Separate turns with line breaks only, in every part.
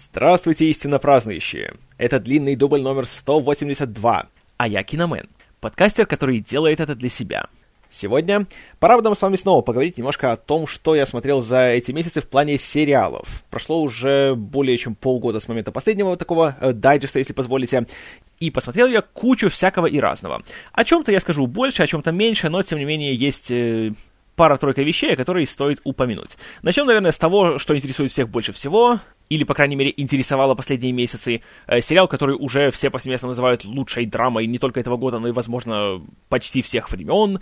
Здравствуйте, истинно празднующие! Это длинный дубль номер 182, а я Киномен, подкастер, который делает это для себя. Сегодня пора бы нам с вами снова поговорить немножко о том, что я смотрел за эти месяцы в плане сериалов. Прошло уже более чем полгода с момента последнего такого э, дайджеста, если позволите, и посмотрел я кучу всякого и разного. О чем-то я скажу больше, о чем-то меньше, но тем не менее есть э, пара-тройка вещей, которые стоит упомянуть. Начнем, наверное, с того, что интересует всех больше всего, или, по крайней мере, интересовало последние месяцы. Э, сериал, который уже все повсеместно называют лучшей драмой не только этого года, но и, возможно, почти всех времен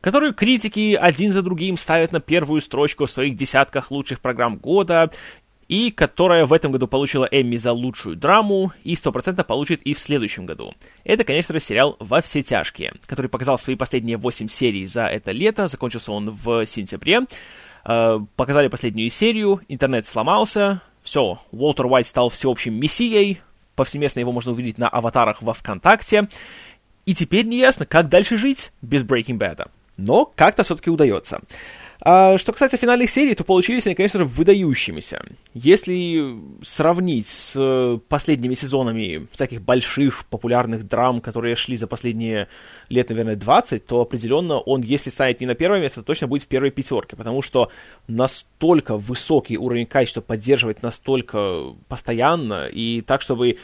которую критики один за другим ставят на первую строчку в своих десятках лучших программ года, и которая в этом году получила Эмми за лучшую драму, и 100% получит и в следующем году. Это, конечно же, сериал «Во все тяжкие», который показал свои последние 8 серий за это лето, закончился он в сентябре. Э, показали последнюю серию, интернет сломался, все, Уолтер Уайт стал всеобщим мессией, повсеместно его можно увидеть на аватарах во ВКонтакте, и теперь неясно, как дальше жить без Breaking Bad. Но как-то все-таки удается. А что касается финальных серий, то получились они, конечно же, выдающимися. Если сравнить с э, последними сезонами всяких больших популярных драм, которые шли за последние лет, наверное, 20, то определенно он, если станет не на первое место, то точно будет в первой пятерке, потому что настолько высокий уровень качества поддерживать настолько постоянно и так, чтобы...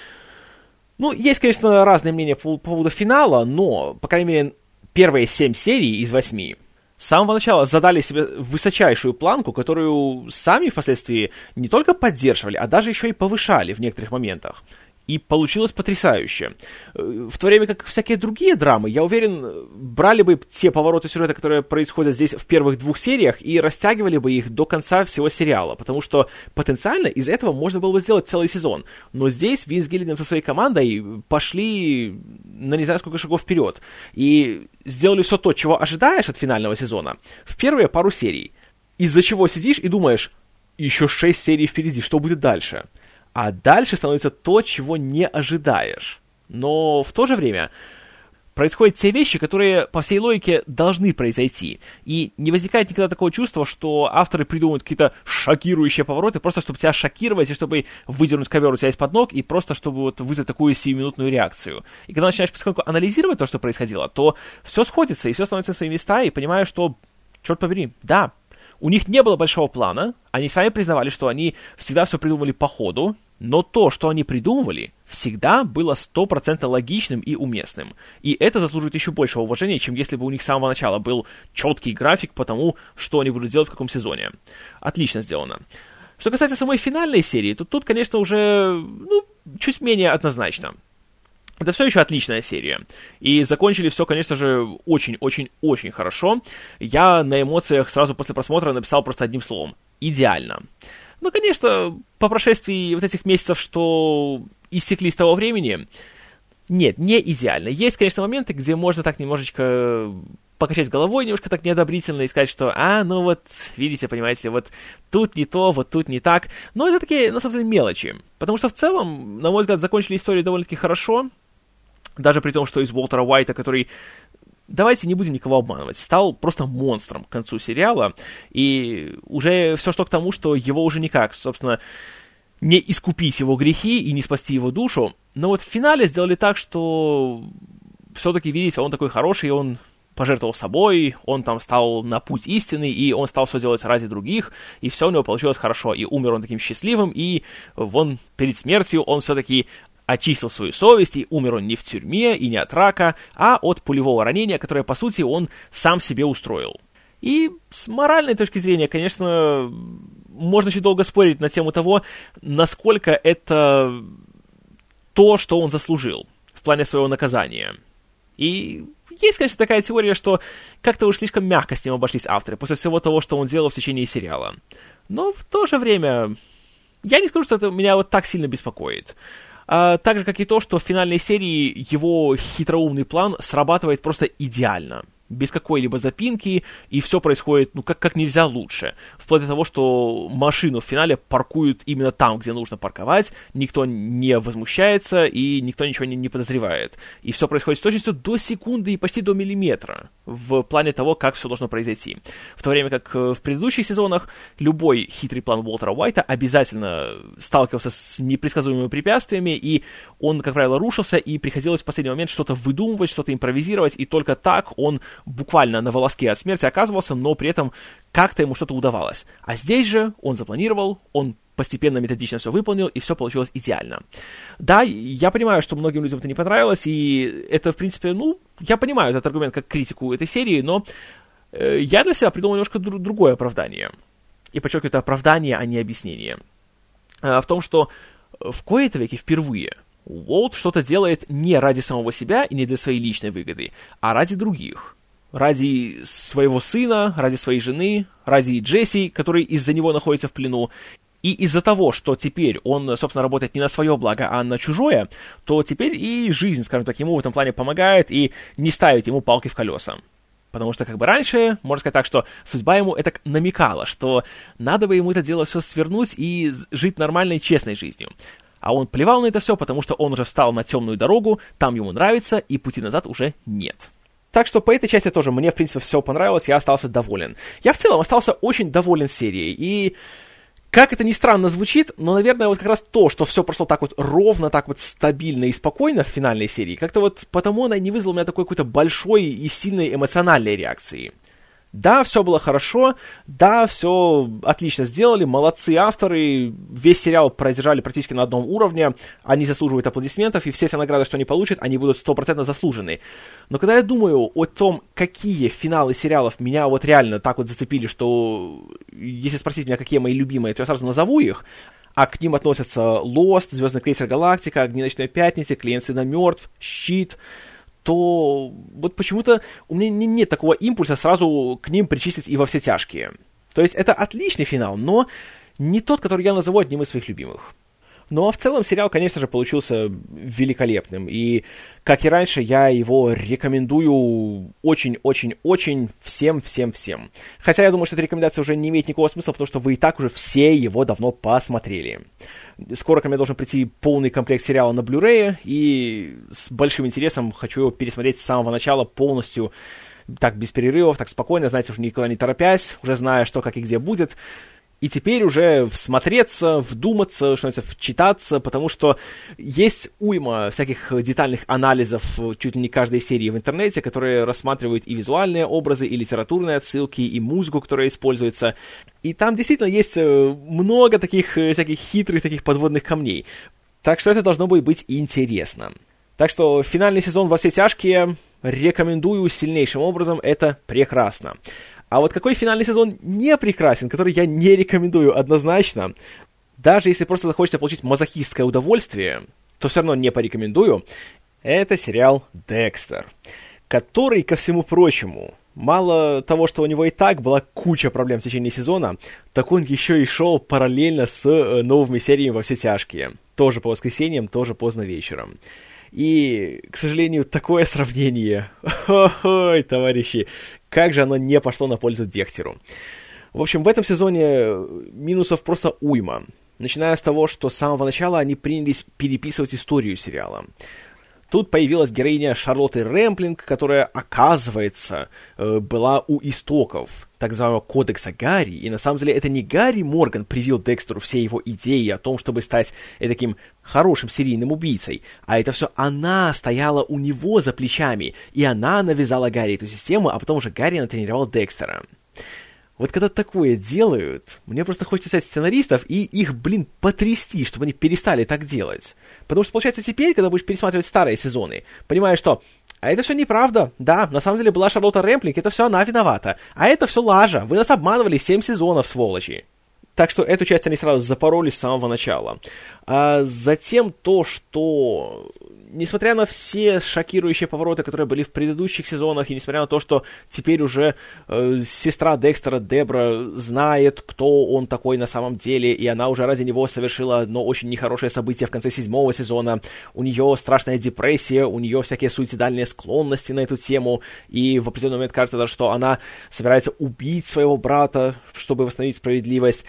Ну, есть, конечно, разные мнения по, по поводу финала, но, по крайней мере, первые семь серий из восьми с самого начала задали себе высочайшую планку, которую сами впоследствии не только поддерживали, а даже еще и повышали в некоторых моментах. И получилось потрясающе. Э, в то время как всякие другие драмы, я уверен, брали бы те повороты сюжета, которые происходят здесь в первых двух сериях, и растягивали бы их до конца всего сериала, потому что потенциально из этого можно было бы сделать целый сезон. Но здесь Винс Гиллиган со своей командой пошли на не знаю сколько шагов вперед, и сделали все то, чего ожидаешь от финального сезона, в первые пару серий. Из-за чего сидишь и думаешь, еще шесть серий впереди, что будет дальше? А дальше становится то, чего не ожидаешь. Но в то же время происходят те вещи, которые по всей логике должны произойти. И не возникает никогда такого чувства, что авторы придумывают какие-то шокирующие повороты, просто чтобы тебя шокировать, и чтобы выдернуть ковер у тебя из-под ног, и просто чтобы вот вызвать такую сиюминутную реакцию. И когда начинаешь потихоньку анализировать то, что происходило, то все сходится, и все становится на свои места, и понимаешь, что, черт побери, да, у них не было большого плана, они сами признавали, что они всегда все придумывали по ходу, но то, что они придумывали, всегда было стопроцентно логичным и уместным. И это заслуживает еще большего уважения, чем если бы у них с самого начала был четкий график по тому, что они будут делать в каком сезоне. Отлично сделано. Что касается самой финальной серии, то тут, конечно, уже ну, чуть менее однозначно. Это все еще отличная серия. И закончили все, конечно же, очень-очень-очень хорошо. Я на эмоциях сразу после просмотра написал просто одним словом. Идеально. Ну, конечно, по прошествии вот этих месяцев, что истекли с того времени, нет, не идеально. Есть, конечно, моменты, где можно так немножечко покачать головой немножко так неодобрительно и сказать, что, а, ну вот, видите, понимаете, вот тут не то, вот тут не так. Но это такие, на самом деле, мелочи. Потому что в целом, на мой взгляд, закончили историю довольно-таки хорошо. Даже при том, что из Уолтера Уайта, который давайте не будем никого обманывать, стал просто монстром к концу сериала, и уже все что к тому, что его уже никак, собственно, не искупить его грехи и не спасти его душу, но вот в финале сделали так, что все-таки, видите, он такой хороший, он пожертвовал собой, он там стал на путь истины, и он стал все делать ради других, и все у него получилось хорошо, и умер он таким счастливым, и вон перед смертью он все-таки очистил свою совесть, и умер он не в тюрьме и не от рака, а от пулевого ранения, которое, по сути, он сам себе устроил. И с моральной точки зрения, конечно, можно еще долго спорить на тему того, насколько это то, что он заслужил в плане своего наказания. И есть, конечно, такая теория, что как-то уж слишком мягко с ним обошлись авторы после всего того, что он делал в течение сериала. Но в то же время я не скажу, что это меня вот так сильно беспокоит. А, так же, как и то, что в финальной серии его хитроумный план срабатывает просто идеально. Без какой-либо запинки, и все происходит, ну, как, как нельзя лучше. Вплоть до того, что машину в финале паркуют именно там, где нужно парковать, никто не возмущается, и никто ничего не, не подозревает. И все происходит с точностью до секунды и почти до миллиметра в плане того, как все должно произойти. В то время как э, в предыдущих сезонах любой хитрый план Уолтера Уайта обязательно сталкивался с непредсказуемыми препятствиями, и он, как правило, рушился, и приходилось в последний момент что-то выдумывать, что-то импровизировать, и только так он буквально на волоске от смерти оказывался, но при этом как-то ему что-то удавалось. А здесь же он запланировал, он постепенно, методично все выполнил, и все получилось идеально. Да, я понимаю, что многим людям это не понравилось, и это, в принципе, ну, я понимаю этот аргумент как критику этой серии, но э, я для себя придумал немножко дру- другое оправдание. И подчеркиваю, это оправдание, а не объяснение. Э, в том, что в кои-то веке впервые Уолт что-то делает не ради самого себя и не для своей личной выгоды, а ради других ради своего сына, ради своей жены, ради Джесси, который из-за него находится в плену. И из-за того, что теперь он, собственно, работает не на свое благо, а на чужое, то теперь и жизнь, скажем так, ему в этом плане помогает и не ставит ему палки в колеса. Потому что, как бы раньше, можно сказать так, что судьба ему это намекала, что надо бы ему это дело все свернуть и жить нормальной, честной жизнью. А он плевал на это все, потому что он уже встал на темную дорогу, там ему нравится, и пути назад уже нет. Так что по этой части тоже мне, в принципе, все понравилось, я остался доволен. Я в целом остался очень доволен серией, и как это ни странно звучит, но, наверное, вот как раз то, что все прошло так вот ровно, так вот стабильно и спокойно в финальной серии, как-то вот потому она не вызвала у меня такой какой-то большой и сильной эмоциональной реакции. Да, все было хорошо, да, все отлично сделали, молодцы авторы, весь сериал продержали практически на одном уровне, они заслуживают аплодисментов, и все эти награды, что они получат, они будут стопроцентно заслужены. Но когда я думаю о том, какие финалы сериалов меня вот реально так вот зацепили, что если спросить меня, какие мои любимые, то я сразу назову их, а к ним относятся Lost, Звездный крейсер Галактика, Огни ночной пятницы, Клиент сына мертв, Щит, то вот почему-то у меня нет такого импульса сразу к ним причислить и во все тяжкие. То есть это отличный финал, но не тот, который я назову одним из своих любимых. А в целом сериал, конечно же, получился великолепным. И, как и раньше, я его рекомендую очень-очень-очень всем-всем-всем. Хотя я думаю, что эта рекомендация уже не имеет никакого смысла, потому что вы и так уже все его давно посмотрели. Скоро ко мне должен прийти полный комплект сериала на Blu-ray, и с большим интересом хочу его пересмотреть с самого начала полностью так без перерывов, так спокойно, знаете, уже никуда не торопясь, уже зная, что, как и где будет и теперь уже всмотреться, вдуматься, что называется, вчитаться, потому что есть уйма всяких детальных анализов чуть ли не каждой серии в интернете, которые рассматривают и визуальные образы, и литературные отсылки, и музыку, которая используется. И там действительно есть э, много таких э, всяких хитрых таких подводных камней. Так что это должно будет быть интересно. Так что финальный сезон во все тяжкие рекомендую сильнейшим образом, это прекрасно. А вот какой финальный сезон не прекрасен, который я не рекомендую однозначно, даже если просто захочется получить мазохистское удовольствие, то все равно не порекомендую, это сериал «Декстер», который, ко всему прочему, мало того, что у него и так была куча проблем в течение сезона, так он еще и шел параллельно с э, новыми сериями во все тяжкие. Тоже по воскресеньям, тоже поздно вечером. И, к сожалению, такое сравнение, ой, товарищи, как же оно не пошло на пользу Дехтеру. В общем, в этом сезоне минусов просто уйма. Начиная с того, что с самого начала они принялись переписывать историю сериала. Тут появилась героиня Шарлотты Рэмплинг, которая, оказывается, э, была у истоков так называемого кодекса Гарри, и на самом деле это не Гарри Морган привил Декстеру все его идеи о том, чтобы стать таким хорошим серийным убийцей, а это все она стояла у него за плечами, и она навязала Гарри эту систему, а потом уже Гарри натренировал Декстера. Вот когда такое делают, мне просто хочется взять сценаристов и их, блин, потрясти, чтобы они перестали так делать. Потому что, получается, теперь, когда будешь пересматривать старые сезоны, понимаешь, что а это все неправда. Да, на самом деле была Шарлотта Рэмплинг, это все она виновата. А это все лажа. Вы нас обманывали 7 сезонов, сволочи. Так что эту часть они сразу запороли с самого начала. А затем то, что несмотря на все шокирующие повороты, которые были в предыдущих сезонах, и несмотря на то, что теперь уже э, сестра Декстера Дебра знает, кто он такой на самом деле, и она уже ради него совершила одно очень нехорошее событие в конце седьмого сезона, у нее страшная депрессия, у нее всякие суицидальные склонности на эту тему, и в определенный момент кажется что она собирается убить своего брата, чтобы восстановить справедливость.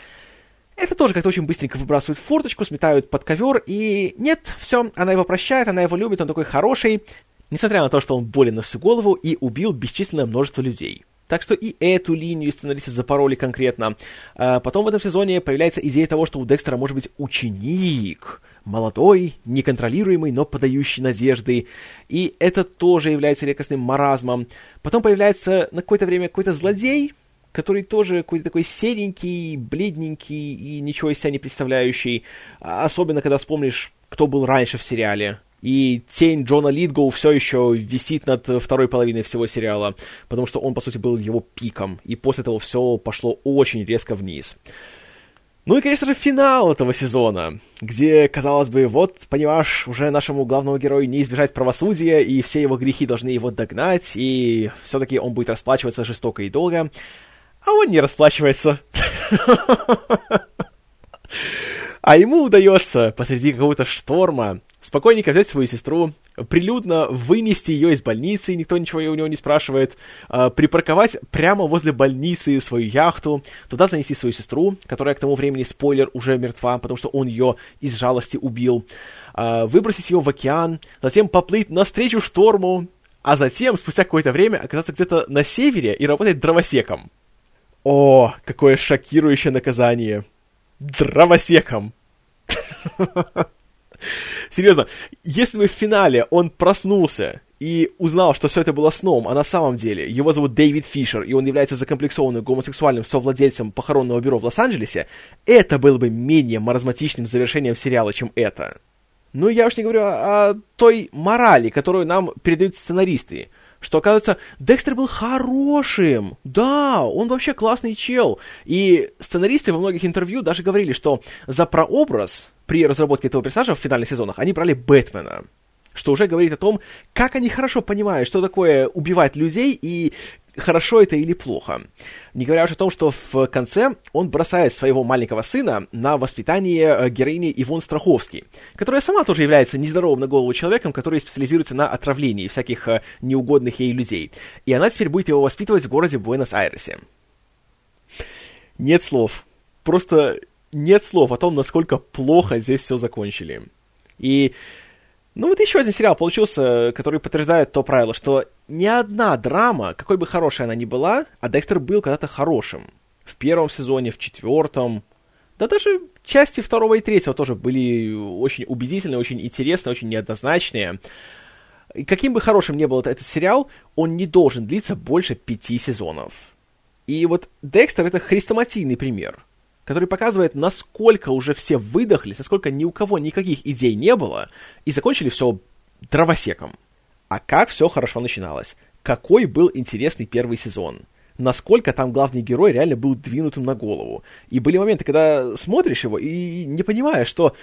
Это тоже как-то очень быстренько выбрасывают в форточку, сметают под ковер, и нет, все, она его прощает, она его любит, он такой хороший, несмотря на то, что он болен на всю голову и убил бесчисленное множество людей. Так что и эту линию сценаристы запороли конкретно. А потом в этом сезоне появляется идея того, что у Декстера может быть ученик. Молодой, неконтролируемый, но подающий надежды. И это тоже является редкостным маразмом. Потом появляется на какое-то время какой-то злодей, который тоже какой-то такой серенький, бледненький и ничего из себя не представляющий. Особенно, когда вспомнишь, кто был раньше в сериале. И тень Джона Литгоу все еще висит над второй половиной всего сериала, потому что он, по сути, был его пиком. И после этого все пошло очень резко вниз. Ну и, конечно же, финал этого сезона, где, казалось бы, вот, понимаешь, уже нашему главному герою не избежать правосудия, и все его грехи должны его догнать, и все-таки он будет расплачиваться жестоко и долго а он не расплачивается. А ему удается посреди какого-то шторма спокойненько взять свою сестру, прилюдно вынести ее из больницы, никто ничего у него не спрашивает, э, припарковать прямо возле больницы свою яхту, туда занести свою сестру, которая к тому времени, спойлер, уже мертва, потому что он ее из жалости убил, э, выбросить ее в океан, затем поплыть навстречу шторму, а затем, спустя какое-то время, оказаться где-то на севере и работать дровосеком. О, какое шокирующее наказание. Дровосеком. Серьезно, если бы в финале он проснулся и узнал, что все это было сном, а на самом деле его зовут Дэвид Фишер, и он является закомплексованным гомосексуальным совладельцем похоронного бюро в Лос-Анджелесе, это было бы менее маразматичным завершением сериала, чем это. Ну, я уж не говорю о, о той морали, которую нам передают сценаристы что, оказывается, Декстер был хорошим. Да, он вообще классный чел. И сценаристы во многих интервью даже говорили, что за прообраз при разработке этого персонажа в финальных сезонах они брали Бэтмена что уже говорит о том, как они хорошо понимают, что такое убивать людей и хорошо это или плохо. Не говоря уже о том, что в конце он бросает своего маленького сына на воспитание э, героини Ивон Страховский, которая сама тоже является нездоровым на голову человеком, который специализируется на отравлении всяких э, неугодных ей людей. И она теперь будет его воспитывать в городе Буэнос-Айресе. Нет слов. Просто нет слов о том, насколько плохо здесь все закончили. И ну вот еще один сериал получился, который подтверждает то правило, что ни одна драма, какой бы хорошей она ни была, а Декстер был когда-то хорошим. В первом сезоне, в четвертом, да даже части второго и третьего тоже были очень убедительные, очень интересные, очень неоднозначные. И каким бы хорошим ни был этот сериал, он не должен длиться больше пяти сезонов. И вот Декстер это хрестоматийный пример который показывает, насколько уже все выдохлись, насколько ни у кого никаких идей не было, и закончили все дровосеком. А как все хорошо начиналось? Какой был интересный первый сезон? Насколько там главный герой реально был двинутым на голову? И были моменты, когда смотришь его и не понимаешь, что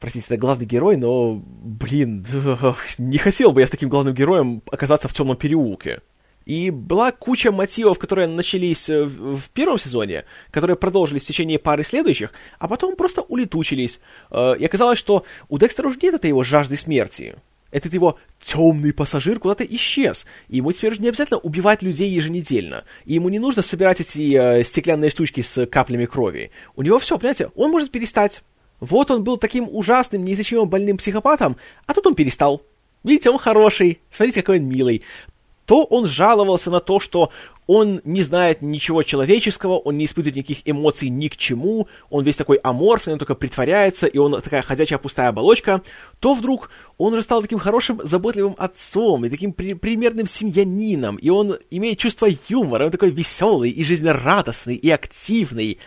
простите, это главный герой, но, блин, не хотел бы я с таким главным героем оказаться в темном переулке. И была куча мотивов, которые начались э, в первом сезоне, которые продолжились в течение пары следующих, а потом просто улетучились. Э, и оказалось, что у Декстера уже нет этой его жажды смерти. Этот его темный пассажир куда-то исчез. И ему теперь уже не обязательно убивать людей еженедельно. И ему не нужно собирать эти э, стеклянные штучки с каплями крови. У него все, понимаете, он может перестать. Вот он был таким ужасным, неизлечимым больным психопатом, а тут он перестал. Видите, он хороший. Смотрите, какой он милый то он жаловался на то, что он не знает ничего человеческого, он не испытывает никаких эмоций ни к чему, он весь такой аморфный, он только притворяется, и он такая ходячая пустая оболочка, то вдруг он уже стал таким хорошим, заботливым отцом и таким при- примерным семьянином, и он имеет чувство юмора, он такой веселый и жизнерадостный и активный.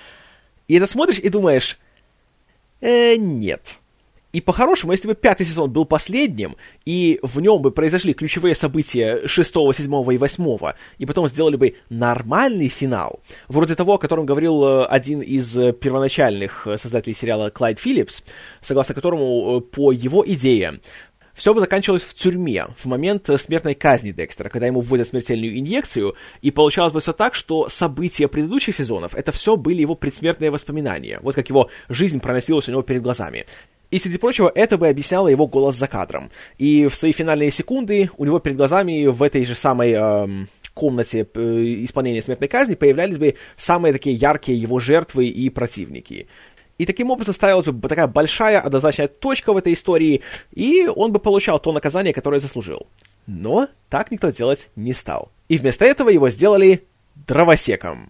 И это смотришь и думаешь, э, нет, и по-хорошему, если бы пятый сезон был последним, и в нем бы произошли ключевые события шестого, седьмого и восьмого, и потом сделали бы нормальный финал, вроде того, о котором говорил э, один из первоначальных создателей сериала Клайд Филлипс, согласно которому, э, по его идее, все бы заканчивалось в тюрьме в момент смертной казни Декстера, когда ему вводят смертельную инъекцию, и получалось бы все так, что события предыдущих сезонов, это все были его предсмертные воспоминания, вот как его жизнь проносилась у него перед глазами. И, среди прочего, это бы объясняло его голос за кадром. И в свои финальные секунды у него перед глазами в этой же самой эм, комнате э, исполнения смертной казни появлялись бы самые такие яркие его жертвы и противники. И таким образом ставилась бы такая большая однозначная точка в этой истории, и он бы получал то наказание, которое заслужил. Но так никто делать не стал. И вместо этого его сделали дровосеком.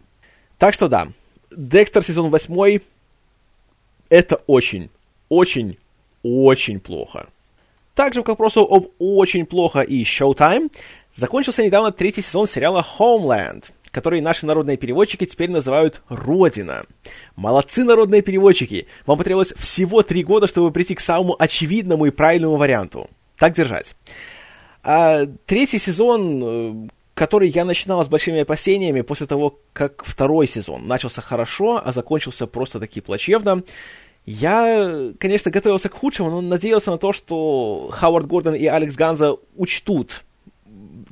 Так что да, Декстер сезон 8 это очень, очень, очень плохо. Также к вопросу об очень плохо и Showtime закончился недавно третий сезон сериала Homeland — который наши народные переводчики теперь называют «Родина». Молодцы, народные переводчики! Вам потребовалось всего три года, чтобы прийти к самому очевидному и правильному варианту. Так держать. А третий сезон, э, который я начинал с большими опасениями после того, как второй сезон начался хорошо, а закончился просто таки плачевно, я, конечно, готовился к худшему, но надеялся на то, что Хауард Гордон и Алекс Ганза учтут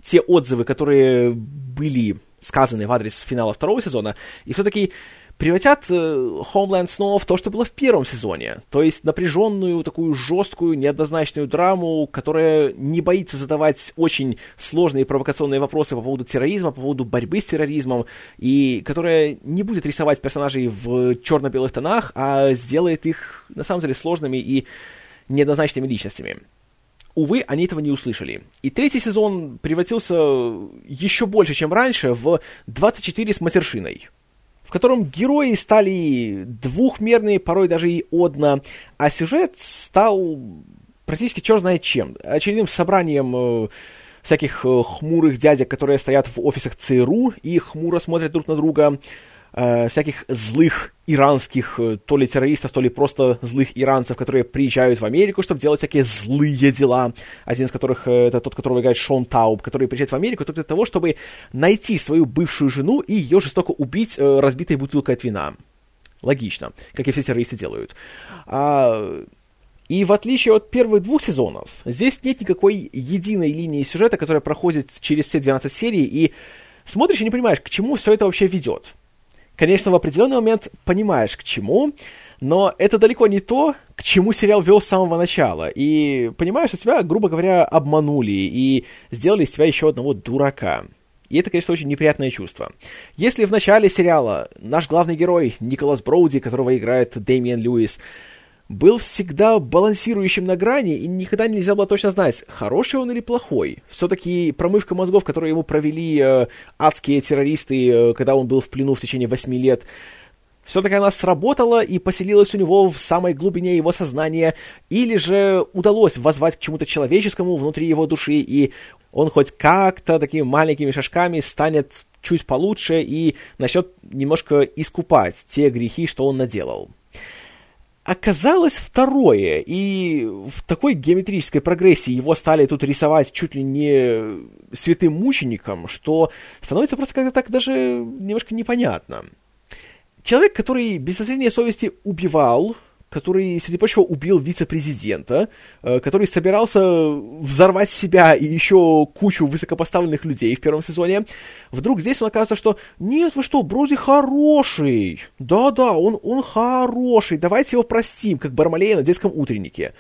те отзывы, которые были сказанные в адрес финала второго сезона, и все-таки превратят э, Homeland снова в то, что было в первом сезоне. То есть напряженную, такую жесткую, неоднозначную драму, которая не боится задавать очень сложные провокационные вопросы по поводу терроризма, по поводу борьбы с терроризмом, и которая не будет рисовать персонажей в черно-белых тонах, а сделает их, на самом деле, сложными и неоднозначными личностями. Увы, они этого не услышали. И третий сезон превратился еще больше, чем раньше, в 24 с матершиной, в котором герои стали двухмерные, порой даже и одно, а сюжет стал практически черт знает чем. Очередным собранием э, всяких э, хмурых дядек, которые стоят в офисах ЦРУ и хмуро смотрят друг на друга, всяких злых иранских, э, то ли террористов, то ли просто злых иранцев, которые приезжают в Америку, чтобы делать всякие злые дела. Один из которых э, это тот, которого играет Шон Тауб, который приезжает в Америку только для того, чтобы найти свою бывшую жену и ее жестоко убить э, разбитой бутылкой от вина. Логично, как и все террористы делают. А, и в отличие от первых двух сезонов, здесь нет никакой единой линии сюжета, которая проходит через все 12 серий, и смотришь и не понимаешь, к чему все это вообще ведет. Конечно, в определенный момент понимаешь, к чему, но это далеко не то, к чему сериал вел с самого начала. И понимаешь, что тебя, грубо говоря, обманули и сделали из тебя еще одного дурака. И это, конечно, очень неприятное чувство. Если в начале сериала наш главный герой, Николас Броуди, которого играет Дэмиан Льюис, был всегда балансирующим на грани, и никогда нельзя было точно знать, хороший он или плохой. Все-таки промывка мозгов, которую ему провели э, адские террористы, э, когда он был в плену в течение восьми лет, все-таки она сработала и поселилась у него в самой глубине его сознания, или же удалось возвать к чему-то человеческому внутри его души, и он хоть как-то такими маленькими шажками станет чуть получше и начнет немножко искупать те грехи, что он наделал оказалось второе, и в такой геометрической прогрессии его стали тут рисовать чуть ли не святым мучеником, что становится просто как-то так даже немножко непонятно. Человек, который без совести убивал который, среди прочего, убил вице-президента, э, который собирался взорвать себя и еще кучу высокопоставленных людей в первом сезоне, вдруг здесь он оказывается, что «Нет, вы что, Броди хороший! Да-да, он, он хороший, давайте его простим, как Бармалея на детском утреннике».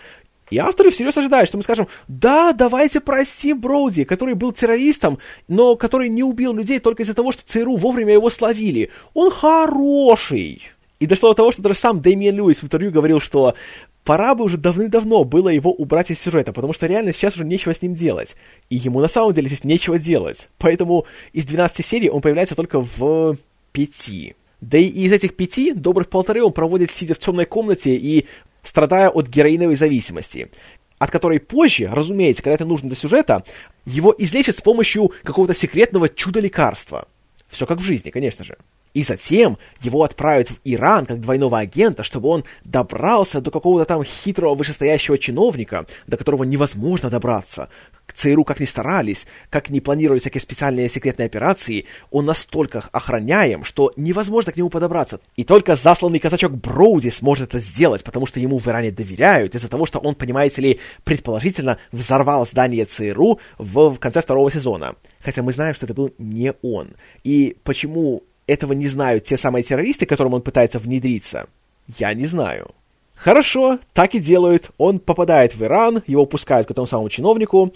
И авторы всерьез ожидают, что мы скажем, да, давайте простим Броуди, который был террористом, но который не убил людей только из-за того, что ЦРУ вовремя его словили. Он хороший. И дошло до того, что даже сам Дэмиен Льюис в интервью говорил, что пора бы уже давным-давно было его убрать из сюжета, потому что реально сейчас уже нечего с ним делать. И ему на самом деле здесь нечего делать. Поэтому из 12 серий он появляется только в пяти. Да и из этих пяти добрых полторы он проводит, сидя в темной комнате и страдая от героиновой зависимости, от которой позже, разумеется, когда это нужно для сюжета, его излечат с помощью какого-то секретного чудо-лекарства. Все как в жизни, конечно же. И затем его отправят в Иран как двойного агента, чтобы он добрался до какого-то там хитрого вышестоящего чиновника, до которого невозможно добраться. К ЦРУ как ни старались, как ни планировали всякие специальные секретные операции, он настолько охраняем, что невозможно к нему подобраться. И только засланный казачок Броуди сможет это сделать, потому что ему в Иране доверяют, из-за того, что он, понимаете ли, предположительно взорвал здание ЦРУ в, в конце второго сезона. Хотя мы знаем, что это был не он. И почему этого не знают те самые террористы, которым он пытается внедриться, я не знаю. Хорошо, так и делают. Он попадает в Иран, его пускают к этому самому чиновнику,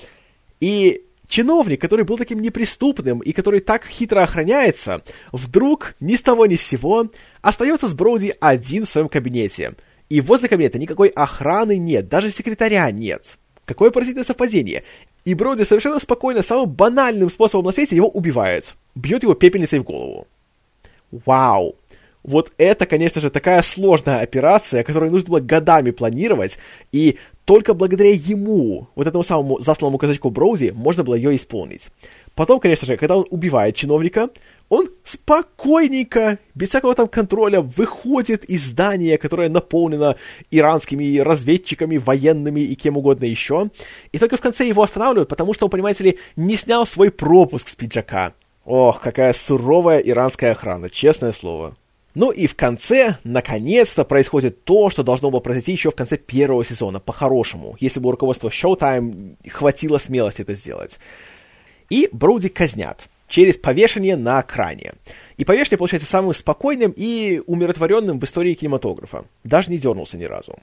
и чиновник, который был таким неприступным и который так хитро охраняется, вдруг ни с того ни с сего остается с Броуди один в своем кабинете. И возле кабинета никакой охраны нет, даже секретаря нет. Какое поразительное совпадение. И Броуди совершенно спокойно, самым банальным способом на свете его убивает. Бьет его пепельницей в голову. Вау! Вот это, конечно же, такая сложная операция, которую нужно было годами планировать, и только благодаря ему, вот этому самому засланному казачку Броузи, можно было ее исполнить. Потом, конечно же, когда он убивает чиновника, он спокойненько, без всякого там контроля, выходит из здания, которое наполнено иранскими разведчиками, военными и кем угодно еще. И только в конце его останавливают, потому что он, понимаете ли, не снял свой пропуск с пиджака. Ох, какая суровая иранская охрана, честное слово. Ну и в конце, наконец-то, происходит то, что должно было произойти еще в конце первого сезона, по-хорошему, если бы у руководства Showtime хватило смелости это сделать. И Броуди казнят через повешение на кране. И повешение получается самым спокойным и умиротворенным в истории кинематографа. Даже не дернулся ни разу.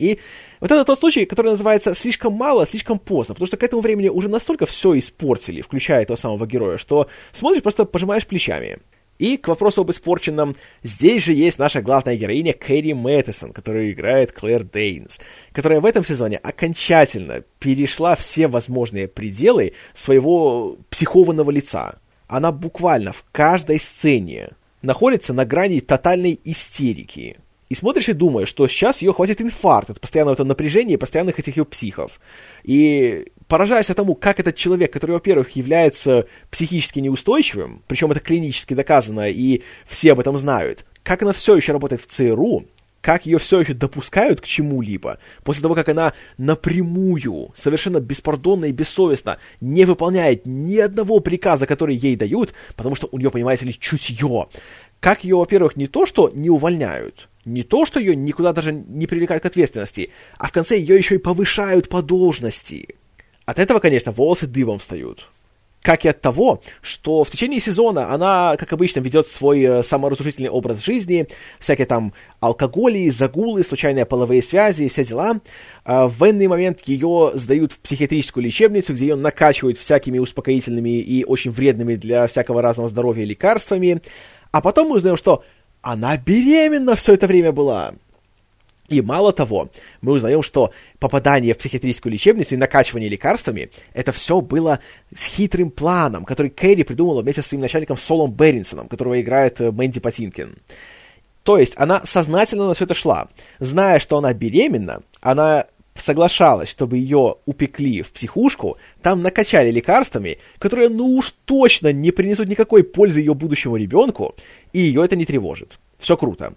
И вот это тот случай, который называется «слишком мало, слишком поздно», потому что к этому времени уже настолько все испортили, включая этого самого героя, что смотришь, просто пожимаешь плечами. И к вопросу об испорченном, здесь же есть наша главная героиня Кэрри Мэттисон, которая играет Клэр Дейнс, которая в этом сезоне окончательно перешла все возможные пределы своего психованного лица. Она буквально в каждой сцене находится на грани тотальной истерики. И смотришь и думаешь, что сейчас ее хватит инфаркт от постоянного этого напряжения и постоянных этих ее психов. И поражаешься тому, как этот человек, который, во-первых, является психически неустойчивым, причем это клинически доказано, и все об этом знают, как она все еще работает в ЦРУ, как ее все еще допускают к чему-либо, после того, как она напрямую, совершенно беспардонно и бессовестно не выполняет ни одного приказа, который ей дают, потому что у нее, понимаете ли, чутье. Как ее, во-первых, не то, что не увольняют, не то, что ее никуда даже не привлекают к ответственности, а в конце ее еще и повышают по должности. От этого, конечно, волосы дыбом встают. Как и от того, что в течение сезона она, как обычно, ведет свой э, саморазрушительный образ жизни, всякие там алкоголи, загулы, случайные половые связи и все дела. А в военный момент ее сдают в психиатрическую лечебницу, где ее накачивают всякими успокоительными и очень вредными для всякого разного здоровья лекарствами. А потом мы узнаем, что она беременна все это время была. И мало того, мы узнаем, что попадание в психиатрическую лечебницу и накачивание лекарствами, это все было с хитрым планом, который Кэрри придумала вместе с своим начальником Солом Беринсоном, которого играет э, Мэнди Патинкин. То есть она сознательно на все это шла. Зная, что она беременна, она соглашалась, чтобы ее упекли в психушку, там накачали лекарствами, которые ну уж точно не принесут никакой пользы ее будущему ребенку, и ее это не тревожит. Все круто.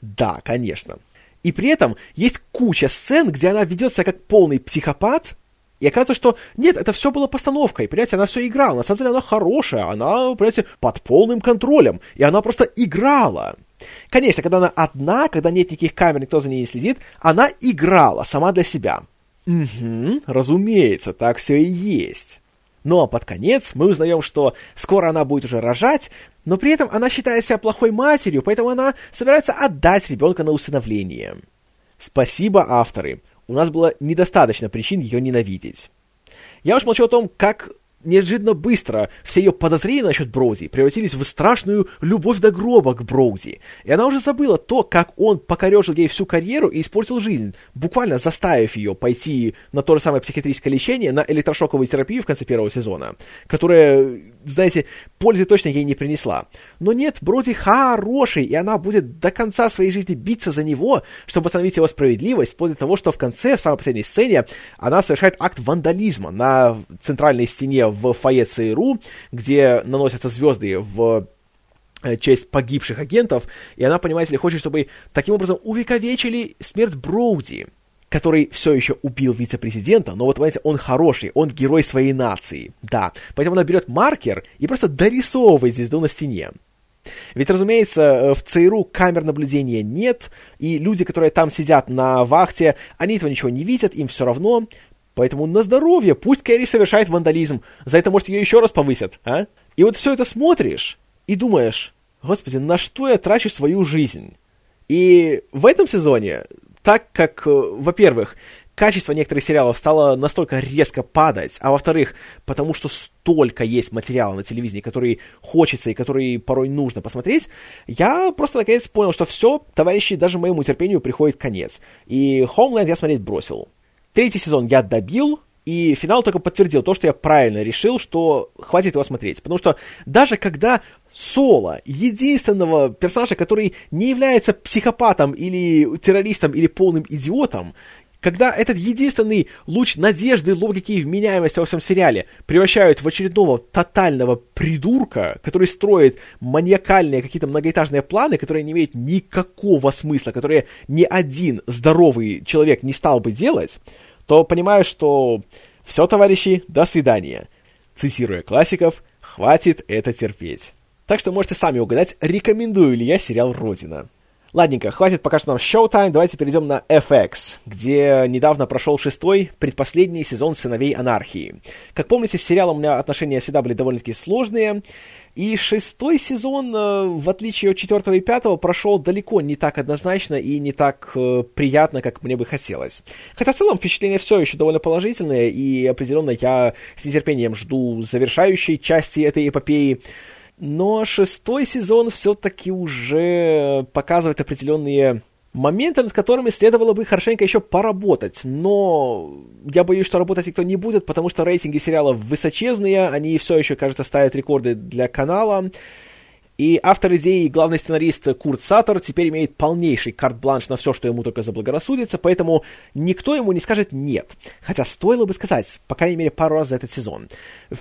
Да, конечно. И при этом есть куча сцен, где она ведет себя как полный психопат, и оказывается, что нет, это все было постановкой, понимаете, она все играла. На самом деле она хорошая, она, понимаете, под полным контролем, и она просто играла. Конечно, когда она одна, когда нет никаких камер, никто за ней не следит, она играла сама для себя. Угу, разумеется, так все и есть. Ну а под конец мы узнаем, что скоро она будет уже рожать, но при этом она считает себя плохой матерью, поэтому она собирается отдать ребенка на усыновление. Спасибо, авторы. У нас было недостаточно причин ее ненавидеть. Я уж молчу о том, как неожиданно быстро все ее подозрения насчет Броуди превратились в страшную любовь до гроба к Броуди. И она уже забыла то, как он покорежил ей всю карьеру и испортил жизнь, буквально заставив ее пойти на то же самое психиатрическое лечение, на электрошоковую терапию в конце первого сезона, которая, знаете, пользы точно ей не принесла. Но нет, Броуди хороший, и она будет до конца своей жизни биться за него, чтобы восстановить его справедливость, вплоть до того, что в конце, в самой последней сцене, она совершает акт вандализма на центральной стене в фойе ЦРУ, где наносятся звезды в э, честь погибших агентов, и она, понимаете ли, хочет, чтобы таким образом увековечили смерть Броуди, который все еще убил вице-президента, но вот, понимаете, он хороший, он герой своей нации, да. Поэтому она берет маркер и просто дорисовывает звезду на стене. Ведь, разумеется, э, в ЦРУ камер наблюдения нет, и люди, которые там сидят на вахте, они этого ничего не видят, им все равно. Поэтому на здоровье, пусть Кэрри совершает вандализм, за это, может, ее еще раз повысят, а? И вот все это смотришь и думаешь, господи, на что я трачу свою жизнь? И в этом сезоне, так как, э, во-первых, качество некоторых сериалов стало настолько резко падать, а во-вторых, потому что столько есть материала на телевидении, который хочется и который порой нужно посмотреть, я просто наконец понял, что все, товарищи, даже моему терпению приходит конец. И Homeland я смотреть бросил. Третий сезон я добил, и финал только подтвердил то, что я правильно решил, что хватит его смотреть. Потому что даже когда Соло, единственного персонажа, который не является психопатом или террористом или полным идиотом, когда этот единственный луч надежды, логики и вменяемости во всем сериале превращают в очередного тотального придурка, который строит маниакальные какие-то многоэтажные планы, которые не имеют никакого смысла, которые ни один здоровый человек не стал бы делать, то понимаешь, что все, товарищи, до свидания. Цитируя классиков, хватит это терпеть. Так что можете сами угадать, рекомендую ли я сериал «Родина». Ладненько, хватит пока что нам Showtime, давайте перейдем на FX, где недавно прошел шестой, предпоследний сезон «Сыновей анархии». Как помните, с сериалом у меня отношения всегда были довольно-таки сложные, и шестой сезон, э, в отличие от четвертого и пятого, прошел далеко не так однозначно и не так э, приятно, как мне бы хотелось. Хотя в целом впечатление все еще довольно положительное, и определенно я с нетерпением жду завершающей части этой эпопеи, но шестой сезон все-таки уже показывает определенные моменты, над которыми следовало бы хорошенько еще поработать. Но я боюсь, что работать никто не будет, потому что рейтинги сериала высочезные, они все еще, кажется, ставят рекорды для канала. И автор идеи главный сценарист Курт Саттер теперь имеет полнейший карт-бланш на все, что ему только заблагорассудится, поэтому никто ему не скажет «нет». Хотя стоило бы сказать, по крайней мере, пару раз за этот сезон.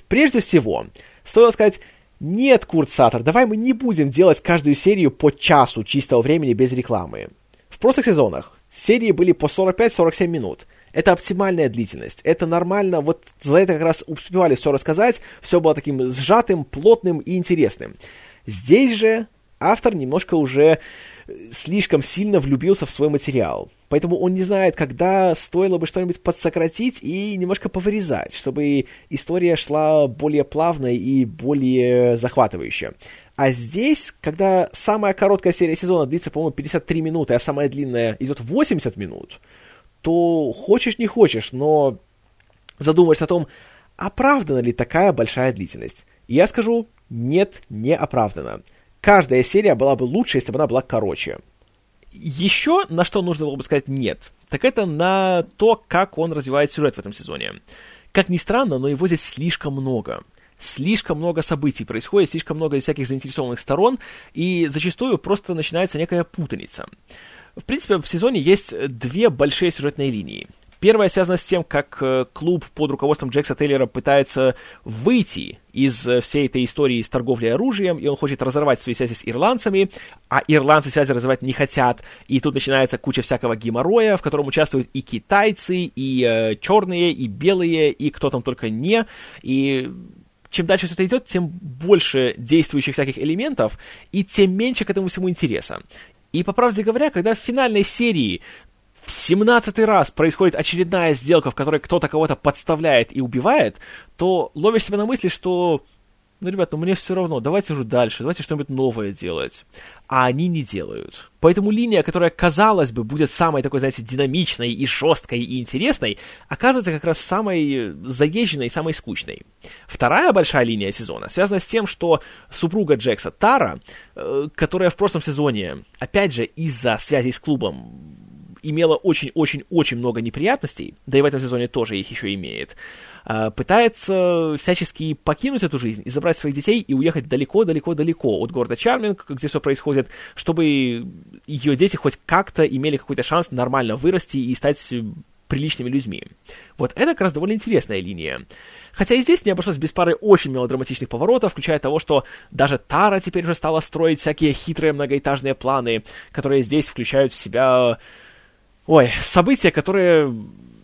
Прежде всего, стоило сказать нет, Курт Саттер, давай мы не будем делать каждую серию по часу чистого времени без рекламы. В прошлых сезонах серии были по 45-47 минут. Это оптимальная длительность. Это нормально. Вот за это как раз успевали все рассказать. Все было таким сжатым, плотным и интересным. Здесь же автор немножко уже слишком сильно влюбился в свой материал. Поэтому он не знает, когда стоило бы что-нибудь подсократить и немножко повырезать, чтобы история шла более плавно и более захватывающе. А здесь, когда самая короткая серия сезона длится, по-моему, 53 минуты, а самая длинная идет 80 минут, то хочешь не хочешь, но задумываешься о том, оправдана ли такая большая длительность. И я скажу, нет, не оправдана каждая серия была бы лучше, если бы она была короче. Еще на что нужно было бы сказать «нет», так это на то, как он развивает сюжет в этом сезоне. Как ни странно, но его здесь слишком много. Слишком много событий происходит, слишком много всяких заинтересованных сторон, и зачастую просто начинается некая путаница. В принципе, в сезоне есть две большие сюжетные линии. Первая связана с тем, как э, клуб под руководством Джекса Тейлера пытается выйти из э, всей этой истории с торговлей оружием, и он хочет разорвать свои связи с ирландцами, а ирландцы связи разрывать не хотят, и тут начинается куча всякого геморроя, в котором участвуют и китайцы, и э, черные, и белые, и кто там только не, и чем дальше все это идет, тем больше действующих всяких элементов, и тем меньше к этому всему интереса. И, по правде говоря, когда в финальной серии в семнадцатый раз происходит очередная сделка, в которой кто-то кого-то подставляет и убивает, то ловишь себя на мысли, что ну, ребят, ну мне все равно, давайте уже дальше, давайте что-нибудь новое делать. А они не делают. Поэтому линия, которая, казалось бы, будет самой такой, знаете, динамичной и жесткой и интересной, оказывается как раз самой заезженной и самой скучной. Вторая большая линия сезона связана с тем, что супруга Джекса, Тара, э, которая в прошлом сезоне, опять же, из-за связи с клубом имела очень-очень-очень много неприятностей, да и в этом сезоне тоже их еще имеет, а, пытается всячески покинуть эту жизнь и забрать своих детей и уехать далеко-далеко-далеко от города Чарминг, где все происходит, чтобы ее дети хоть как-то имели какой-то шанс нормально вырасти и стать приличными людьми. Вот это как раз довольно интересная линия. Хотя и здесь не обошлось без пары очень мелодраматичных поворотов, включая того, что даже Тара теперь уже стала строить всякие хитрые многоэтажные планы, которые здесь включают в себя... Ой, события, которые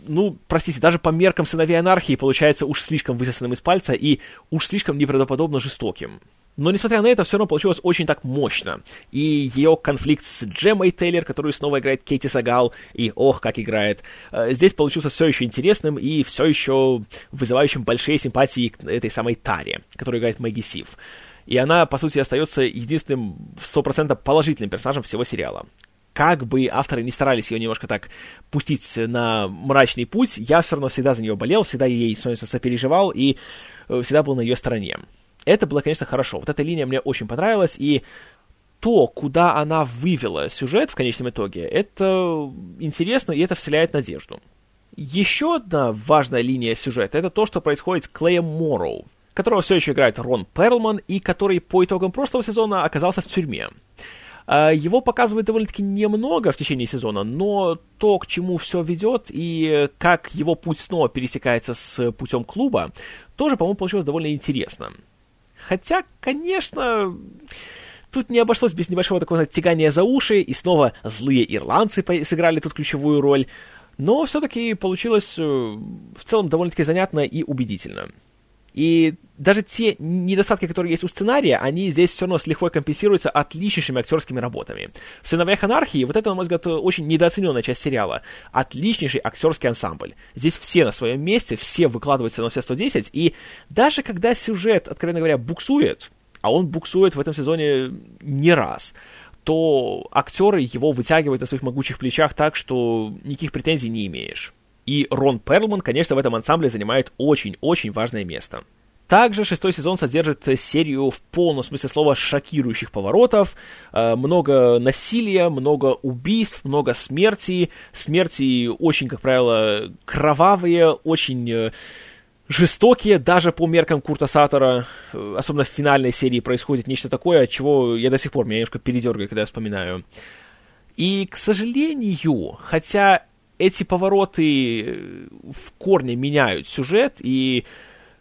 ну, простите, даже по меркам сыновей анархии получается уж слишком высосанным из пальца и уж слишком неправдоподобно жестоким. Но, несмотря на это, все равно получилось очень так мощно. И ее конфликт с Джемой Тейлор, которую снова играет Кейти Сагал, и ох, как играет, э, здесь получился все еще интересным и все еще вызывающим большие симпатии к этой самой Таре, которую играет Мэгги Сив. И она, по сути, остается единственным 100% положительным персонажем всего сериала как бы авторы не старались ее немножко так пустить на мрачный путь, я все равно всегда за нее болел, всегда ей, собственно, сопереживал и э, всегда был на ее стороне. Это было, конечно, хорошо. Вот эта линия мне очень понравилась, и то, куда она вывела сюжет в конечном итоге, это интересно, и это вселяет надежду. Еще одна важная линия сюжета — это то, что происходит с Клеем Морроу, которого все еще играет Рон Перлман, и который по итогам прошлого сезона оказался в тюрьме. А, его показывают довольно-таки немного в течение сезона, но то, к чему все ведет и как его путь снова пересекается с путем клуба, тоже, по-моему, получилось довольно интересно. Хотя, конечно, тут не обошлось без небольшого такого тягания за уши, и снова злые ирландцы сыграли тут ключевую роль, но все-таки получилось э, в целом довольно-таки занятно и убедительно. И даже те недостатки, которые есть у сценария, они здесь все равно с лихвой компенсируются отличнейшими актерскими работами. В «Сыновьях анархии» вот это, на мой взгляд, очень недооцененная часть сериала. Отличнейший актерский ансамбль. Здесь все на своем месте, все выкладываются на все 110, и даже когда сюжет, откровенно говоря, буксует, а он буксует в этом сезоне не раз, то актеры его вытягивают на своих могучих плечах так, что никаких претензий не имеешь. И Рон Перлман, конечно, в этом ансамбле занимает очень-очень важное место. Также шестой сезон содержит серию в полном смысле слова шокирующих поворотов, э, много насилия, много убийств, много смерти. Смерти очень, как правило, кровавые, очень э, жестокие, даже по меркам Курта Саттера. Э, особенно в финальной серии происходит нечто такое, от чего я до сих пор меня немножко передергаю, когда я вспоминаю. И, к сожалению, хотя эти повороты э, в корне меняют сюжет, и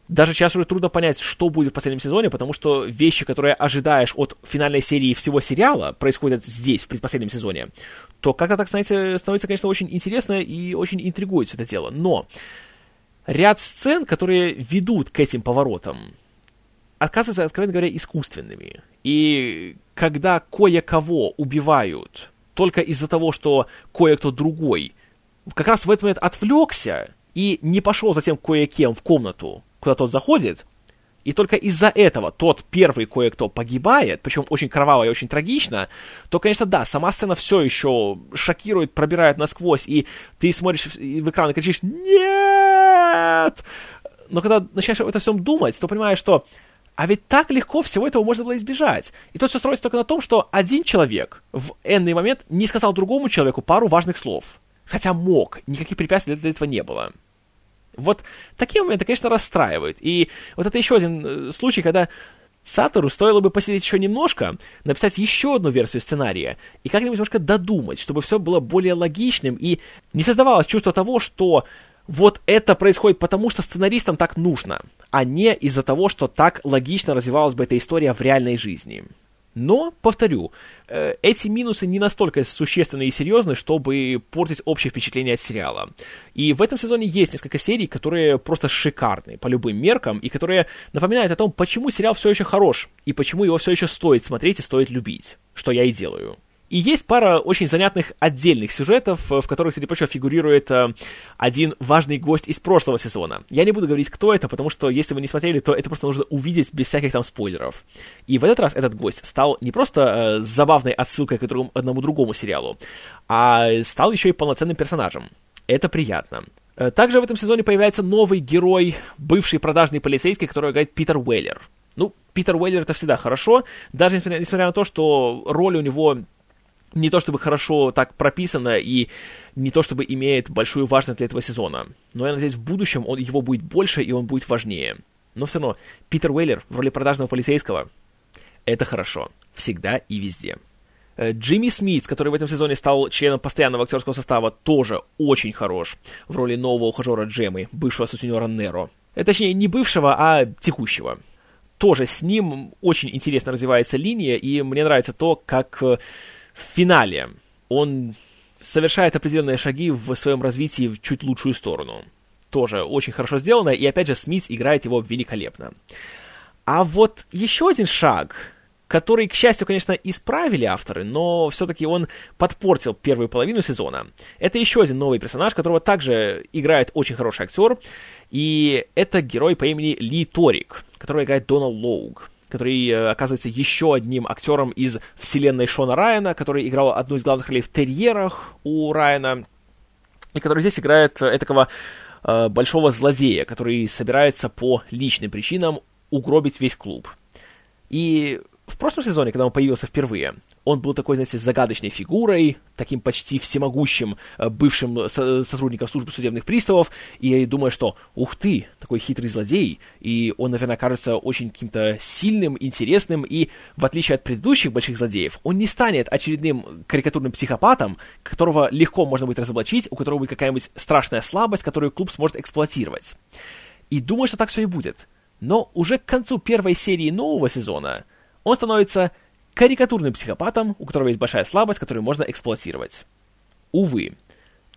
даже сейчас уже трудно понять, что будет в последнем сезоне, потому что вещи, которые ожидаешь от финальной серии всего сериала, происходят здесь, в предпоследнем сезоне, то как-то так, знаете, становится, конечно, очень интересно и очень интригует все это дело. Но ряд сцен, которые ведут к этим поворотам, оказываются, откровенно говоря, искусственными. И когда кое-кого убивают только из-за того, что кое-кто другой как раз в этот момент отвлекся и не пошел затем кое-кем в комнату, куда тот заходит, и только из-за этого тот первый кое-кто погибает, причем очень кроваво и очень трагично, то, конечно, да, сама сцена все еще шокирует, пробирает насквозь, и ты смотришь в экран и кричишь «Нет!» Но когда начинаешь об этом всем думать, то понимаешь, что а ведь так легко всего этого можно было избежать. И тут все строится только на том, что один человек в энный момент не сказал другому человеку пару важных слов. Хотя мог, никаких препятствий для этого не было. Вот такие моменты, конечно, расстраивают. И вот это еще один э, случай, когда Сатору стоило бы посидеть еще немножко, написать еще одну версию сценария и как-нибудь немножко додумать, чтобы все было более логичным и не создавалось чувство того, что вот это происходит потому, что сценаристам так нужно, а не из-за того, что так логично развивалась бы эта история в реальной жизни. Но, повторю, э, эти минусы не настолько существенны и серьезны, чтобы портить общее впечатление от сериала. И в этом сезоне есть несколько серий, которые просто шикарны по любым меркам, и которые напоминают о том, почему сериал все еще хорош, и почему его все еще стоит смотреть и стоит любить, что я и делаю. И есть пара очень занятных отдельных сюжетов, в которых, среди прочего, фигурирует э, один важный гость из прошлого сезона. Я не буду говорить, кто это, потому что, если вы не смотрели, то это просто нужно увидеть без всяких там спойлеров. И в этот раз этот гость стал не просто э, забавной отсылкой к одному другому сериалу, а стал еще и полноценным персонажем. Это приятно. Э, также в этом сезоне появляется новый герой, бывший продажный полицейский, которого играет Питер Уэллер. Ну, Питер Уэллер это всегда хорошо, даже несмотря, несмотря на то, что роль у него не то чтобы хорошо так прописано и не то чтобы имеет большую важность для этого сезона. Но я надеюсь, в будущем он, его будет больше и он будет важнее. Но все равно, Питер Уэйлер в роли продажного полицейского — это хорошо. Всегда и везде. Э, Джимми Смит, который в этом сезоне стал членом постоянного актерского состава, тоже очень хорош в роли нового ухажера Джемы, бывшего сутенера Неро. Э, точнее, не бывшего, а текущего. Тоже с ним очень интересно развивается линия, и мне нравится то, как э, в финале он совершает определенные шаги в своем развитии в чуть лучшую сторону. Тоже очень хорошо сделано, и опять же Смит играет его великолепно. А вот еще один шаг, который, к счастью, конечно, исправили авторы, но все-таки он подпортил первую половину сезона. Это еще один новый персонаж, которого также играет очень хороший актер, и это герой по имени Ли Торик, который играет Дона Лоуг который э, оказывается еще одним актером из вселенной Шона Райана, который играл одну из главных ролей в «Терьерах» у Райана, и который здесь играет э, такого э, большого злодея, который собирается по личным причинам угробить весь клуб. И в прошлом сезоне, когда он появился впервые, он был такой, знаете, загадочной фигурой, таким почти всемогущим э, бывшим сотрудником службы судебных приставов, и я думаю, что, ух ты, такой хитрый злодей, и он, наверное, кажется очень каким-то сильным, интересным, и, в отличие от предыдущих больших злодеев, он не станет очередным карикатурным психопатом, которого легко можно будет разоблачить, у которого будет какая-нибудь страшная слабость, которую клуб сможет эксплуатировать. И думаю, что так все и будет. Но уже к концу первой серии нового сезона он становится карикатурным психопатом, у которого есть большая слабость, которую можно эксплуатировать. Увы,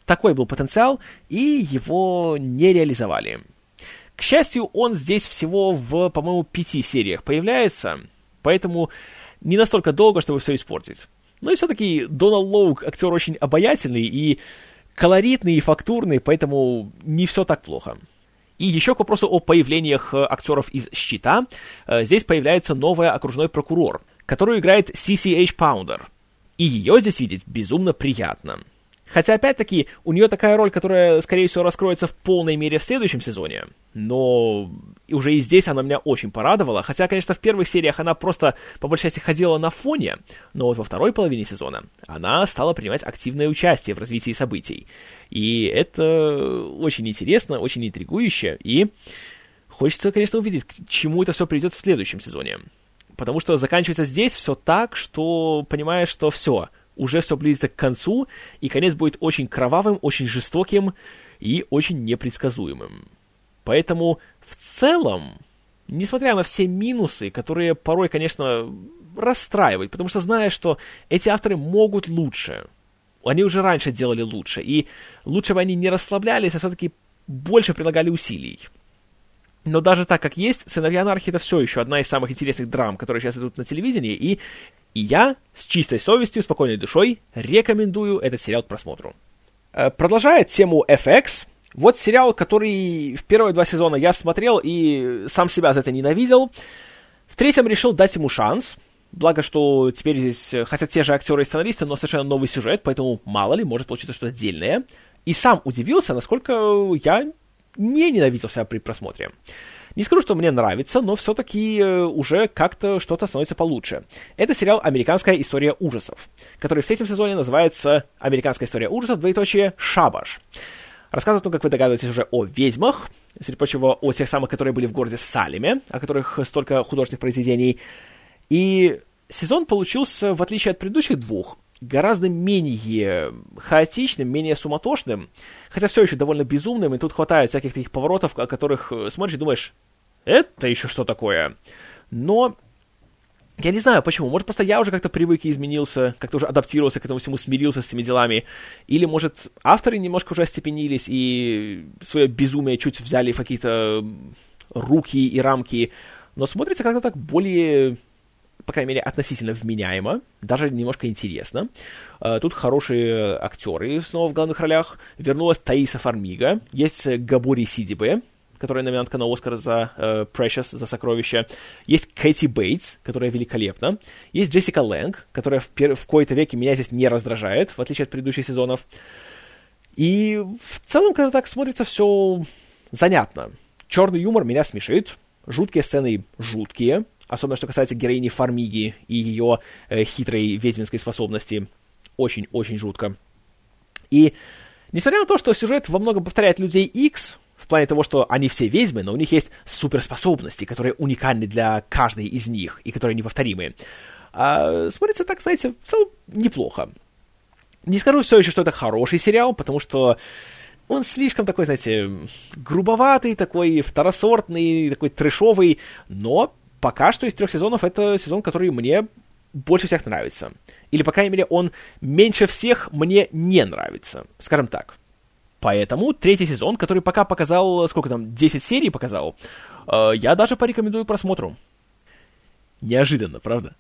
такой был потенциал, и его не реализовали. К счастью, он здесь всего в, по-моему, пяти сериях появляется, поэтому не настолько долго, чтобы все испортить. Но и все-таки Дональд Лоук актер очень обаятельный и колоритный и фактурный, поэтому не все так плохо. И еще к вопросу о появлениях э, актеров из «Щита». Э, здесь появляется новая окружной прокурор, которую играет CCH Pounder. И ее здесь видеть безумно приятно. Хотя, опять-таки, у нее такая роль, которая, скорее всего, раскроется в полной мере в следующем сезоне. Но уже и здесь она меня очень порадовала. Хотя, конечно, в первых сериях она просто, по большей части, ходила на фоне. Но вот во второй половине сезона она стала принимать активное участие в развитии событий. И это очень интересно, очень интригующе. И хочется, конечно, увидеть, к чему это все придет в следующем сезоне. Потому что заканчивается здесь все так, что понимаешь, что все — уже все близится к концу, и конец будет очень кровавым, очень жестоким и очень непредсказуемым. Поэтому в целом, несмотря на все минусы, которые порой, конечно, расстраивают, потому что знаешь, что эти авторы могут лучше, они уже раньше делали лучше, и лучше бы они не расслаблялись, а все-таки больше прилагали усилий. Но даже так, как есть, «Сыновья анархии» — это все еще одна из самых интересных драм, которые сейчас идут на телевидении, и и я с чистой совестью, спокойной душой рекомендую этот сериал к просмотру. Э, продолжая тему FX, вот сериал, который в первые два сезона я смотрел и сам себя за это ненавидел. В третьем решил дать ему шанс. Благо, что теперь здесь, э, хотя те же актеры и сценаристы, но совершенно новый сюжет, поэтому мало ли, может получиться что-то отдельное. И сам удивился, насколько я не ненавидел себя при просмотре. Не скажу, что мне нравится, но все-таки э, уже как-то что-то становится получше. Это сериал «Американская история ужасов», который в третьем сезоне называется «Американская история ужасов, двоеточие, Шабаш». Рассказывает он, как вы догадываетесь, уже о ведьмах, среди прочего, о тех самых, которые были в городе Салеме, о которых столько художественных произведений. И сезон получился, в отличие от предыдущих двух, гораздо менее хаотичным, менее суматошным, хотя все еще довольно безумным, и тут хватает всяких таких поворотов, о которых э, смотришь и думаешь, это еще что такое? Но я не знаю почему. Может, просто я уже как-то привык и изменился, как-то уже адаптировался к этому всему, смирился с этими делами. Или, может, авторы немножко уже остепенились и свое безумие чуть взяли в какие-то руки и рамки. Но смотрится как-то так более по крайней мере, относительно вменяемо, даже немножко интересно. Э, тут хорошие актеры снова в главных ролях. Вернулась Таиса Фармига, есть Габори Сидибе, которая номинантка на Оскар за uh, Precious, за сокровища. Есть Кэти Бейтс, которая великолепна. Есть Джессика Лэнг, которая в, пер- в кои-то веке меня здесь не раздражает, в отличие от предыдущих сезонов. И в целом, когда так смотрится, все занятно. Черный юмор меня смешит, жуткие сцены жуткие, особенно что касается героини Фармиги и ее э, хитрой ведьминской способности. Очень-очень жутко. И несмотря на то, что сюжет во многом повторяет Людей X, в плане того, что они все ведьмы, но у них есть суперспособности, которые уникальны для каждой из них и которые неповторимы. А смотрится так, знаете, в целом неплохо. Не скажу все еще, что это хороший сериал, потому что он слишком такой, знаете, грубоватый, такой второсортный, такой трешовый, но пока что из трех сезонов это сезон, который мне больше всех нравится. Или, по крайней мере, он меньше всех мне не нравится. Скажем так. Поэтому третий сезон, который пока показал, сколько там, 10 серий показал, э, я даже порекомендую просмотру. Неожиданно, правда?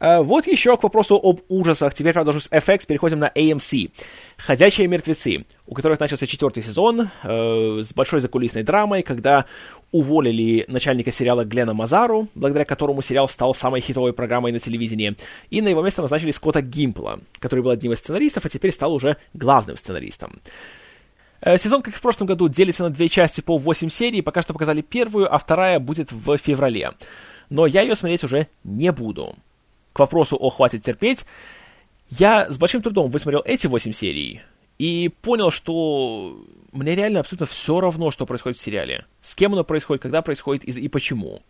А вот еще к вопросу об ужасах. Теперь, уже с FX переходим на AMC. «Ходячие мертвецы», у которых начался четвертый сезон э, с большой закулисной драмой, когда уволили начальника сериала Глена Мазару, благодаря которому сериал стал самой хитовой программой на телевидении, и на его место назначили Скотта Гимпла, который был одним из сценаристов, а теперь стал уже главным сценаристом. Э, сезон, как и в прошлом году, делится на две части по 8 серий, пока что показали первую, а вторая будет в феврале. Но я ее смотреть уже не буду к вопросу о «хватит терпеть», я с большим трудом высмотрел эти восемь серий и понял, что мне реально абсолютно все равно, что происходит в сериале. С кем оно происходит, когда происходит и, почему.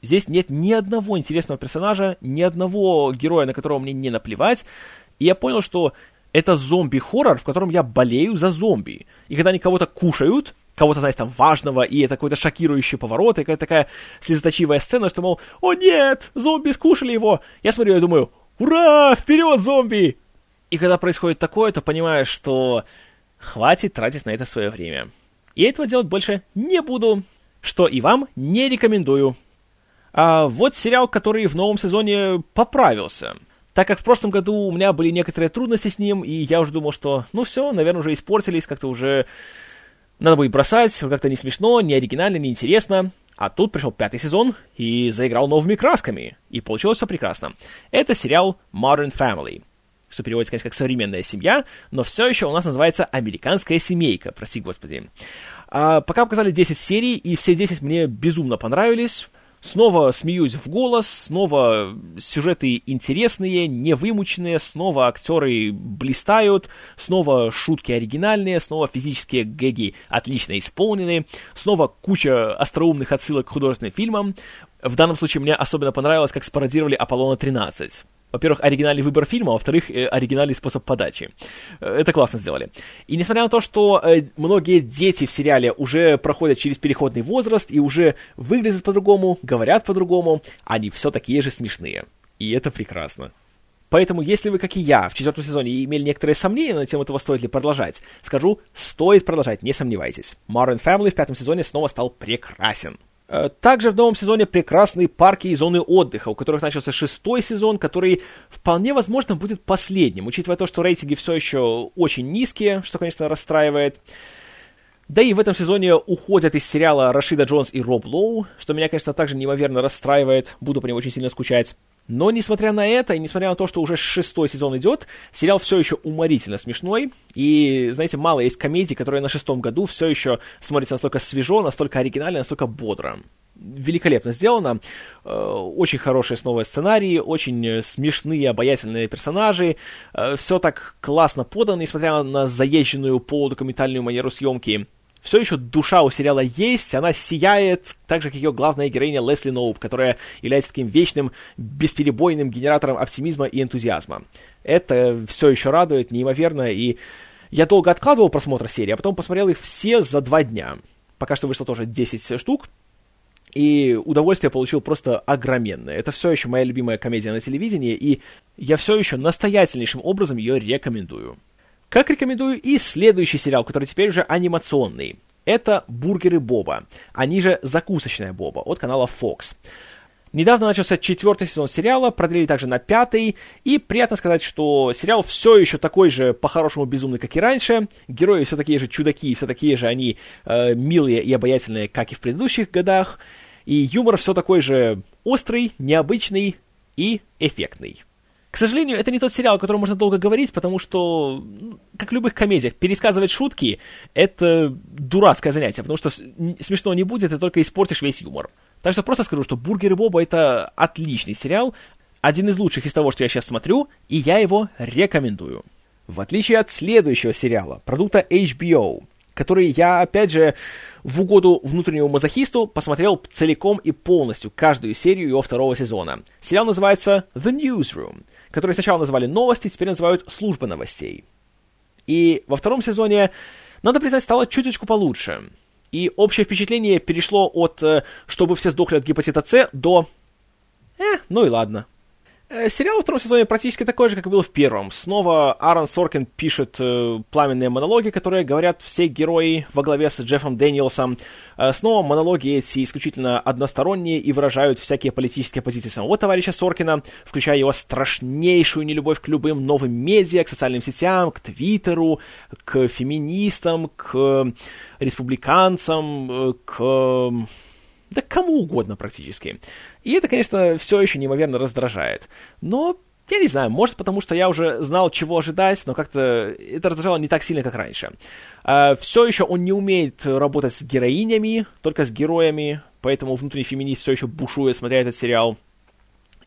Здесь нет ни одного интересного персонажа, ни одного героя, на которого мне не наплевать. И я понял, что это зомби-хоррор, в котором я болею за зомби. И когда они кого-то кушают, кого-то, знаете, там, важного, и это какой-то шокирующий поворот, и какая-то такая слезоточивая сцена, что, мол, о нет, зомби скушали его. Я смотрю и думаю, ура, вперед, зомби! И когда происходит такое, то понимаешь, что хватит тратить на это свое время. И этого делать больше не буду, что и вам не рекомендую. А вот сериал, который в новом сезоне поправился. Так как в прошлом году у меня были некоторые трудности с ним, и я уже думал, что, ну все, наверное, уже испортились, как-то уже надо будет бросать, как-то не смешно, не оригинально, не интересно. А тут пришел пятый сезон и заиграл новыми красками. И получилось все прекрасно. Это сериал Modern Family. Что переводится, конечно, как «современная семья», но все еще у нас называется «Американская семейка», прости господи. А, пока показали 10 серий, и все 10 мне безумно понравились. Снова смеюсь в голос, снова сюжеты интересные, невымученные, снова актеры блистают, снова шутки оригинальные, снова физические гэги отлично исполнены, снова куча остроумных отсылок к художественным фильмам. В данном случае мне особенно понравилось, как спародировали Аполлона 13 во-первых, оригинальный выбор фильма, а во-вторых, э, оригинальный способ подачи. Э, это классно сделали. И несмотря на то, что э, многие дети в сериале уже проходят через переходный возраст и уже выглядят по-другому, говорят по-другому, они все такие же смешные. И это прекрасно. Поэтому, если вы, как и я, в четвертом сезоне имели некоторые сомнения на тему того, стоит ли продолжать, скажу, стоит продолжать, не сомневайтесь. Modern Family в пятом сезоне снова стал прекрасен. Э, также в новом сезоне прекрасные парки и зоны отдыха, у которых начался шестой сезон, который вполне возможно будет последним, учитывая то, что рейтинги все еще очень низкие, что, конечно, расстраивает. Да и в этом сезоне уходят из сериала Рашида Джонс и Роб Лоу, что меня, конечно, также неимоверно расстраивает, буду по ним очень сильно скучать. Но, несмотря на это, и несмотря на то, что уже шестой сезон идет, сериал все еще уморительно смешной. И, знаете, мало есть комедий, которые на шестом году все еще смотрятся настолько свежо, настолько оригинально, настолько бодро. Великолепно сделано. Э, очень хорошие снова сценарии, очень смешные, обаятельные персонажи. Э, все так классно подано, несмотря на заезженную полудокументальную манеру съемки все еще душа у сериала есть, она сияет, так же, как ее главная героиня Лесли Ноуп, которая является таким вечным, бесперебойным генератором оптимизма и энтузиазма. Это все еще радует неимоверно, и я долго откладывал просмотр серии, а потом посмотрел их все за два дня. Пока что вышло тоже 10 штук, и удовольствие получил просто огроменное. Это все еще моя любимая комедия на телевидении, и я все еще настоятельнейшим образом ее рекомендую. Как рекомендую и следующий сериал, который теперь уже анимационный. Это «Бургеры Боба», они же «Закусочная Боба» от канала Fox. Недавно начался четвертый сезон сериала, продлили также на пятый, и приятно сказать, что сериал все еще такой же по-хорошему безумный, как и раньше. Герои все такие же чудаки, все такие же они э, милые и обаятельные, как и в предыдущих годах. И юмор все такой же острый, необычный и эффектный. Сожалению, это не тот сериал, о котором можно долго говорить, потому что, ну, как в любых комедиях, пересказывать шутки — это дурацкое занятие, потому что смешно не будет, ты только испортишь весь юмор. Так что просто скажу, что «Бургеры Боба» — это отличный сериал, один из лучших из того, что я сейчас смотрю, и я его рекомендую. В отличие от следующего сериала, продукта HBO, который я, опять же, в угоду внутреннему мазохисту посмотрел целиком и полностью каждую серию его второго сезона. Сериал называется The Newsroom, который сначала назвали «Новости», теперь называют «Служба новостей». И во втором сезоне, надо признать, стало чуточку получше. И общее впечатление перешло от э, «чтобы все сдохли от гепатита С» до «э, ну и ладно». Э, сериал во втором сезоне практически такой же, как и был в первом. Снова Аарон Соркин пишет э, пламенные монологи, которые говорят все герои во главе с Джеффом Дэниелсом. Э, снова монологи эти исключительно односторонние и выражают всякие политические позиции самого товарища Соркина, включая его страшнейшую нелюбовь к любым новым медиа, к социальным сетям, к Твиттеру, к феминистам, к республиканцам, э, к да кому угодно практически. И это, конечно, все еще неимоверно раздражает. Но я не знаю, может потому, что я уже знал, чего ожидать, но как-то это раздражало не так сильно, как раньше. А, все еще он не умеет работать с героинями, только с героями, поэтому внутренний феминист все еще бушует, смотря этот сериал.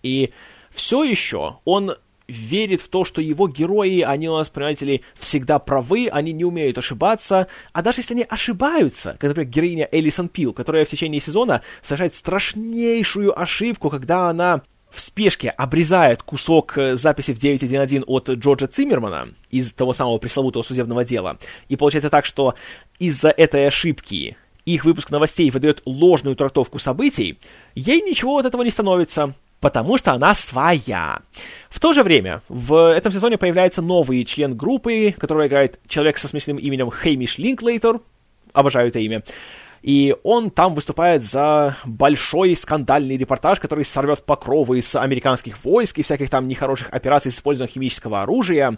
И все еще он верит в то, что его герои, они у нас, понимаете ли, всегда правы, они не умеют ошибаться, а даже если они ошибаются, как, например, героиня Элисон Пил, которая в течение сезона совершает страшнейшую ошибку, когда она в спешке обрезает кусок э, записи в 9.1.1 от Джорджа Циммермана из того самого пресловутого судебного дела. И получается так, что из-за этой ошибки их выпуск новостей выдает ложную трактовку событий, ей ничего от этого не становится потому что она своя. В то же время, в этом сезоне появляется новый член группы, который играет человек со смешным именем Хеймиш Линклейтер, обожаю это имя, и он там выступает за большой скандальный репортаж, который сорвет покровы с американских войск и всяких там нехороших операций с использованием химического оружия.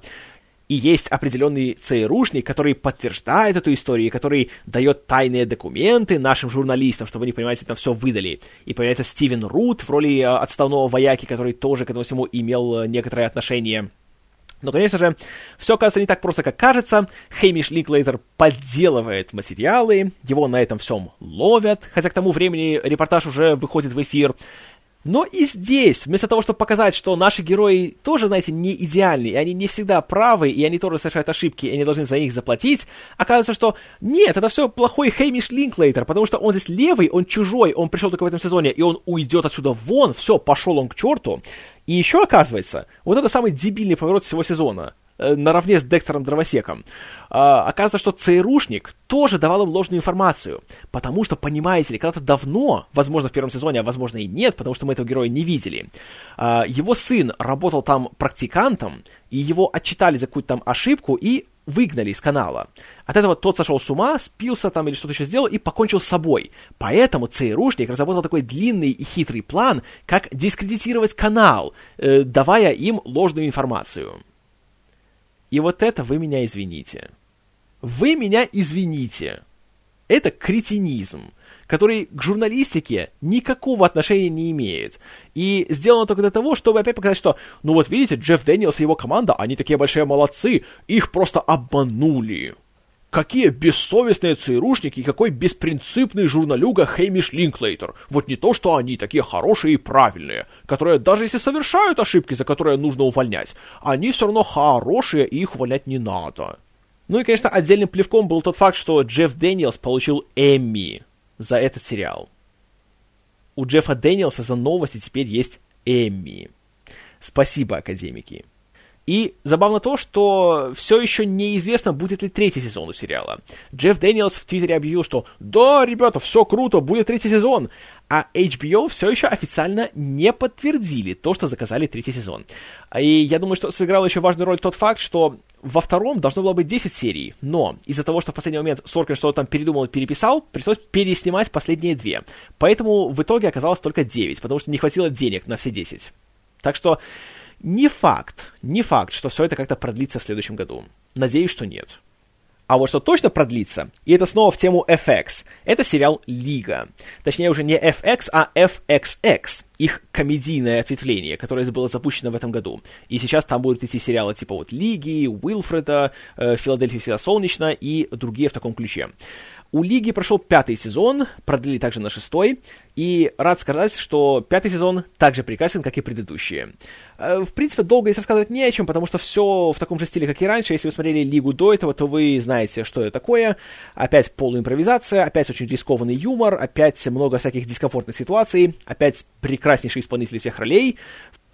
И есть определенный ЦРУшник, который подтверждает эту историю, который дает тайные документы нашим журналистам, чтобы они, понимаете, там все выдали. И появляется Стивен Рут в роли э, отставного вояки, который тоже к этому всему имел э, некоторое отношение. Но, конечно же, все кажется не так просто, как кажется. Хеймиш Линклейтер подделывает материалы, его на этом всем ловят, хотя к тому времени репортаж уже выходит в эфир. Но и здесь, вместо того, чтобы показать, что наши герои тоже, знаете, не идеальны, и они не всегда правы, и они тоже совершают ошибки, и они должны за них заплатить, оказывается, что нет, это все плохой Хеймиш Линклейтер, потому что он здесь левый, он чужой, он пришел только в этом сезоне, и он уйдет отсюда вон, все, пошел он к черту. И еще оказывается, вот это самый дебильный поворот всего сезона. Э, наравне с Декстером Дровосеком. А, оказывается, что ЦРУшник тоже давал им ложную информацию, потому что, понимаете ли, когда-то давно, возможно, в первом сезоне, а возможно и нет, потому что мы этого героя не видели, а, его сын работал там практикантом, и его отчитали за какую-то там ошибку и выгнали из канала. От этого тот сошел с ума, спился там или что-то еще сделал и покончил с собой. Поэтому ЦРУшник разработал такой длинный и хитрый план, как дискредитировать канал, э, давая им ложную информацию. И вот это вы меня извините. Вы меня извините. Это кретинизм, который к журналистике никакого отношения не имеет. И сделано только для того, чтобы опять показать, что, ну вот видите, Джефф Дэниелс и его команда, они такие большие молодцы, их просто обманули. Какие бессовестные ЦРУшники и какой беспринципный журналюга Хеймиш Линклейтер. Вот не то, что они такие хорошие и правильные, которые даже если совершают ошибки, за которые нужно увольнять, они все равно хорошие и их увольнять не надо. Ну и, конечно, отдельным плевком был тот факт, что Джефф Дэниелс получил Эмми за этот сериал. У Джеффа Дэниелса за новости теперь есть Эмми. Спасибо, академики. И забавно то, что все еще неизвестно, будет ли третий сезон у сериала. Джефф Дэниелс в Твиттере объявил, что «Да, ребята, все круто, будет третий сезон!» А HBO все еще официально не подтвердили то, что заказали третий сезон. И я думаю, что сыграл еще важную роль тот факт, что во втором должно было быть 10 серий, но из-за того, что в последний момент Соркин что-то там передумал и переписал, пришлось переснимать последние две. Поэтому в итоге оказалось только 9, потому что не хватило денег на все 10. Так что не факт, не факт, что все это как-то продлится в следующем году. Надеюсь, что нет. А вот что точно продлится, и это снова в тему FX, это сериал «Лига». Точнее, уже не FX, а FXX, их комедийное ответвление, которое было запущено в этом году. И сейчас там будут идти сериалы типа вот «Лиги», «Уилфреда», э, «Филадельфия всегда солнечно» и другие в таком ключе. У Лиги прошел пятый сезон, продлили также на шестой, и рад сказать, что пятый сезон так же прекрасен, как и предыдущие. Э, в принципе, долго здесь рассказывать не о чем, потому что все в таком же стиле, как и раньше. Если вы смотрели Лигу до этого, то вы знаете, что это такое. Опять полуимпровизация, опять очень рискованный юмор, опять много всяких дискомфортных ситуаций, опять прекраснейшие исполнители всех ролей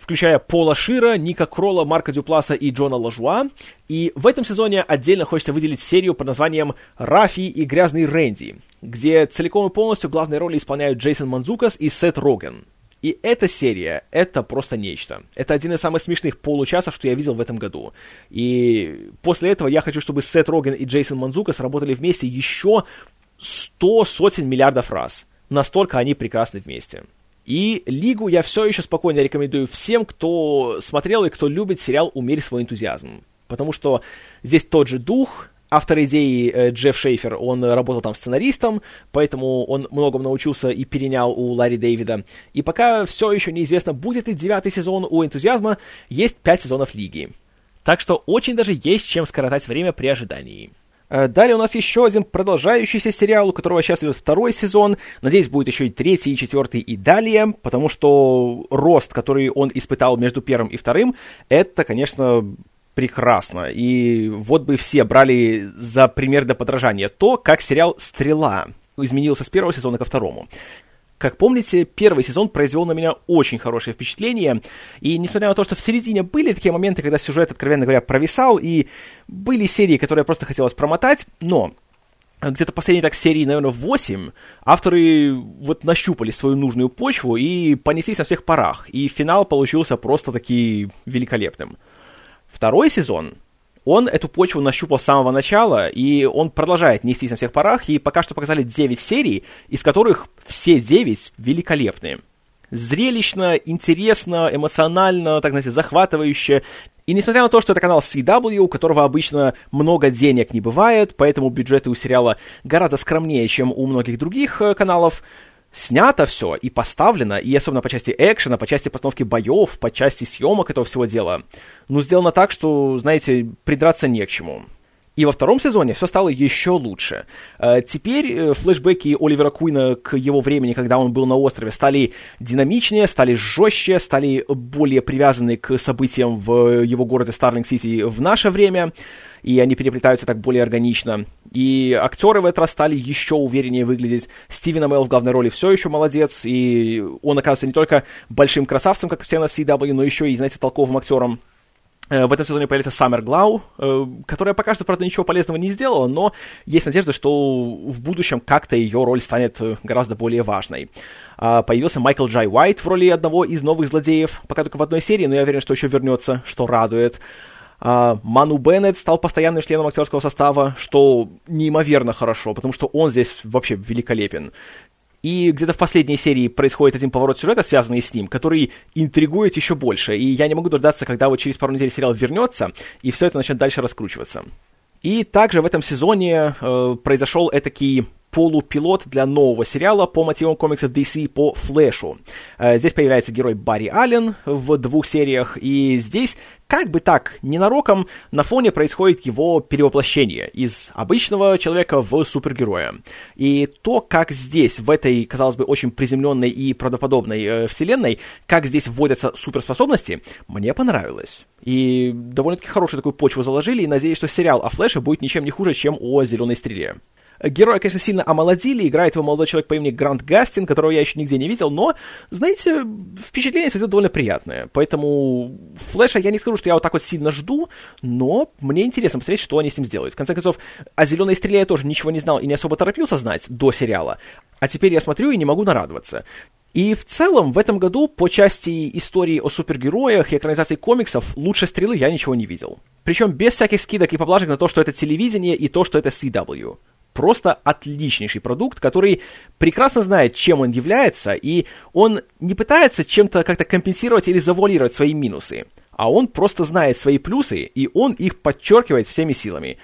включая Пола Шира, Ника Кролла, Марка Дюпласа и Джона Лажуа. И в этом сезоне отдельно хочется выделить серию под названием «Рафи и грязный Рэнди», где целиком и полностью главные роли исполняют Джейсон Манзукас и Сет Роген. И эта серия — это просто нечто. Это один из самых смешных получасов, что я видел в этом году. И после этого я хочу, чтобы Сет Роген и Джейсон Манзукас работали вместе еще сто сотен миллиардов раз. Настолько они прекрасны вместе. И Лигу я все еще спокойно рекомендую всем, кто смотрел и кто любит сериал «Умерь свой энтузиазм». Потому что здесь тот же дух, автор идеи э, Джефф Шейфер, он работал там сценаристом, поэтому он многому научился и перенял у Ларри Дэвида. И пока все еще неизвестно, будет ли девятый сезон у энтузиазма, есть пять сезонов Лиги. Так что очень даже есть чем скоротать время при ожидании. Э, далее у нас еще один продолжающийся сериал, у которого сейчас идет второй сезон. Надеюсь, будет еще и третий, и четвертый, и далее, потому что рост, который он испытал между первым и вторым, это, конечно, прекрасно. И вот бы все брали за пример для подражания то, как сериал «Стрела» изменился с первого сезона ко второму. Как помните, первый сезон произвел на меня очень хорошее впечатление, и несмотря на то, что в середине были такие моменты, когда сюжет, откровенно говоря, провисал, и были серии, которые просто хотелось промотать, но где-то последние так серии, наверное, 8, авторы вот нащупали свою нужную почву и понеслись на всех парах, и финал получился просто таки великолепным. Второй сезон он эту почву нащупал с самого начала, и он продолжает нестись на всех парах, и пока что показали 9 серий, из которых все 9 великолепные. Зрелищно, интересно, эмоционально, так знаете, захватывающе. И несмотря на то, что это канал CW, у которого обычно много денег не бывает, поэтому бюджеты у сериала гораздо скромнее, чем у многих других э, каналов, снято все и поставлено, и особенно по части экшена, по части постановки боев, по части съемок этого всего дела, ну, сделано так, что, знаете, придраться не к чему. И во втором сезоне все стало еще лучше. Э, теперь э, флешбеки Оливера Куина к его времени, когда он был на острове, стали динамичнее, стали жестче, стали более привязаны к событиям в его городе Старлинг-Сити в наше время и они переплетаются так более органично. И актеры в этот раз стали еще увереннее выглядеть. Стивен Амел в главной роли все еще молодец, и он оказывается не только большим красавцем, как все на CW, но еще и, знаете, толковым актером. Э, в этом сезоне появится Саммер Глау, э, которая пока что, правда, ничего полезного не сделала, но есть надежда, что в будущем как-то ее роль станет э, гораздо более важной. А, появился Майкл Джай Уайт в роли одного из новых злодеев, пока только в одной серии, но я уверен, что еще вернется, что радует. А, Ману Беннет стал постоянным членом актерского состава, что неимоверно хорошо, потому что он здесь вообще великолепен. И где-то в последней серии происходит один поворот сюжета, связанный с ним, который интригует еще больше. И я не могу дождаться, когда вот через пару недель сериал вернется, и все это начнет дальше раскручиваться. И также в этом сезоне э, произошел этакий полупилот для нового сериала по мотивам комиксов DC по Флэшу. Э, здесь появляется герой Барри Аллен в двух сериях, и здесь, как бы так, ненароком, на фоне происходит его перевоплощение из обычного человека в супергероя. И то, как здесь, в этой, казалось бы, очень приземленной и правдоподобной э, вселенной, как здесь вводятся суперспособности, мне понравилось. И довольно-таки хорошую такую почву заложили, и надеюсь, что сериал о Флэше будет ничем не хуже, чем о Зеленой Стреле. Героя, конечно, сильно омолодили, играет его молодой человек по имени Грант Гастин, которого я еще нигде не видел, но, знаете, впечатление создает довольно приятное. Поэтому Флэша я не скажу, что я вот так вот сильно жду, но мне интересно посмотреть, что они с ним сделают. В конце концов, о «Зеленой стреле» я тоже ничего не знал и не особо торопился знать до сериала, а теперь я смотрю и не могу нарадоваться. И в целом в этом году по части истории о супергероях и экранизации комиксов лучше стрелы я ничего не видел. Причем без всяких скидок и поблажек на то, что это телевидение и то, что это CW просто отличнейший продукт, который прекрасно знает, чем он является, и он не пытается чем-то как-то компенсировать или завуалировать свои минусы, а он просто знает свои плюсы, и он их подчеркивает всеми силами.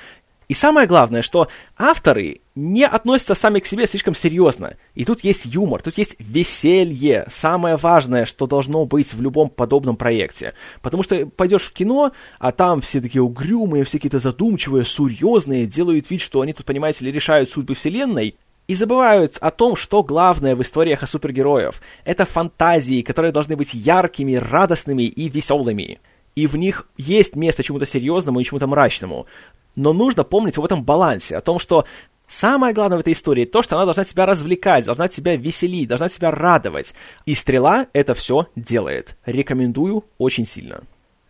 И самое главное, что авторы не относятся сами к себе слишком серьезно. И тут есть юмор, тут есть веселье, самое важное, что должно быть в любом подобном проекте. Потому что пойдешь в кино, а там все такие угрюмые, все какие-то задумчивые, серьезные, делают вид, что они тут, понимаете ли, решают судьбы вселенной, и забывают о том, что главное в историях о супергероев. Это фантазии, которые должны быть яркими, радостными и веселыми. И в них есть место чему-то серьезному и чему-то мрачному. Но нужно помнить об этом балансе, о том, что Самое главное в этой истории то, что она должна тебя развлекать, должна тебя веселить, должна тебя радовать. И «Стрела» это все делает. Рекомендую очень сильно.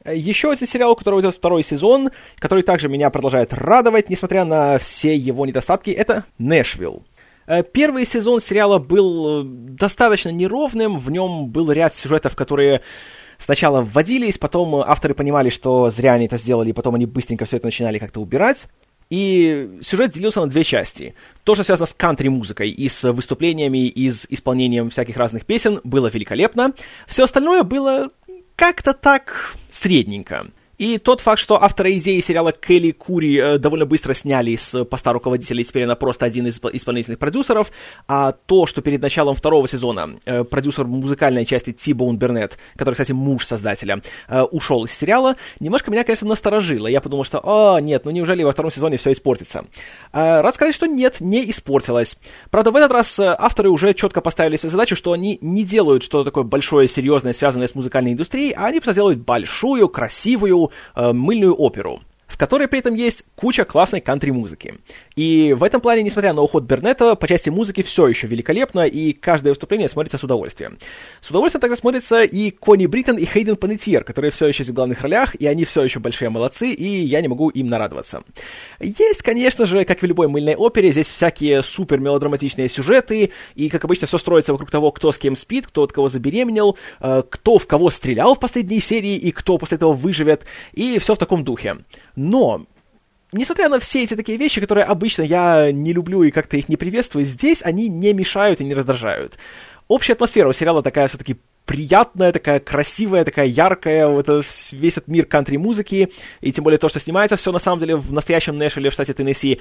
Еще один сериал, у которого идет второй сезон, который также меня продолжает радовать, несмотря на все его недостатки, это «Нэшвилл». Э, первый сезон сериала был э, достаточно неровным, в нем был ряд сюжетов, которые сначала вводились, потом авторы понимали, что зря они это сделали, и потом они быстренько все это начинали как-то убирать. И сюжет делился на две части. То, что связано с кантри-музыкой и с выступлениями, и с исполнением всяких разных песен, было великолепно. Все остальное было как-то так средненько. И тот факт, что авторы идеи сериала Келли Кури э, довольно быстро сняли с поста руководителя, и теперь она просто один из исполнительных продюсеров, а то, что перед началом второго сезона э, продюсер музыкальной части Ти-Боун Бернет, который, кстати, муж создателя, э, ушел из сериала, немножко меня, конечно, насторожило. Я подумал, что, о, нет, ну неужели во втором сезоне все испортится? Э, рад сказать, что нет, не испортилось. Правда, в этот раз авторы уже четко поставили себе задачу, что они не делают что-то такое большое, серьезное, связанное с музыкальной индустрией, а они просто делают большую, красивую, мыльную оперу в которой при этом есть куча классной кантри-музыки. И в этом плане, несмотря на уход Бернета, по части музыки все еще великолепно, и каждое выступление смотрится с удовольствием. С удовольствием также смотрится и Кони Бриттон, и Хейден Панетьер, которые все еще в главных ролях, и они все еще большие молодцы, и я не могу им нарадоваться. Есть, конечно же, как в любой мыльной опере, здесь всякие супер мелодраматичные сюжеты, и, как обычно, все строится вокруг того, кто с кем спит, кто от кого забеременел, э, кто в кого стрелял в последней серии, и кто после этого выживет, и все в таком духе. Но несмотря на все эти такие вещи, которые обычно я не люблю и как-то их не приветствую, здесь они не мешают и не раздражают. Общая атмосфера у сериала такая все-таки приятная, такая красивая, такая яркая, вот весь этот мир кантри-музыки, и тем более то, что снимается все на самом деле в настоящем Нэшвилле в штате Теннесси,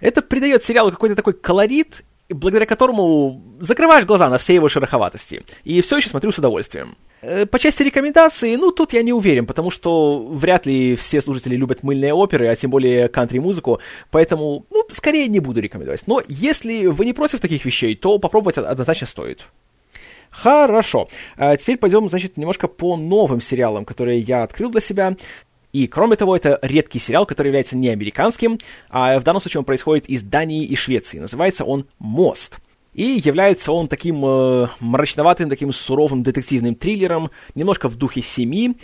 это придает сериалу какой-то такой колорит, благодаря которому закрываешь глаза на все его шероховатости. И все еще смотрю с удовольствием. Э, по части рекомендаций, ну, тут я не уверен, потому что вряд ли все слушатели любят мыльные оперы, а тем более кантри-музыку, поэтому, ну, скорее не буду рекомендовать. Но если вы не против таких вещей, то попробовать однозначно стоит. Хорошо. А теперь пойдем, значит, немножко по новым сериалам, которые я открыл для себя. И, кроме того, это редкий сериал, который является не американским, а в данном случае он происходит из Дании и Швеции. Называется он «Мост». И является он таким э, мрачноватым, таким суровым детективным триллером, немножко в духе «Семи»,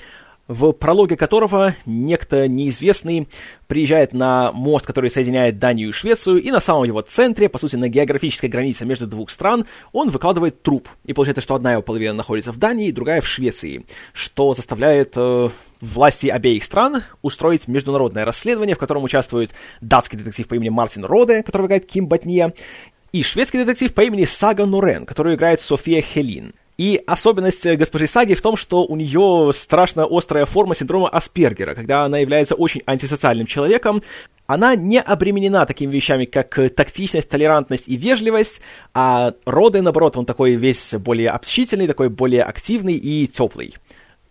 в прологе которого некто неизвестный приезжает на мост, который соединяет Данию и Швецию, и на самом его центре, по сути, на географической границе между двух стран, он выкладывает труп. И получается, что одна его половина находится в Дании, другая в Швеции, что заставляет э, власти обеих стран устроить международное расследование, в котором участвует датский детектив по имени Мартин Роде, который играет Ким Батния, и шведский детектив по имени Сага Нурен, который играет София Хелин. И особенность э, госпожи Саги в том, что у нее страшно острая форма синдрома Аспергера, когда она является очень антисоциальным человеком. Она не обременена такими вещами, как э, тактичность, толерантность и вежливость, а Роды, наоборот, он такой весь более общительный, такой более активный и теплый.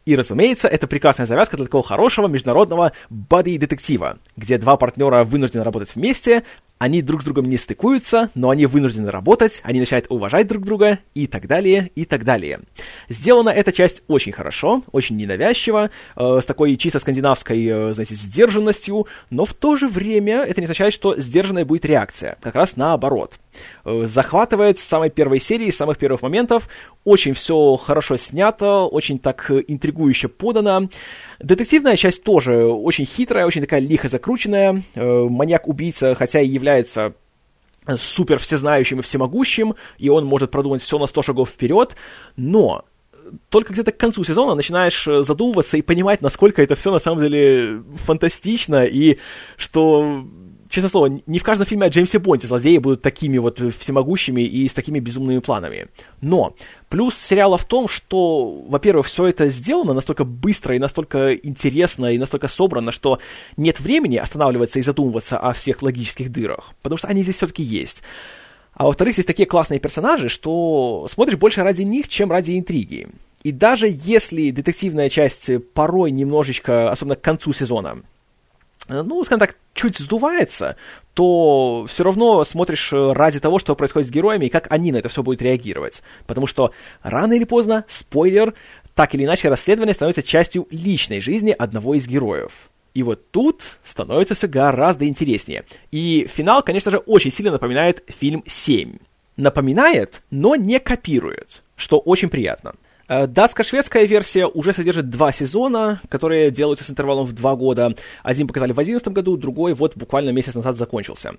И, разумеется, это прекрасная завязка для такого хорошего международного бади-детектива, где два партнера вынуждены работать вместе, они друг с другом не стыкуются, но они вынуждены работать, они начинают уважать друг друга и так далее, и так далее. Сделана эта часть очень хорошо, очень ненавязчиво, э, с такой чисто скандинавской, э, знаете, сдержанностью, но в то же время это не означает, что сдержанная будет реакция, как раз наоборот. Э, захватывает с самой первой серии, с самых первых моментов, очень все хорошо снято, очень так интригующе подано, Детективная часть тоже очень хитрая, очень такая лихо закрученная. Э, маньяк-убийца, хотя и является супер всезнающим и всемогущим, и он может продумать все на 100 шагов вперед, но только где-то к концу сезона начинаешь задумываться и понимать, насколько это все на самом деле фантастично, и что честно слово, не в каждом фильме о Джеймсе Бонде злодеи будут такими вот всемогущими и с такими безумными планами. Но плюс сериала в том, что, во-первых, все это сделано настолько быстро и настолько интересно и настолько собрано, что нет времени останавливаться и задумываться о всех логических дырах, потому что они здесь все-таки есть. А во-вторых, здесь такие классные персонажи, что смотришь больше ради них, чем ради интриги. И даже если детективная часть порой немножечко, особенно к концу сезона, ну, скажем так, чуть сдувается, то все равно смотришь э, ради того, что происходит с героями и как они на это все будут реагировать. Потому что рано или поздно, спойлер, так или иначе расследование становится частью личной жизни одного из героев. И вот тут становится все гораздо интереснее. И финал, конечно же, очень сильно напоминает фильм «7». Напоминает, но не копирует, что очень приятно. Э, датско-шведская версия уже содержит два сезона, которые делаются с интервалом в два года. Один показали в 2011 году, другой вот буквально месяц назад закончился.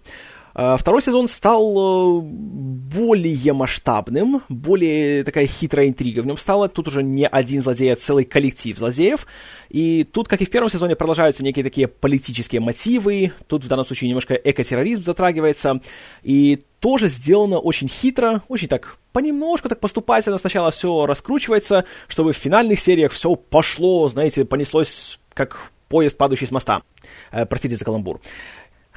Э, второй сезон стал э, более масштабным, более такая хитрая интрига в нем стала. Тут уже не один злодей, а целый коллектив злодеев. И тут, как и в первом сезоне, продолжаются некие такие политические мотивы. Тут в данном случае немножко экотерроризм затрагивается. И тоже сделано очень хитро, очень так понемножку, так поступательно сначала все раскручивается, чтобы в финальных сериях все пошло, знаете, понеслось как поезд, падающий с моста. Э, простите за каламбур.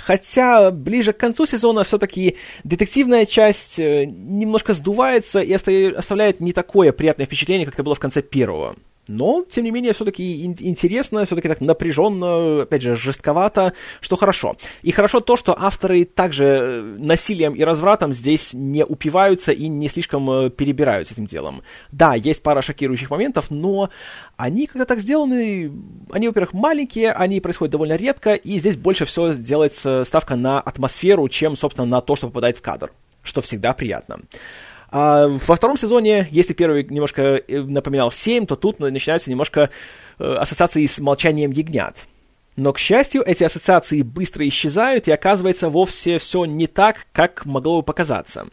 Хотя ближе к концу сезона все-таки детективная часть э, немножко сдувается и оставляет не такое приятное впечатление, как это было в конце первого. Но, тем не менее, все-таки интересно, все-таки так напряженно, опять же, жестковато, что хорошо. И хорошо то, что авторы также э, насилием и развратом здесь не упиваются и не слишком э, перебирают с этим делом. Да, есть пара шокирующих моментов, но они как-то так сделаны, они, во-первых, маленькие, они происходят довольно редко, и здесь больше всего делается ставка на атмосферу, чем, собственно, на то, что попадает в кадр, что всегда приятно. А во втором сезоне, если первый немножко э, напоминал 7, то тут начинаются немножко э, ассоциации с молчанием ягнят. Но, к счастью, эти ассоциации быстро исчезают, и оказывается вовсе все не так, как могло бы показаться.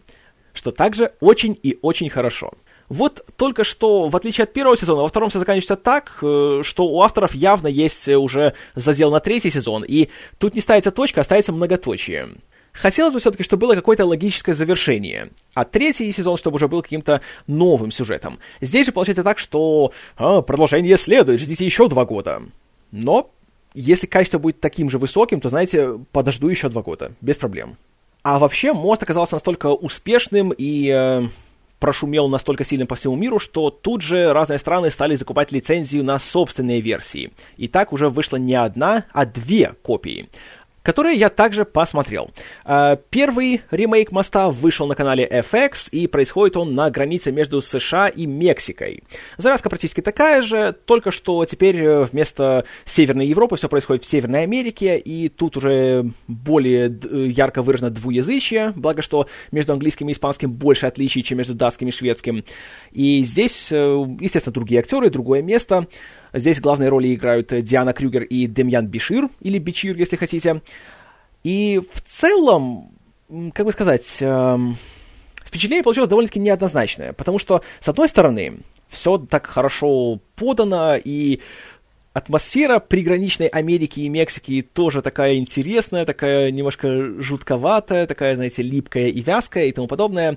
Что также очень и очень хорошо. Вот только что, в отличие от первого сезона, во втором все заканчивается так, э, что у авторов явно есть уже задел на третий сезон, и тут не ставится точка, а ставится многоточие. Хотелось бы все-таки, чтобы было какое-то логическое завершение. А третий сезон, чтобы уже был каким-то новым сюжетом. Здесь же получается так, что а, продолжение следует, ждите еще два года. Но если качество будет таким же высоким, то, знаете, подожду еще два года, без проблем. А вообще, мост оказался настолько успешным и э, прошумел настолько сильно по всему миру, что тут же разные страны стали закупать лицензию на собственные версии. И так уже вышла не одна, а две копии которые я также посмотрел. А, первый ремейк моста вышел на канале FX, и происходит он на границе между США и Мексикой. Завязка практически такая же, только что теперь э, вместо Северной Европы все происходит в Северной Америке, и тут уже более э, ярко выражено двуязычие, благо что между английским и испанским больше отличий, чем между датским и шведским. И здесь, э, естественно, другие актеры, другое место. Здесь главные роли играют Диана Крюгер и Демьян Бишир, или Бичир, если хотите. И в целом, как бы сказать, эм, впечатление получилось довольно-таки неоднозначное, потому что, с одной стороны, все так хорошо подано, и атмосфера приграничной Америки и Мексики тоже такая интересная, такая немножко жутковатая, такая, знаете, липкая и вязкая и тому подобное.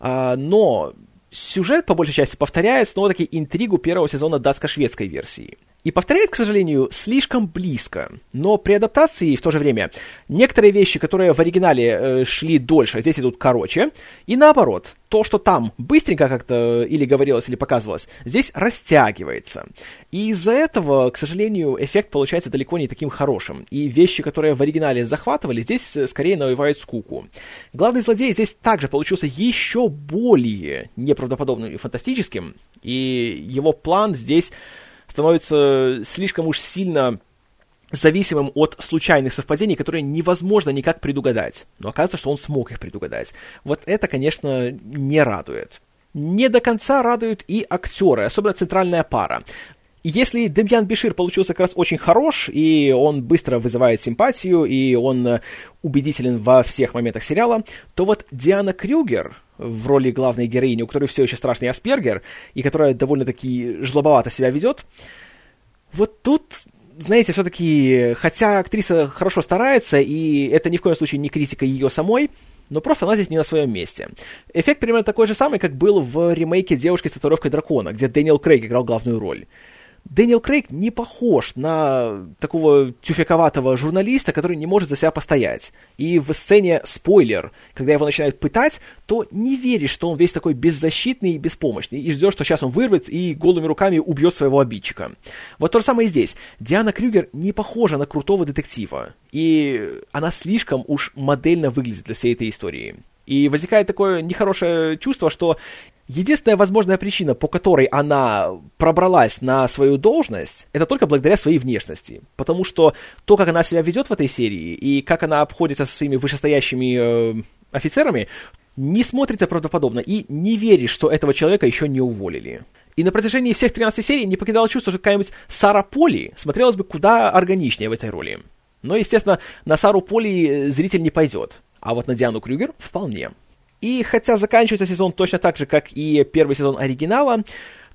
А, но сюжет, по большей части, повторяет снова-таки интригу первого сезона датско-шведской версии. И повторяет, к сожалению, слишком близко. Но при адаптации в то же время некоторые вещи, которые в оригинале э, шли дольше, здесь идут короче. И наоборот, то, что там быстренько как-то или говорилось, или показывалось, здесь растягивается. И из-за этого, к сожалению, эффект получается далеко не таким хорошим. И вещи, которые в оригинале захватывали, здесь э, скорее навевают скуку. Главный злодей здесь также получился еще более неправдоподобным и фантастическим. И его план здесь становится слишком уж сильно зависимым от случайных совпадений, которые невозможно никак предугадать. Но оказывается, что он смог их предугадать. Вот это, конечно, не радует. Не до конца радуют и актеры, особенно центральная пара. Если Демьян Бишир получился как раз очень хорош, и он быстро вызывает симпатию, и он убедителен во всех моментах сериала, то вот Диана Крюгер в роли главной героини, у которой все еще страшный Аспергер, и которая довольно-таки жлобовато себя ведет, вот тут знаете, все-таки, хотя актриса хорошо старается, и это ни в коем случае не критика ее самой, но просто она здесь не на своем месте. Эффект примерно такой же самый, как был в ремейке «Девушки с татуировкой дракона», где Дэниел Крейг играл главную роль. Дэниел Крейг не похож на такого тюфяковатого журналиста, который не может за себя постоять. И в сцене спойлер, когда его начинают пытать, то не веришь, что он весь такой беззащитный и беспомощный, и ждешь, что сейчас он вырвет и голыми руками убьет своего обидчика. Вот то же самое и здесь. Диана Крюгер не похожа на крутого детектива, и она слишком уж модельно выглядит для всей этой истории. И возникает такое нехорошее чувство, что Единственная возможная причина, по которой она пробралась на свою должность, это только благодаря своей внешности. Потому что то, как она себя ведет в этой серии, и как она обходится со своими вышестоящими э, офицерами, не смотрится правдоподобно, и не веришь, что этого человека еще не уволили. И на протяжении всех 13 серий не покидало чувство, что какая-нибудь Сара Поли смотрелась бы куда органичнее в этой роли. Но, естественно, на Сару Поли зритель не пойдет, а вот на Диану Крюгер вполне. И хотя заканчивается сезон точно так же, как и первый сезон оригинала,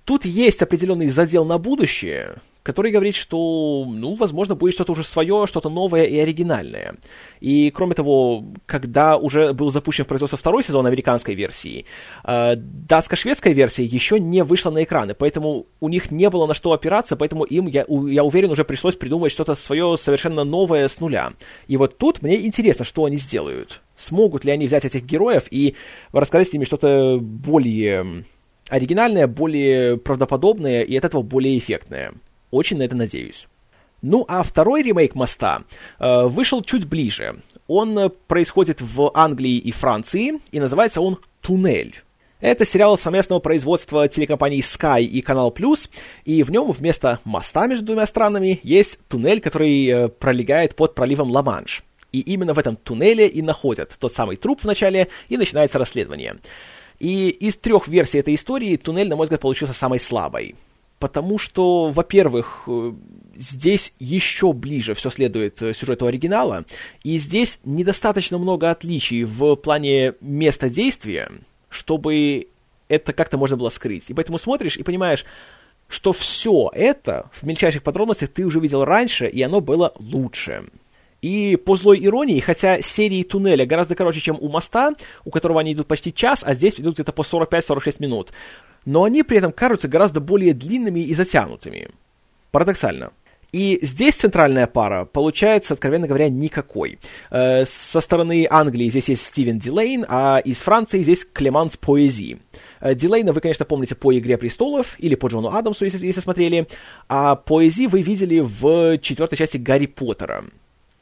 тут есть определенный задел на будущее, который говорит, что, ну, возможно, будет что-то уже свое, что-то новое и оригинальное. И, кроме того, когда уже был запущен в производство второй сезон американской версии, э, датско-шведская версия еще не вышла на экраны, поэтому у них не было на что опираться, поэтому им, я, я уверен, уже пришлось придумать что-то свое совершенно новое с нуля. И вот тут мне интересно, что они сделают. Смогут ли они взять этих героев и рассказать с ними что-то более оригинальное, более правдоподобное и от этого более эффектное. Очень на это надеюсь. Ну а второй ремейк «Моста» э, вышел чуть ближе. Он э, происходит в Англии и Франции, и называется он «Туннель». Это сериал совместного производства телекомпаний Sky и Канал Плюс, и в нем вместо моста между двумя странами есть туннель, который э, пролегает под проливом Ла-Манш. И именно в этом туннеле и находят тот самый труп в начале, и начинается расследование. И из трех версий этой истории туннель, на мой взгляд, получился самой слабой потому что, во-первых, э, здесь еще ближе все следует э, сюжету оригинала, и здесь недостаточно много отличий в плане места действия, чтобы это как-то можно было скрыть. И поэтому смотришь и понимаешь, что все это в мельчайших подробностях ты уже видел раньше, и оно было лучше. И по злой иронии, хотя серии туннеля гораздо короче, чем у моста, у которого они идут почти час, а здесь идут где-то по 45-46 минут, но они при этом кажутся гораздо более длинными и затянутыми. Парадоксально. И здесь центральная пара получается, откровенно говоря, никакой. Э, со стороны Англии здесь есть Стивен Дилейн, а из Франции здесь Клеманс Поэзи. Э, Дилейна вы, конечно, помните по «Игре престолов» или по Джону Адамсу, если, если смотрели, а Поэзи вы видели в четвертой части Гарри Поттера.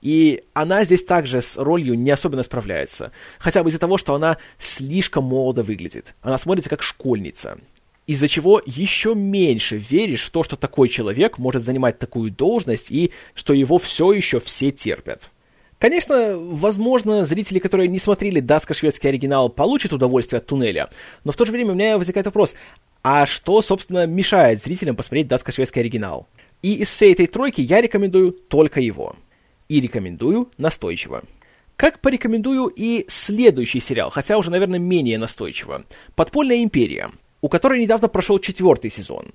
И она здесь также с ролью не особенно справляется. Хотя бы из-за того, что она слишком молодо выглядит. Она смотрится как школьница. Из-за чего еще меньше веришь в то, что такой человек может занимать такую должность и что его все еще все терпят. Конечно, возможно, зрители, которые не смотрели датско-шведский оригинал, получат удовольствие от туннеля, но в то же время у меня возникает вопрос, а что, собственно, мешает зрителям посмотреть датско-шведский оригинал? И из всей этой тройки я рекомендую только его и рекомендую настойчиво. Как порекомендую и следующий сериал, хотя уже, наверное, менее настойчиво. «Подпольная империя», у которой недавно прошел четвертый сезон.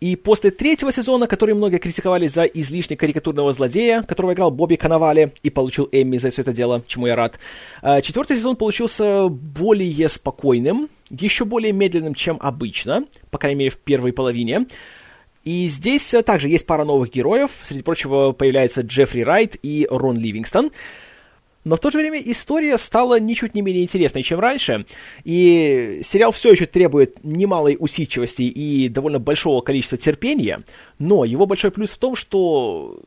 И после третьего сезона, который многие критиковали за излишне карикатурного злодея, которого играл Бобби Канавали и получил Эмми за все это дело, чему я рад, а, четвертый сезон получился более спокойным, еще более медленным, чем обычно, по крайней мере в первой половине. И здесь э, также есть пара новых героев. Среди прочего появляется Джеффри Райт и Рон Ливингстон. Но в то же время история стала ничуть не менее интересной, чем раньше, и сериал все еще требует немалой усидчивости и довольно большого количества терпения, но его большой плюс в том, что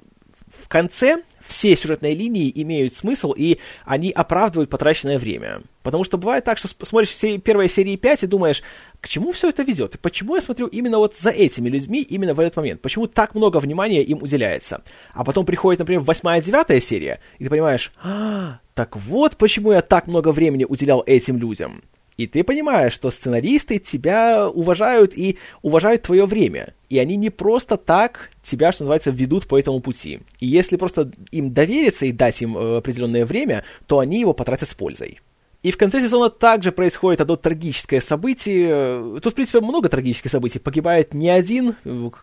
в конце все сюжетные линии имеют смысл, и они оправдывают потраченное время. Потому что бывает так, что смотришь все, первые серии 5 и думаешь, к чему все это ведет? И почему я смотрю именно вот за этими людьми именно в этот момент? Почему так много внимания им уделяется? А потом приходит, например, восьмая, девятая серия, и ты понимаешь, а, так вот почему я так много времени уделял этим людям. И ты понимаешь, что сценаристы тебя уважают и уважают твое время. И они не просто так тебя, что называется, ведут по этому пути. И если просто им довериться и дать им э, определенное время, то они его потратят с пользой. И в конце сезона также происходит одно трагическое событие. Тут, в принципе, много трагических событий. Погибает не один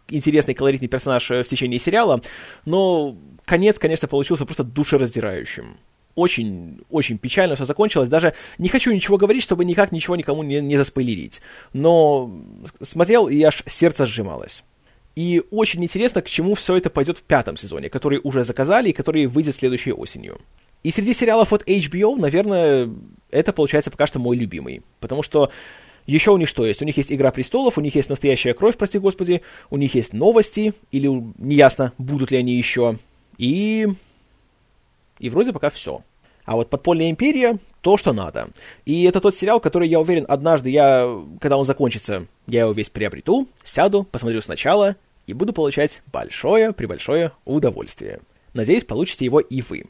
интересный колоритный персонаж в течение сериала, но конец, конечно, получился просто душераздирающим очень, очень печально все закончилось. Даже не хочу ничего говорить, чтобы никак ничего никому не, не заспойлерить. Но смотрел, и аж сердце сжималось. И очень интересно, к чему все это пойдет в пятом сезоне, который уже заказали и который выйдет следующей осенью. И среди сериалов от HBO, наверное, это получается пока что мой любимый. Потому что еще у них что есть? У них есть «Игра престолов», у них есть «Настоящая кровь», прости господи, у них есть новости, или неясно, будут ли они еще. И и вроде пока все. А вот «Подпольная империя» — то, что надо. И это тот сериал, который, я уверен, однажды я, когда он закончится, я его весь приобрету, сяду, посмотрю сначала и буду получать большое-пребольшое удовольствие. Надеюсь, получите его и вы.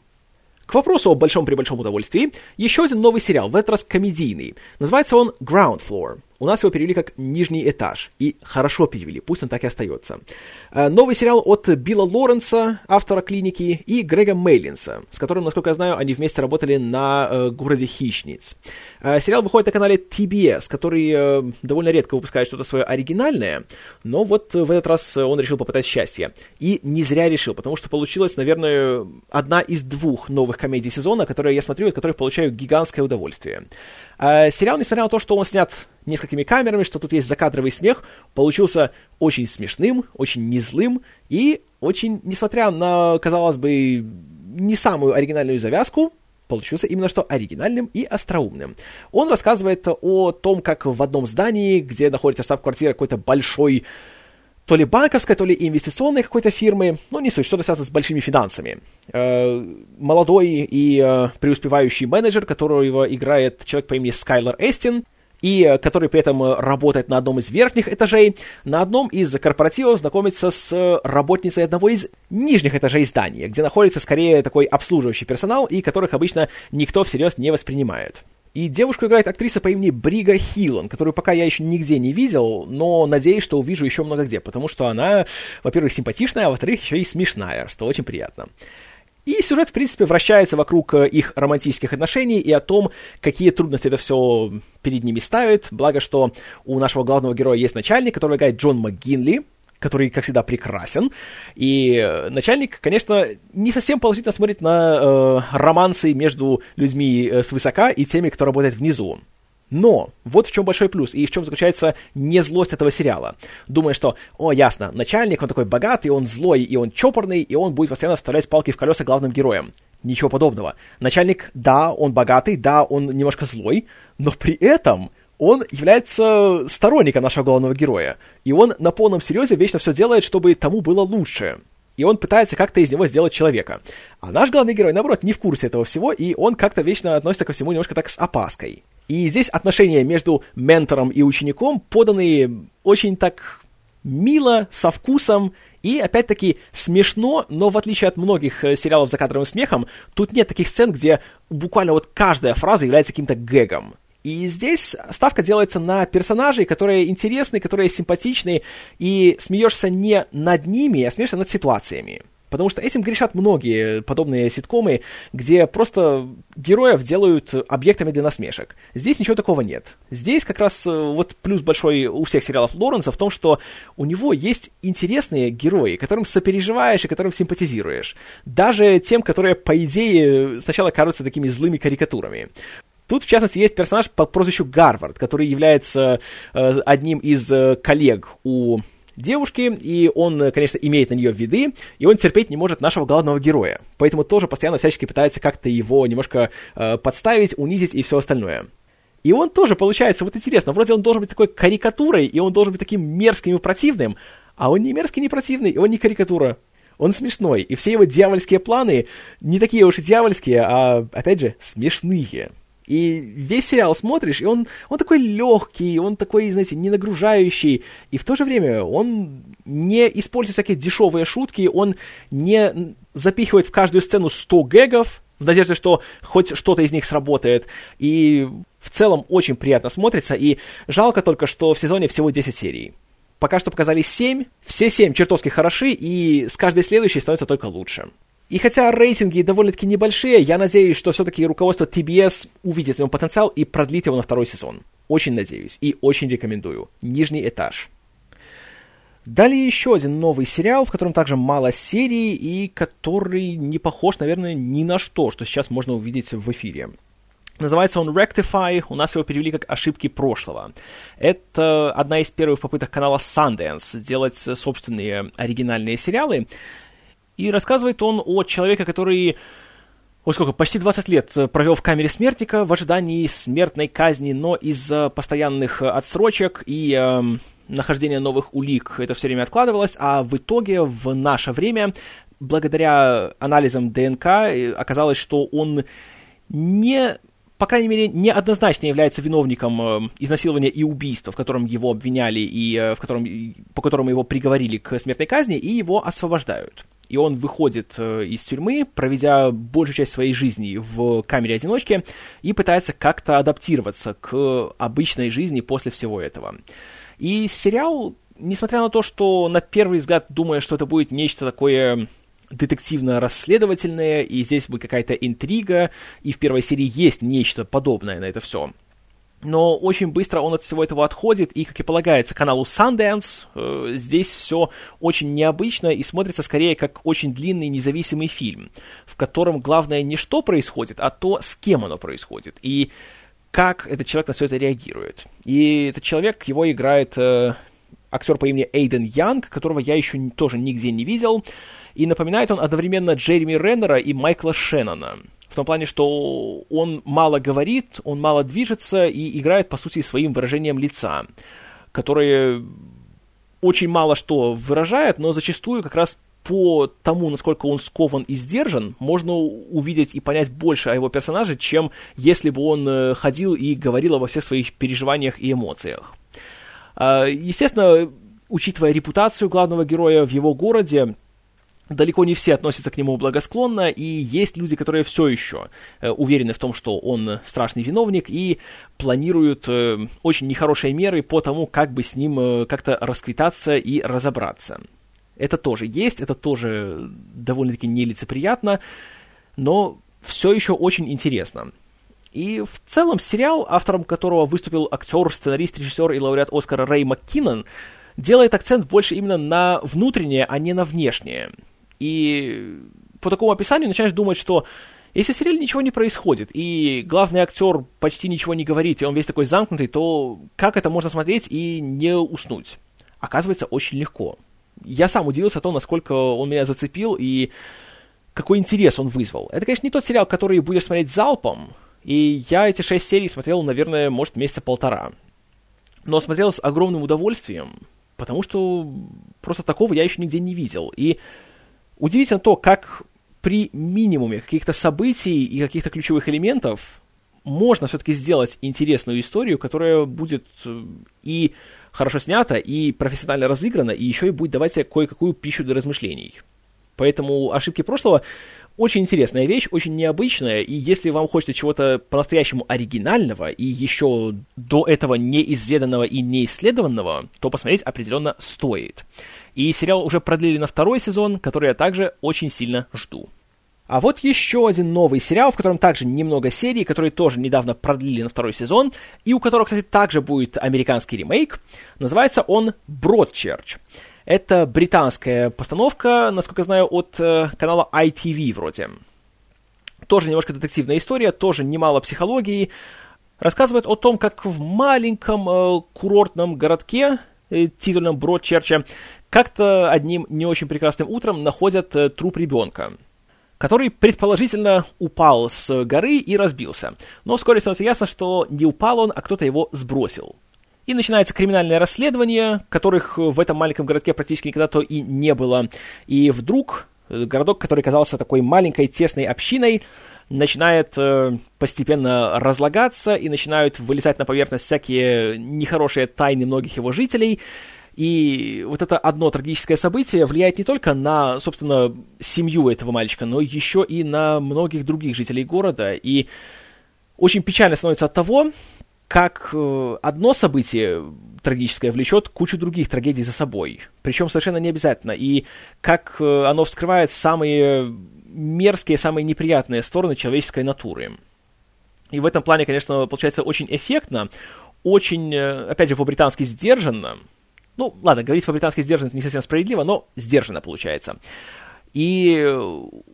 К вопросу о большом-пребольшом удовольствии, еще один новый сериал, в этот раз комедийный. Называется он Ground Floor. У нас его перевели как «Нижний этаж». И хорошо перевели, пусть он так и остается. Э, новый сериал от Билла Лоренса, автора «Клиники», и Грега Мейлинса, с которым, насколько я знаю, они вместе работали на э, «Городе хищниц». Э, сериал выходит на канале TBS, который довольно редко выпускает что-то свое оригинальное, но вот в этот раз он решил попытать счастье. И не зря решил, потому что получилась, наверное, одна из двух новых комедий сезона, которые я смотрю, от которых получаю гигантское удовольствие. Э, сериал, несмотря на то, что он снят несколькими камерами, что тут есть закадровый смех, получился очень смешным, очень незлым и очень, несмотря на, казалось бы, не самую оригинальную завязку, получился именно что оригинальным и остроумным. Он рассказывает о том, как в одном здании, где находится штаб-квартира какой-то большой то ли банковской, то ли инвестиционной какой-то фирмы, ну, не суть, что-то связано с большими финансами. Э, молодой и э, преуспевающий менеджер, которого играет человек по имени Скайлор Эстин, и э, который при этом работает на одном из верхних этажей, на одном из корпоративов знакомится с работницей одного из нижних этажей здания, где находится скорее такой обслуживающий персонал, и которых обычно никто всерьез не воспринимает. И девушку играет актриса по имени Брига Хиллан, которую пока я еще нигде не видел, но надеюсь, что увижу еще много где, потому что она, во-первых, симпатичная, а во-вторых, еще и смешная, что очень приятно. И сюжет, в принципе, вращается вокруг э, их романтических отношений и о том, какие трудности это все перед ними ставит. Благо, что у нашего главного героя есть начальник, который играет Джон МcГинли, который, как всегда, прекрасен. И э, начальник, конечно, не совсем положительно смотрит на э, романсы между людьми э, свысока и теми, кто работает внизу. Но вот в чем большой плюс и в чем заключается не злость этого сериала. Думая, что, о, ясно, начальник, он такой богатый, он злой, и он чопорный, и он будет постоянно вставлять палки в колеса главным героям. Ничего подобного. Начальник, да, он богатый, да, он немножко злой, но при этом он является сторонником нашего главного героя. И он на полном серьезе вечно все делает, чтобы тому было лучше. И он пытается как-то из него сделать человека. А наш главный герой, наоборот, не в курсе этого всего, и он как-то вечно относится ко всему немножко так с опаской. И здесь отношения между ментором и учеником поданы очень так мило, со вкусом, и опять-таки смешно, но в отличие от многих э, сериалов с закадровым смехом, тут нет таких сцен, где буквально вот каждая фраза является каким-то гэгом. И здесь ставка делается на персонажей, которые интересны, которые симпатичны, и смеешься не над ними, а смеешься над ситуациями. Потому что этим грешат многие подобные ситкомы, где просто героев делают объектами для насмешек. Здесь ничего такого нет. Здесь как раз э, вот плюс большой у всех сериалов Лоренса в том, что у него есть интересные герои, которым сопереживаешь и которым симпатизируешь. Даже тем, которые, по идее, сначала кажутся такими злыми карикатурами. Тут, в частности, есть персонаж по прозвищу Гарвард, который является э, одним из э, коллег у девушки, и он, конечно, имеет на нее виды, и он терпеть не может нашего главного героя. Поэтому тоже постоянно всячески пытается как-то его немножко э, подставить, унизить и все остальное. И он тоже, получается, вот интересно, вроде он должен быть такой карикатурой, и он должен быть таким мерзким и противным, а он не мерзкий, не противный, и он не карикатура. Он смешной, и все его дьявольские планы не такие уж и дьявольские, а, опять же, смешные. И весь сериал смотришь, и он, он такой легкий, он такой, знаете, не нагружающий, и в то же время он не использует всякие дешевые шутки, он не запихивает в каждую сцену 100 гэгов, в надежде, что хоть что-то из них сработает. И в целом очень приятно смотрится, и жалко только, что в сезоне всего 10 серий. Пока что показали 7, все 7 чертовски хороши, и с каждой следующей становится только лучше. И хотя рейтинги довольно-таки небольшие, я надеюсь, что все-таки руководство TBS увидит в нем потенциал и продлит его на второй сезон. Очень надеюсь и очень рекомендую. Нижний этаж. Далее еще один новый сериал, в котором также мало серий и который не похож, наверное, ни на что, что сейчас можно увидеть в эфире. Называется он Rectify, у нас его перевели как «Ошибки прошлого». Это одна из первых попыток канала Sundance делать собственные оригинальные сериалы. И рассказывает он о человеке, который Ой, сколько, почти 20 лет провел в камере смертника в ожидании смертной казни, но из-за постоянных отсрочек и э, нахождения новых улик это все время откладывалось, а в итоге в наше время, благодаря анализам ДНК, э, оказалось, что он не по крайней мере, неоднозначно является виновником э, изнасилования и убийства, в котором его обвиняли и э, в котором, по которому его приговорили к смертной казни, и его освобождают. И он выходит э, из тюрьмы, проведя большую часть своей жизни в камере одиночки, и пытается как-то адаптироваться к обычной жизни после всего этого. И сериал, несмотря на то, что на первый взгляд думая, что это будет нечто такое детективно-расследовательное, и здесь будет какая-то интрига, и в первой серии есть нечто подобное на это все. Но очень быстро он от всего этого отходит, и, как и полагается каналу Sundance, э, здесь все очень необычно и смотрится скорее как очень длинный независимый фильм, в котором главное не что происходит, а то, с кем оно происходит, и как этот человек на все это реагирует. И этот человек, его играет э, актер по имени Эйден Янг, которого я еще тоже нигде не видел, и напоминает он одновременно Джереми Реннера и Майкла Шеннона. В том плане, что он мало говорит, он мало движется и играет, по сути, своим выражением лица, которое очень мало что выражает, но зачастую как раз по тому, насколько он скован и сдержан, можно увидеть и понять больше о его персонаже, чем если бы он э, ходил и говорил обо всех своих переживаниях и эмоциях. А, естественно, учитывая репутацию главного героя в его городе, далеко не все относятся к нему благосклонно, и есть люди, которые все еще э, уверены в том, что он страшный виновник, и планируют э, очень нехорошие меры по тому, как бы с ним э, как-то расквитаться и разобраться. Это тоже есть, это тоже довольно-таки нелицеприятно, но все еще очень интересно. И в целом сериал, автором которого выступил актер, сценарист, режиссер и лауреат Оскара Рэй МакКиннон, делает акцент больше именно на внутреннее, а не на внешнее. И по такому описанию начинаешь думать, что если в сериале ничего не происходит, и главный актер почти ничего не говорит, и он весь такой замкнутый, то как это можно смотреть и не уснуть? Оказывается, очень легко. Я сам удивился то, насколько он меня зацепил и какой интерес он вызвал. Это, конечно, не тот сериал, который будешь смотреть залпом, и я эти шесть серий смотрел, наверное, может, месяца полтора. Но смотрел с огромным удовольствием, потому что просто такого я еще нигде не видел. И Удивительно то, как при минимуме каких-то событий и каких-то ключевых элементов можно все-таки сделать интересную историю, которая будет э, и хорошо снята, и профессионально разыграна, и еще и будет давать себе кое-какую пищу для размышлений. Поэтому ошибки прошлого очень интересная вещь, очень необычная, и если вам хочется чего-то по-настоящему оригинального и еще до этого неизведанного и неисследованного, то посмотреть определенно стоит. И сериал уже продлили на второй сезон, который я также очень сильно жду. А вот еще один новый сериал, в котором также немного серий, который тоже недавно продлили на второй сезон, и у которого, кстати, также будет американский ремейк. Называется он «Бродчерч». Это британская постановка, насколько знаю, от э, канала ITV вроде. Тоже немножко детективная история, тоже немало психологии. Рассказывает о том, как в маленьком э, курортном городке, титульном Бродчерче, как-то одним не очень прекрасным утром находят э, труп ребенка который предположительно упал с горы и разбился. Но вскоре становится ясно, что не упал он, а кто-то его сбросил. И начинается криминальное расследование, которых в этом маленьком городке практически никогда-то и не было. И вдруг э, городок, который казался такой маленькой тесной общиной, начинает э, постепенно разлагаться и начинают вылезать на поверхность всякие нехорошие тайны многих его жителей. И вот это одно трагическое событие влияет не только на, собственно, семью этого мальчика, но еще и на многих других жителей города. И очень печально становится от того, как э, одно событие трагическое влечет кучу других трагедий за собой. Причем совершенно не обязательно. И как э, оно вскрывает самые мерзкие, самые неприятные стороны человеческой натуры. И в этом плане, конечно, получается очень эффектно, очень, э, опять же, по-британски сдержанно. Ну, ладно, говорить по-британски сдержанно это не совсем справедливо, но сдержанно получается. И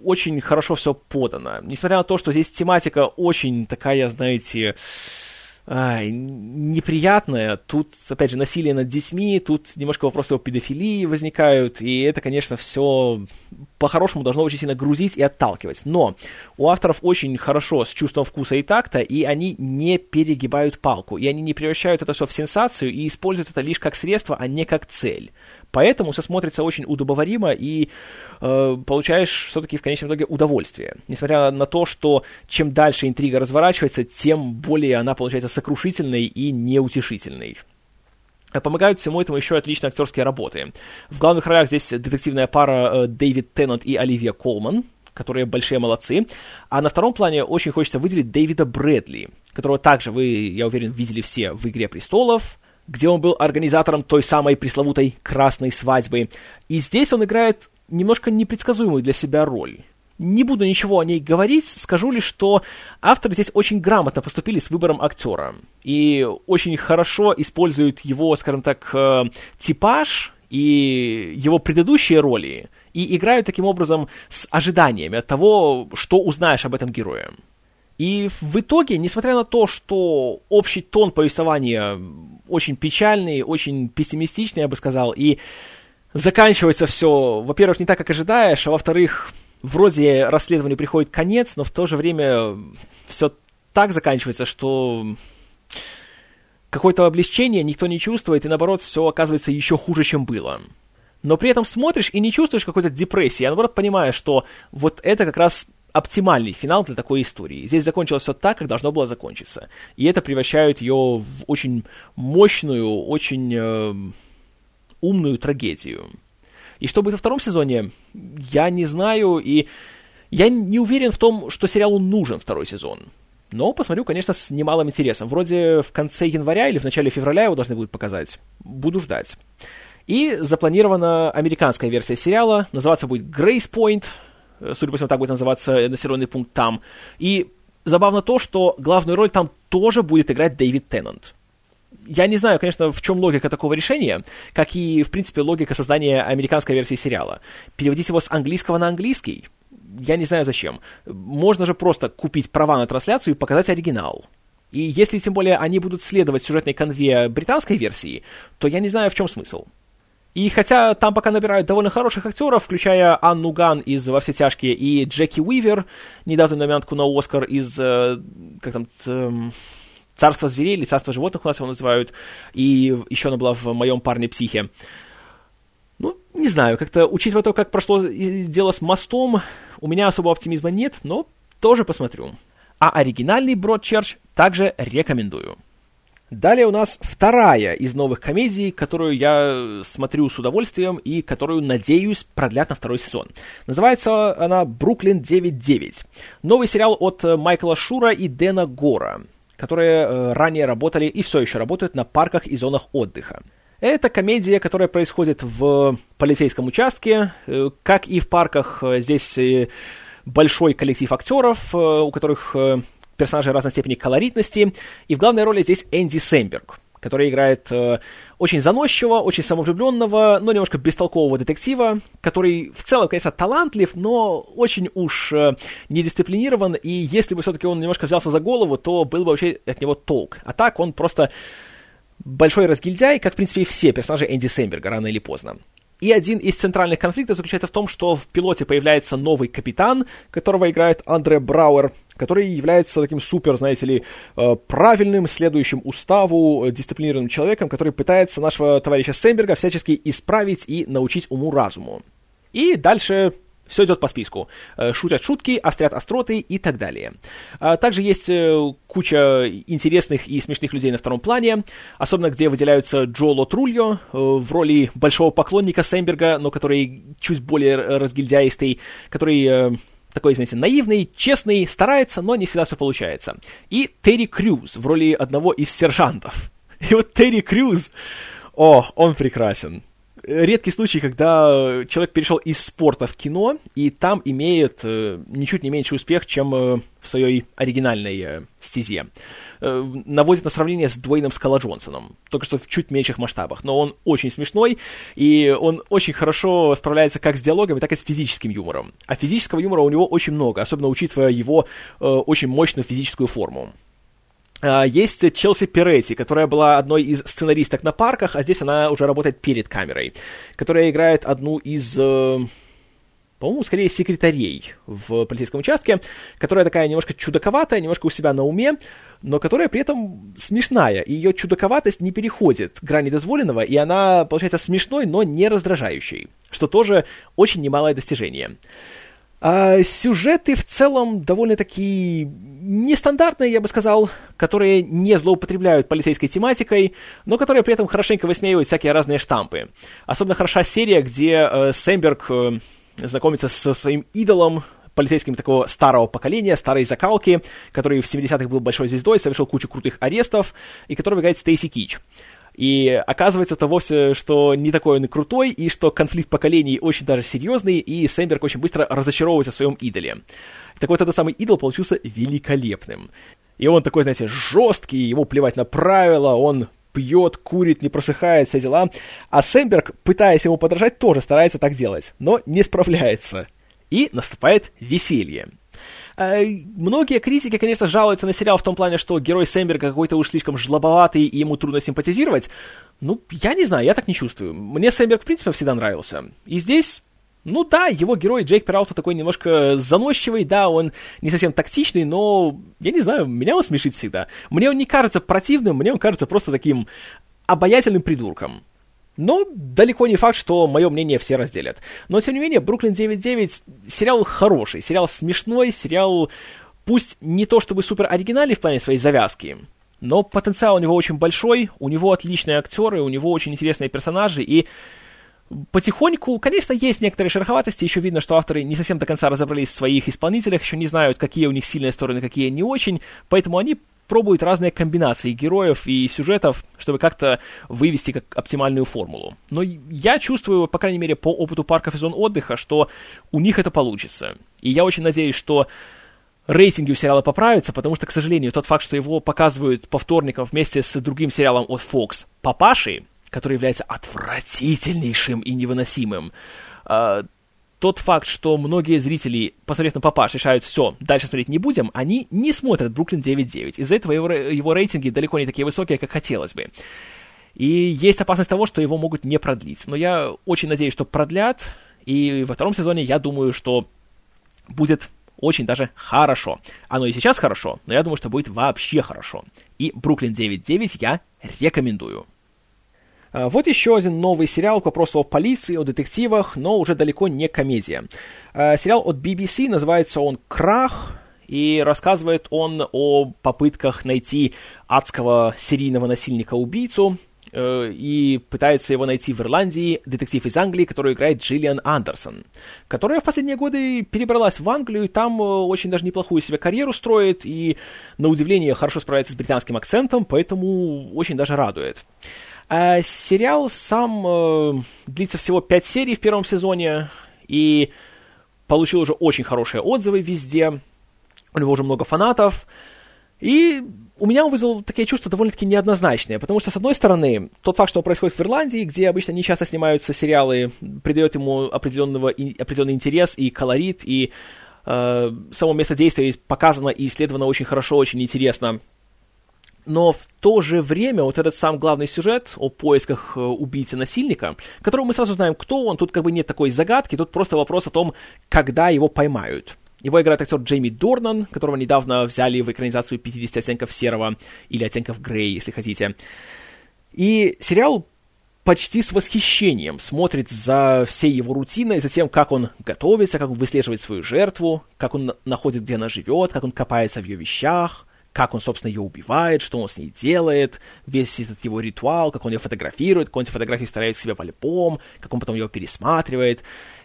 очень хорошо все подано. Несмотря на то, что здесь тематика очень такая, знаете, ай, неприятное. Тут, опять же, насилие над детьми, тут немножко вопросы о педофилии возникают, и это, конечно, все по-хорошему должно очень сильно грузить и отталкивать. Но у авторов очень хорошо с чувством вкуса и такта, и они не перегибают палку, и они не превращают это все в сенсацию и используют это лишь как средство, а не как цель. Поэтому все смотрится очень удобоваримо и э, получаешь все-таки в конечном итоге удовольствие. Несмотря на то, что чем дальше интрига разворачивается, тем более она получается сокрушительной и неутешительной. Помогают всему этому еще отличные актерские работы. В главных ролях здесь детективная пара э, Дэвид Теннант и Оливия Колман, которые большие молодцы. А на втором плане очень хочется выделить Дэвида Брэдли, которого также вы, я уверен, видели все в «Игре престолов», где он был организатором той самой пресловутой «красной свадьбы». И здесь он играет немножко непредсказуемую для себя роль. Не буду ничего о ней говорить, скажу лишь, что авторы здесь очень грамотно поступили с выбором актера. И очень хорошо используют его, скажем так, э, типаж и его предыдущие роли, и играют таким образом с ожиданиями от того, что узнаешь об этом герое. И в итоге, несмотря на то, что общий тон повествования очень печальный, очень пессимистичный, я бы сказал, и заканчивается все, во-первых, не так, как ожидаешь, а во-вторых, вроде расследованию приходит конец, но в то же время все так заканчивается, что какое-то облегчение никто не чувствует, и наоборот, все оказывается еще хуже, чем было. Но при этом смотришь и не чувствуешь какой-то депрессии, а наоборот понимаешь, что вот это как раз оптимальный финал для такой истории. Здесь закончилось все так, как должно было закончиться. И это превращает ее в очень мощную, очень э, умную трагедию. И что будет во втором сезоне, я не знаю, и я не уверен в том, что сериалу нужен второй сезон. Но посмотрю, конечно, с немалым интересом. Вроде в конце января или в начале февраля его должны будут показать. Буду ждать. И запланирована американская версия сериала. Называться будет Grace Point. Э, судя по всему, так будет называться населенный пункт там. И забавно то, что главную роль там тоже будет играть Дэвид Теннант. Я не знаю, конечно, в чем логика такого решения, как и, в принципе, логика создания американской версии сериала. Переводить его с английского на английский? Я не знаю зачем. Можно же просто купить права на трансляцию и показать оригинал. И если, тем более, они будут следовать сюжетной конве британской версии, то я не знаю, в чем смысл. И хотя там пока набирают довольно хороших актеров, включая Анну Ган из «Во все тяжкие» и Джеки Уивер, недавнюю номинантку на Оскар из, э, как там, эм, «Царство зверей» или «Царство животных» у нас его называют, и еще она была в «Моем парне психе». Ну, не знаю, как-то учитывая то, как прошло дело с мостом, у меня особого оптимизма нет, но тоже посмотрю. А оригинальный Бродчерч также рекомендую. Далее у нас вторая из новых комедий, которую я смотрю с удовольствием и которую, надеюсь, продлят на второй сезон. Называется она «Бруклин 9.9». Новый сериал от Майкла Шура и Дэна Гора, которые э, ранее работали и все еще работают на парках и зонах отдыха. Это комедия, которая происходит в полицейском участке. Э, как и в парках, э, здесь большой коллектив актеров, у которых персонажей разной степени колоритности, и в главной роли здесь Энди Сэмберг, который играет э, очень заносчивого, очень самовлюбленного, но немножко бестолкового детектива, который в целом, конечно, талантлив, но очень уж э, недисциплинирован, и если бы все-таки он немножко взялся за голову, то был бы вообще от него толк. А так он просто большой разгильдяй, как, в принципе, и все персонажи Энди Сэмберга, рано или поздно. И один из центральных конфликтов заключается в том, что в пилоте появляется новый капитан, которого играет Андре Брауэр, который является таким супер, знаете ли, э, правильным, следующим уставу, э, дисциплинированным человеком, который пытается нашего товарища Сэмберга всячески исправить и научить уму-разуму. И дальше все идет по списку. Э, шутят шутки, острят остроты и так далее. А также есть куча интересных и смешных людей на втором плане, особенно где выделяются Джоло Трульо в роли большого поклонника Сэмберга, но который чуть более разгильдяистый, который такой, знаете, наивный, честный, старается, но не всегда все получается. И Терри Крюз в роли одного из сержантов. И вот Терри Крюз, о, он прекрасен. Редкий случай, когда человек перешел из спорта в кино, и там имеет э, ничуть не меньший успех, чем э, в своей оригинальной э, стезе. Наводит на сравнение с Дуэйном Скала Джонсоном, только что в чуть меньших масштабах. Но он очень смешной, и он очень хорошо справляется как с диалогами, так и с физическим юмором. А физического юмора у него очень много, особенно учитывая его очень мощную физическую форму. Uh, есть Челси Перетти, которая была одной из сценаристок на парках, а здесь она уже работает перед камерой, которая играет одну из uh, по-моему, скорее секретарей в полицейском участке, которая такая немножко чудаковатая, немножко у себя на уме, но которая при этом смешная, и ее чудаковатость не переходит грани дозволенного, и она получается смешной, но не раздражающей, что тоже очень немалое достижение. А сюжеты в целом довольно-таки нестандартные, я бы сказал, которые не злоупотребляют полицейской тематикой, но которые при этом хорошенько высмеивают всякие разные штампы. Особенно хороша серия, где э, Сэмберг э, знакомится со своим идолом, полицейским такого старого поколения, старой закалки, который в 70-х был большой звездой, совершил кучу крутых арестов, и которого играет Стейси Кич. И оказывается это вовсе, что не такой он и крутой, и что конфликт поколений очень даже серьезный, и Сэмберг очень быстро разочаровывается в своем идоле. Так вот, этот самый идол получился великолепным. И он такой, знаете, жесткий, ему плевать на правила, он пьет, курит, не просыхает, все дела. А Сэмберг, пытаясь ему подражать, тоже старается так делать, но не справляется. И наступает веселье. Э, многие критики, конечно, жалуются на сериал в том плане, что герой Сэмберга какой-то уж слишком жлобоватый, и ему трудно симпатизировать. Ну, я не знаю, я так не чувствую. Мне Сэмберг, в принципе, всегда нравился. И здесь ну да, его герой Джейк Пералта такой немножко заносчивый, да, он не совсем тактичный, но, я не знаю, меня он смешит всегда. Мне он не кажется противным, мне он кажется просто таким обаятельным придурком. Но далеко не факт, что мое мнение все разделят. Но, тем не менее, «Бруклин 9.9» сериал хороший, сериал смешной, сериал пусть не то чтобы супер оригинальный в плане своей завязки, но потенциал у него очень большой, у него отличные актеры, у него очень интересные персонажи, и потихоньку, конечно, есть некоторые шероховатости, еще видно, что авторы не совсем до конца разобрались в своих исполнителях, еще не знают, какие у них сильные стороны, какие не очень, поэтому они пробуют разные комбинации героев и сюжетов, чтобы как-то вывести как оптимальную формулу. Но я чувствую, по крайней мере, по опыту парков и зон отдыха, что у них это получится. И я очень надеюсь, что рейтинги у сериала поправятся, потому что, к сожалению, тот факт, что его показывают по вторникам вместе с другим сериалом от Fox «Папаши», который является отвратительнейшим и невыносимым. Uh, тот факт, что многие зрители, посмотрев на папаш, решают, все, дальше смотреть не будем, они не смотрят Бруклин 9.9. Из-за этого его, его рейтинги далеко не такие высокие, как хотелось бы. И есть опасность того, что его могут не продлить. Но я очень надеюсь, что продлят, и во втором сезоне я думаю, что будет очень даже хорошо. Оно и сейчас хорошо, но я думаю, что будет вообще хорошо. И Бруклин 9.9 я рекомендую. А, вот еще один новый сериал к вопросу о полиции, о детективах, но уже далеко не комедия. А, сериал от BBC, называется он «Крах», и рассказывает он о попытках найти адского серийного насильника-убийцу, э, и пытается его найти в Ирландии детектив из Англии, который играет Джиллиан Андерсон, которая в последние годы перебралась в Англию, и там э, очень даже неплохую себе карьеру строит, и, на удивление, хорошо справляется с британским акцентом, поэтому очень даже радует. А сериал сам э, длится всего 5 серий в первом сезоне и получил уже очень хорошие отзывы везде. У него уже много фанатов. И у меня он вызвал такие чувства довольно-таки неоднозначные, потому что, с одной стороны, тот факт, что он происходит в Ирландии, где обычно не часто снимаются сериалы, придает ему определенного, определенный интерес и колорит, и э, само место действия показано и исследовано очень хорошо, очень интересно но в то же время вот этот сам главный сюжет о поисках э, убийцы-насильника, которого мы сразу знаем, кто он, тут как бы нет такой загадки, тут просто вопрос о том, когда его поймают. Его играет актер Джейми Дорнан, которого недавно взяли в экранизацию 50 оттенков серого или оттенков грей, если хотите. И сериал почти с восхищением смотрит за всей его рутиной, за тем, как он готовится, как он выслеживает свою жертву, как он находит, где она живет, как он копается в ее вещах, как он, собственно, ее убивает, что он с ней делает, весь этот его ритуал, как он ее фотографирует, как он эти фотографии вставляет себе в альбом, как он потом ее пересматривает.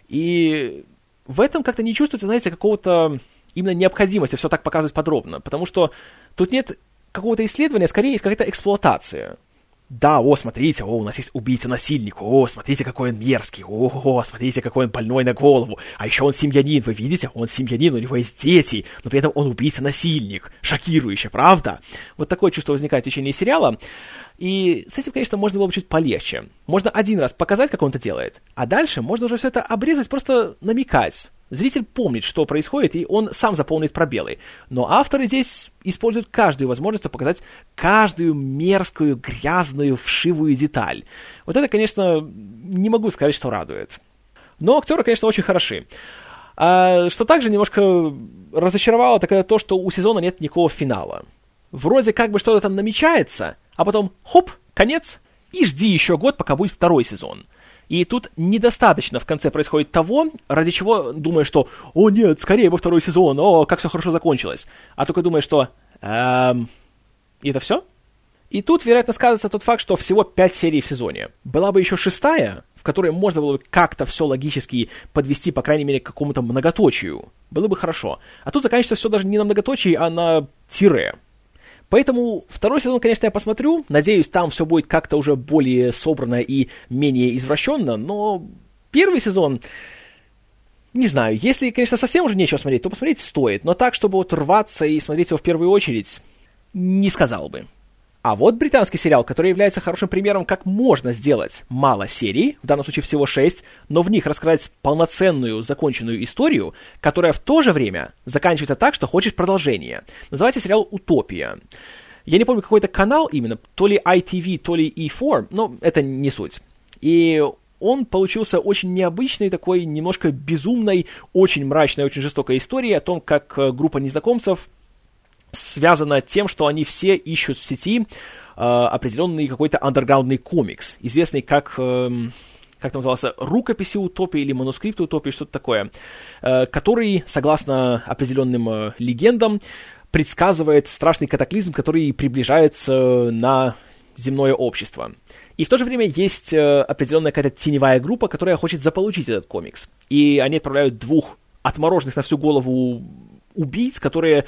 И в этом как-то не чувствуется, знаете, какого-то именно необходимости все так показывать подробно, потому что тут нет какого-то исследования, скорее есть какая-то эксплуатация. Да, о, смотрите, о, у нас есть убийца-насильник, о, смотрите, какой он мерзкий, о, смотрите, какой он больной на голову, а еще он семьянин, вы видите, он семьянин, у него есть дети, но при этом он убийца-насильник, шокирующе, правда? Вот такое чувство возникает в течение сериала, и с этим, конечно, можно было бы чуть полегче. Можно один раз показать, как он это делает, а дальше можно уже все это обрезать, просто намекать. Зритель помнит, что происходит, и он сам заполнит пробелы. Но авторы здесь используют каждую возможность, чтобы показать каждую мерзкую, грязную, вшивую деталь. Вот это, конечно, не могу сказать, что радует. Но актеры, конечно, очень хороши. А что также немножко разочаровало, так это то, что у сезона нет никакого финала. Вроде как бы что-то там намечается, а потом хоп, конец, и жди еще год, пока будет второй сезон. И тут недостаточно в конце происходит того, ради чего думаешь, что «О нет, скорее бы второй сезон, о, как все хорошо закончилось». А только думаешь, что «Эм...» И это все? И тут, вероятно, сказывается тот факт, что всего пять серий в сезоне. Была бы еще шестая, в которой можно было бы как-то все логически подвести, по крайней мере, к какому-то многоточию. Было бы хорошо. А тут заканчивается все даже не на многоточии, а на тире. Поэтому второй сезон, конечно, я посмотрю. Надеюсь, там все будет как-то уже более собрано и менее извращенно. Но первый сезон... Не знаю, если, конечно, совсем уже нечего смотреть, то посмотреть стоит. Но так, чтобы вот рваться и смотреть его в первую очередь, не сказал бы. А вот британский сериал, который является хорошим примером, как можно сделать мало серий, в данном случае всего шесть, но в них рассказать полноценную, законченную историю, которая в то же время заканчивается так, что хочешь продолжения. Называется сериал «Утопия». Я не помню, какой это канал именно, то ли ITV, то ли E4, но это не суть. И он получился очень необычной, такой немножко безумной, очень мрачной, очень жестокой историей о том, как э, группа незнакомцев связано тем, что они все ищут в сети э, определенный какой-то андерграундный комикс, известный как... Э, как там назывался, рукописи утопии или манускрипты утопии, что-то такое, э, который, согласно определенным э, легендам, предсказывает страшный катаклизм, который приближается на земное общество. И в то же время есть э, определенная какая-то теневая группа, которая хочет заполучить этот комикс. И они отправляют двух отмороженных на всю голову убийц, которые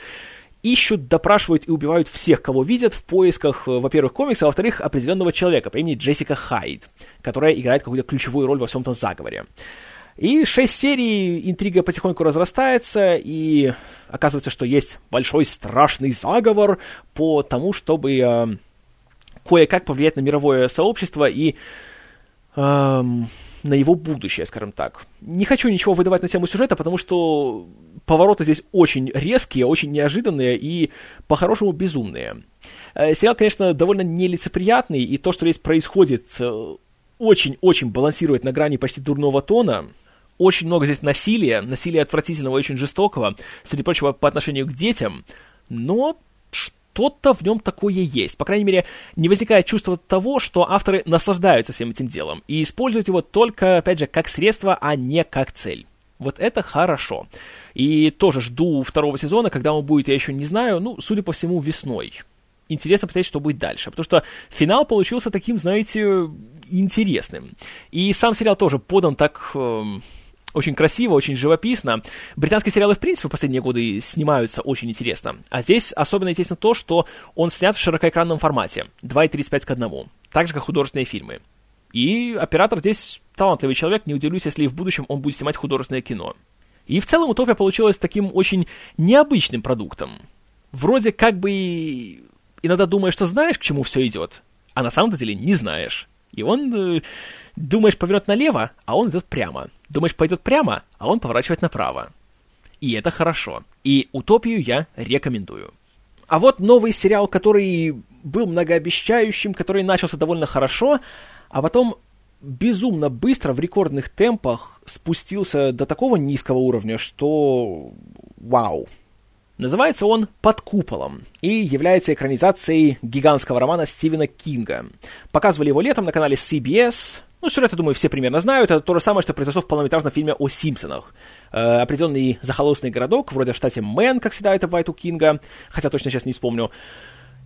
ищут, допрашивают и убивают всех, кого видят в поисках, э, во-первых, комикса, а во-вторых, определенного человека по имени Джессика Хайд, которая играет какую-то ключевую роль во всем этом заговоре. И шесть серий, интрига потихоньку разрастается, и оказывается, что есть большой страшный заговор по тому, чтобы э, кое-как повлиять на мировое сообщество и э, на его будущее, скажем так. Не хочу ничего выдавать на тему сюжета, потому что повороты здесь очень резкие, очень неожиданные и по-хорошему безумные. Э, сериал, конечно, довольно нелицеприятный, и то, что здесь происходит, э, очень-очень балансирует на грани почти дурного тона. Очень много здесь насилия, насилия отвратительного и очень жестокого, среди прочего, по отношению к детям, но что-то в нем такое есть. По крайней мере, не возникает чувства того, что авторы наслаждаются всем этим делом и используют его только, опять же, как средство, а не как цель. Вот это хорошо. И тоже жду второго сезона, когда он будет, я еще не знаю, ну, судя по всему, весной. Интересно посмотреть, что будет дальше. Потому что финал получился таким, знаете, интересным. И сам сериал тоже подан так... Э, очень красиво, очень живописно. Британские сериалы, в принципе, в последние годы снимаются очень интересно. А здесь особенно интересно то, что он снят в широкоэкранном формате. 2,35 к 1. Так же, как художественные фильмы. И оператор здесь талантливый человек, не удивлюсь, если в будущем он будет снимать художественное кино. И в целом «Утопия» получилась таким очень необычным продуктом. Вроде как бы иногда думаешь, что знаешь, к чему все идет, а на самом деле не знаешь. И он, э, думаешь, повернет налево, а он идет прямо. Думаешь, пойдет прямо, а он поворачивает направо. И это хорошо. И «Утопию» я рекомендую. А вот новый сериал, который был многообещающим, который начался довольно хорошо, а потом безумно быстро, в рекордных темпах спустился до такого низкого уровня, что вау. Называется он «Под куполом» и является экранизацией гигантского романа Стивена Кинга. Показывали его летом на канале CBS. Ну, сюжет, я думаю, все примерно знают. Это то же самое, что произошло в полнометражном фильме о Симпсонах. Э, определенный захолустный городок, вроде в штате Мэн, как всегда это бывает у Кинга, хотя точно сейчас не вспомню.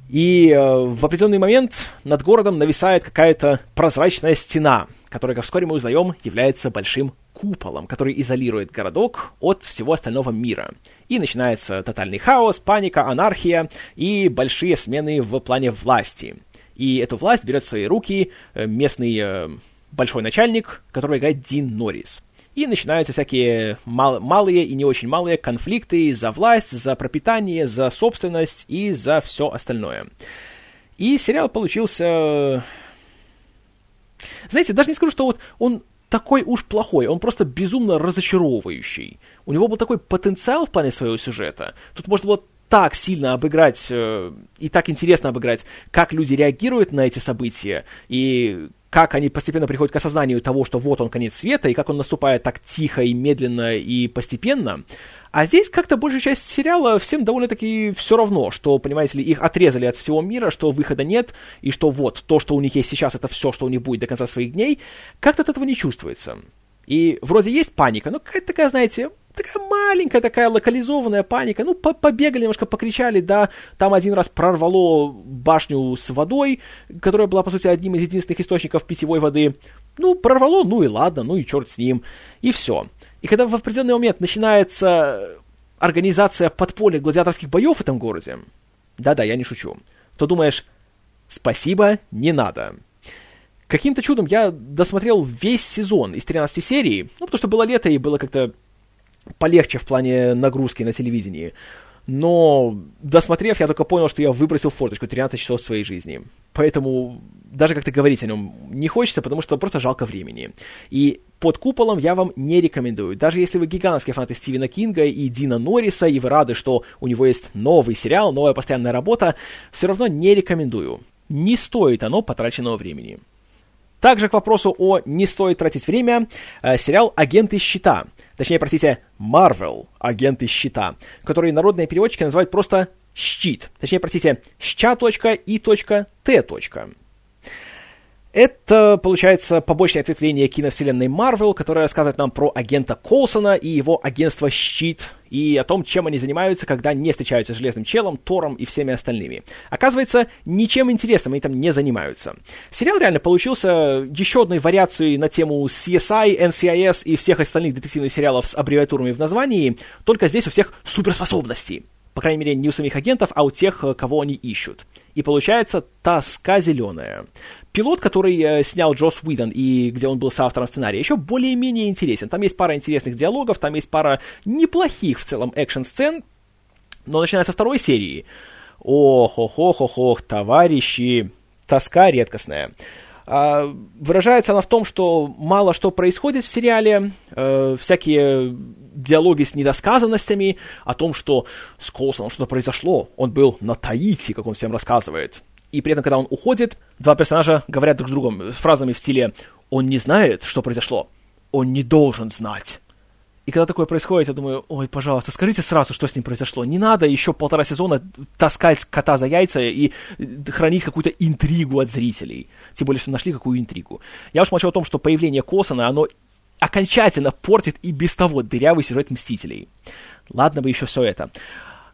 И э, в определенный момент над городом нависает какая-то прозрачная стена, которая, как вскоре мы узнаем, является большим куполом, который изолирует городок от всего остального мира. И начинается тотальный хаос, паника, анархия и большие смены в плане власти. И эту власть берет в свои руки э, местный э, большой начальник, который играет Дин Норрис. И начинаются всякие мал- малые и не очень малые конфликты за власть, за пропитание, за собственность и за все остальное. И сериал получился... Знаете, даже не скажу, что вот он такой уж плохой, он просто безумно разочаровывающий. У него был такой потенциал в плане своего сюжета. Тут можно было так сильно обыграть э, и так интересно обыграть, как люди реагируют на эти события, и как они постепенно приходят к осознанию того, что вот он конец света, и как он наступает так тихо и медленно и постепенно. А здесь как-то большая часть сериала всем довольно-таки все равно, что, понимаете ли, их отрезали от всего мира, что выхода нет, и что вот, то, что у них есть сейчас, это все, что у них будет до конца своих дней, как-то от этого не чувствуется. И вроде есть паника, но какая-то такая, знаете, такая маленькая, такая локализованная паника. Ну, побегали, немножко покричали, да, там один раз прорвало башню с водой, которая была, по сути, одним из единственных источников питьевой воды. Ну, прорвало, ну и ладно, ну и черт с ним. И все. И когда в определенный момент начинается организация подпольных гладиаторских боев в этом городе, да-да, я не шучу, то думаешь, спасибо, не надо. Каким-то чудом я досмотрел весь сезон из 13 серий, ну, потому что было лето и было как-то полегче в плане нагрузки на телевидении. Но, досмотрев, я только понял, что я выбросил форточку 13 часов своей жизни. Поэтому даже как-то говорить о нем не хочется, потому что просто жалко времени. И под куполом я вам не рекомендую. Даже если вы гигантские фанаты Стивена Кинга и Дина Норриса, и вы рады, что у него есть новый сериал, новая постоянная работа, все равно не рекомендую. Не стоит оно потраченного времени. Также к вопросу о «не стоит тратить время» э, сериал «Агенты щита», точнее, простите, «Марвел. Агенты щита», который народные переводчики называют просто «щит», точнее, простите, «ща.и.т.» Это, получается, побочное ответвление киновселенной Марвел, которое рассказывает нам про агента Колсона и его агентство «Щит», и о том, чем они занимаются, когда не встречаются с Железным Челом, Тором и всеми остальными. Оказывается, ничем интересным они там не занимаются. Сериал реально получился еще одной вариацией на тему CSI, NCIS и всех остальных детективных сериалов с аббревиатурами в названии, только здесь у всех суперспособности. По крайней мере, не у самих агентов, а у тех, кого они ищут. И получается тоска зеленая пилот, который э, снял Джос Уидон, и где он был соавтором сценария, еще более-менее интересен. Там есть пара интересных диалогов, там есть пара неплохих в целом экшн-сцен, но начиная со второй серии, ох-ох-ох-ох, товарищи, тоска редкостная. А, выражается она в том, что мало что происходит в сериале, э, всякие диалоги с недосказанностями о том, что с Колсоном что-то произошло, он был на Таити, как он всем рассказывает и при этом, когда он уходит, два персонажа говорят друг с другом фразами в стиле «Он не знает, что произошло. Он не должен знать». И когда такое происходит, я думаю, ой, пожалуйста, скажите сразу, что с ним произошло. Не надо еще полтора сезона таскать кота за яйца и хранить какую-то интригу от зрителей. Тем более, что нашли какую интригу. Я уж молчу о том, что появление Косона, оно окончательно портит и без того дырявый сюжет Мстителей. Ладно бы еще все это.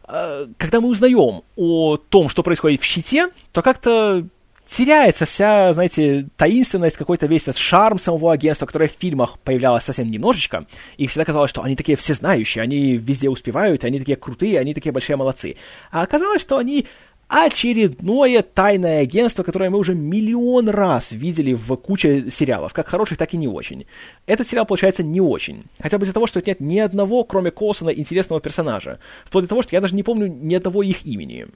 Э, когда мы узнаем о том, что происходит в щите, то как-то теряется вся, знаете, таинственность, какой-то весь этот шарм самого агентства, которое в фильмах появлялось совсем немножечко, и всегда казалось, что они такие всезнающие, они везде успевают, они такие крутые, они такие большие молодцы. А оказалось, что они очередное тайное агентство, которое мы уже миллион раз видели в куче сериалов, как хороших, так и не очень. Этот сериал получается не очень. Хотя бы из-за того, что нет ни одного, кроме Колсона, интересного персонажа. Вплоть до того, что я даже не помню ни одного их имени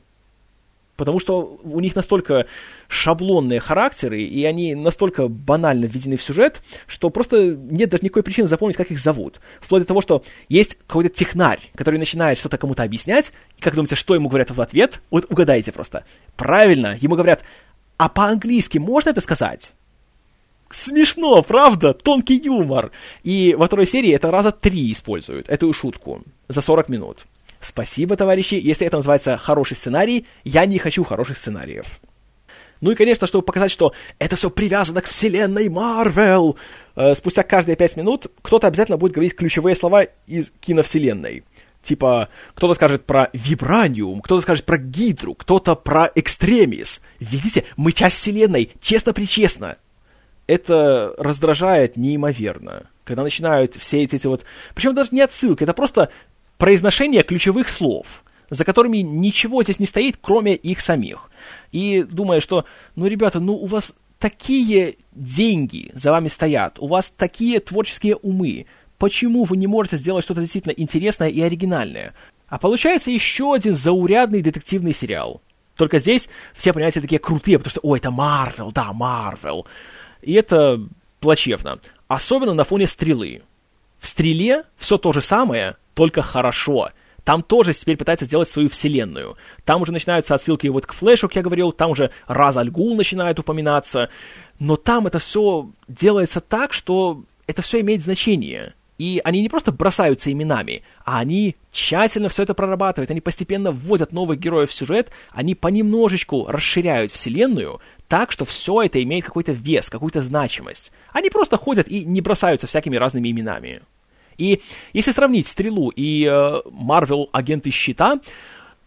потому что у них настолько шаблонные характеры, и они настолько банально введены в сюжет, что просто нет даже никакой причины запомнить, как их зовут. Вплоть до того, что есть какой-то технарь, который начинает что-то кому-то объяснять, и как думаете, что ему говорят в ответ? Вот угадайте просто. Правильно, ему говорят, а по-английски можно это сказать? Смешно, правда? Тонкий юмор. И во второй серии это раза три используют, эту шутку, за 40 минут. Спасибо, товарищи. Если это называется хороший сценарий, я не хочу хороших сценариев. Ну и, конечно, чтобы показать, что это все привязано к вселенной Марвел, э, спустя каждые пять минут кто-то обязательно будет говорить ключевые слова из киновселенной. Типа, кто-то скажет про вибраниум, кто-то скажет про гидру, кто-то про экстремис. Видите, мы часть вселенной, честно-причестно. Это раздражает неимоверно, когда начинают все эти вот... Причем даже не отсылки, это просто произношение ключевых слов. за которыми ничего здесь не стоит, кроме их самих. И думая, что, ну, ребята, ну, у вас такие деньги за вами стоят, у вас такие творческие умы, почему вы не можете сделать что-то действительно интересное и оригинальное? А получается еще один заурядный детективный сериал. Только здесь все понятия такие крутые, потому что, ой, это Марвел, да, Марвел. И это плачевно. Особенно на фоне стрелы. В стреле все то же самое, только хорошо. Там тоже теперь пытаются сделать свою вселенную. Там уже начинаются отсылки вот к Флэшу, как я говорил, там уже Раз Аль Гул начинает упоминаться. Но там это все делается так, что это все имеет значение. И они не просто бросаются именами, а они тщательно все это прорабатывают, они постепенно вводят новых героев в сюжет, они понемножечку расширяют вселенную так, что все это имеет какой-то вес, какую-то значимость. Они просто ходят и не бросаются всякими разными именами. И если сравнить «Стрелу» и Марвел э, «Агенты щита»,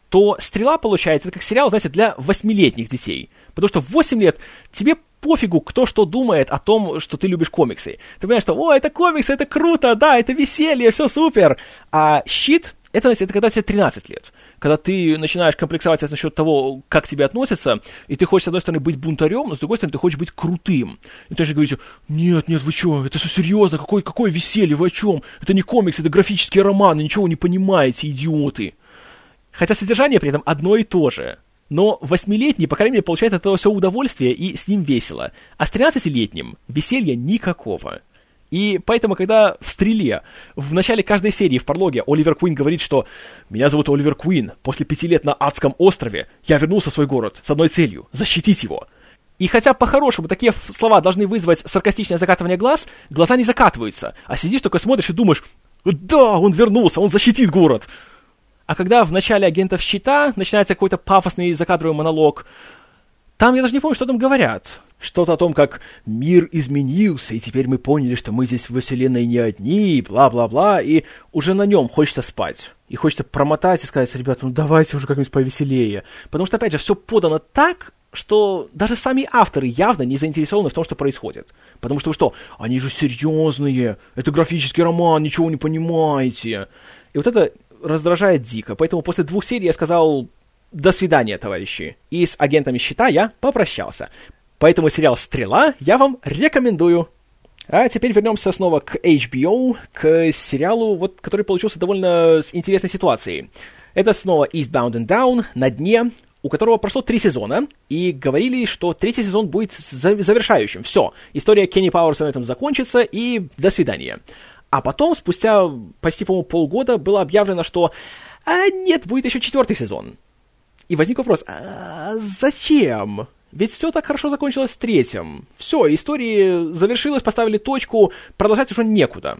то «Стрела» получается, как сериал, знаете, для восьмилетних детей. Потому что в 8 лет тебе пофигу, кто что думает о том, что ты любишь комиксы. Ты понимаешь, что, о, это комиксы, это круто, да, это веселье, все супер. А щит, это, это когда тебе 13 лет. Когда ты начинаешь комплексовать насчет того, как к тебе относятся, и ты хочешь, с одной стороны, быть бунтарем, но с другой стороны, ты хочешь быть крутым. И ты же говоришь, нет, нет, вы что, это все серьезно, какое, какое веселье, вы о чем? Это не комикс, это графические романы, ничего не понимаете, идиоты. Хотя содержание при этом одно и то же. Но восьмилетний, по крайней мере, получает от этого все удовольствие, и с ним весело. А с тринадцатилетним веселья никакого. И поэтому, когда в «Стреле» в начале каждой серии в прологе Оливер Куин говорит, что «Меня зовут Оливер Куин, после пяти лет на адском острове я вернулся в свой город с одной целью — защитить его». И хотя по-хорошему такие слова должны вызвать саркастичное закатывание глаз, глаза не закатываются, а сидишь только смотришь и думаешь «Да, он вернулся, он защитит город!» А когда в начале агентов щита начинается какой-то пафосный закадровый монолог, там я даже не помню, что там говорят. Что-то о том, как мир изменился, и теперь мы поняли, что мы здесь в вселенной не одни, бла-бла-бла, и уже на нем хочется спать. И хочется промотать и сказать, ребята, ну давайте уже как-нибудь повеселее. Потому что, опять же, все подано так, что даже сами авторы явно не заинтересованы в том, что происходит. Потому что вы что, они же серьезные, это графический роман, ничего не понимаете. И вот это раздражает дико. Поэтому после двух серий я сказал «до свидания, товарищи». И с агентами щита я попрощался. Поэтому сериал «Стрела» я вам рекомендую. А теперь вернемся снова к HBO, к сериалу, вот, который получился довольно с интересной ситуацией. Это снова Eastbound and Down на дне, у которого прошло три сезона, и говорили, что третий сезон будет завершающим. Все, история Кенни Пауэрса на этом закончится, и до свидания. А потом, спустя почти, по-моему, полгода, было объявлено, что а, нет, будет еще четвертый сезон. И возник вопрос, а зачем? Ведь все так хорошо закончилось с третьим. Все, история завершилась, поставили точку, продолжать уже некуда.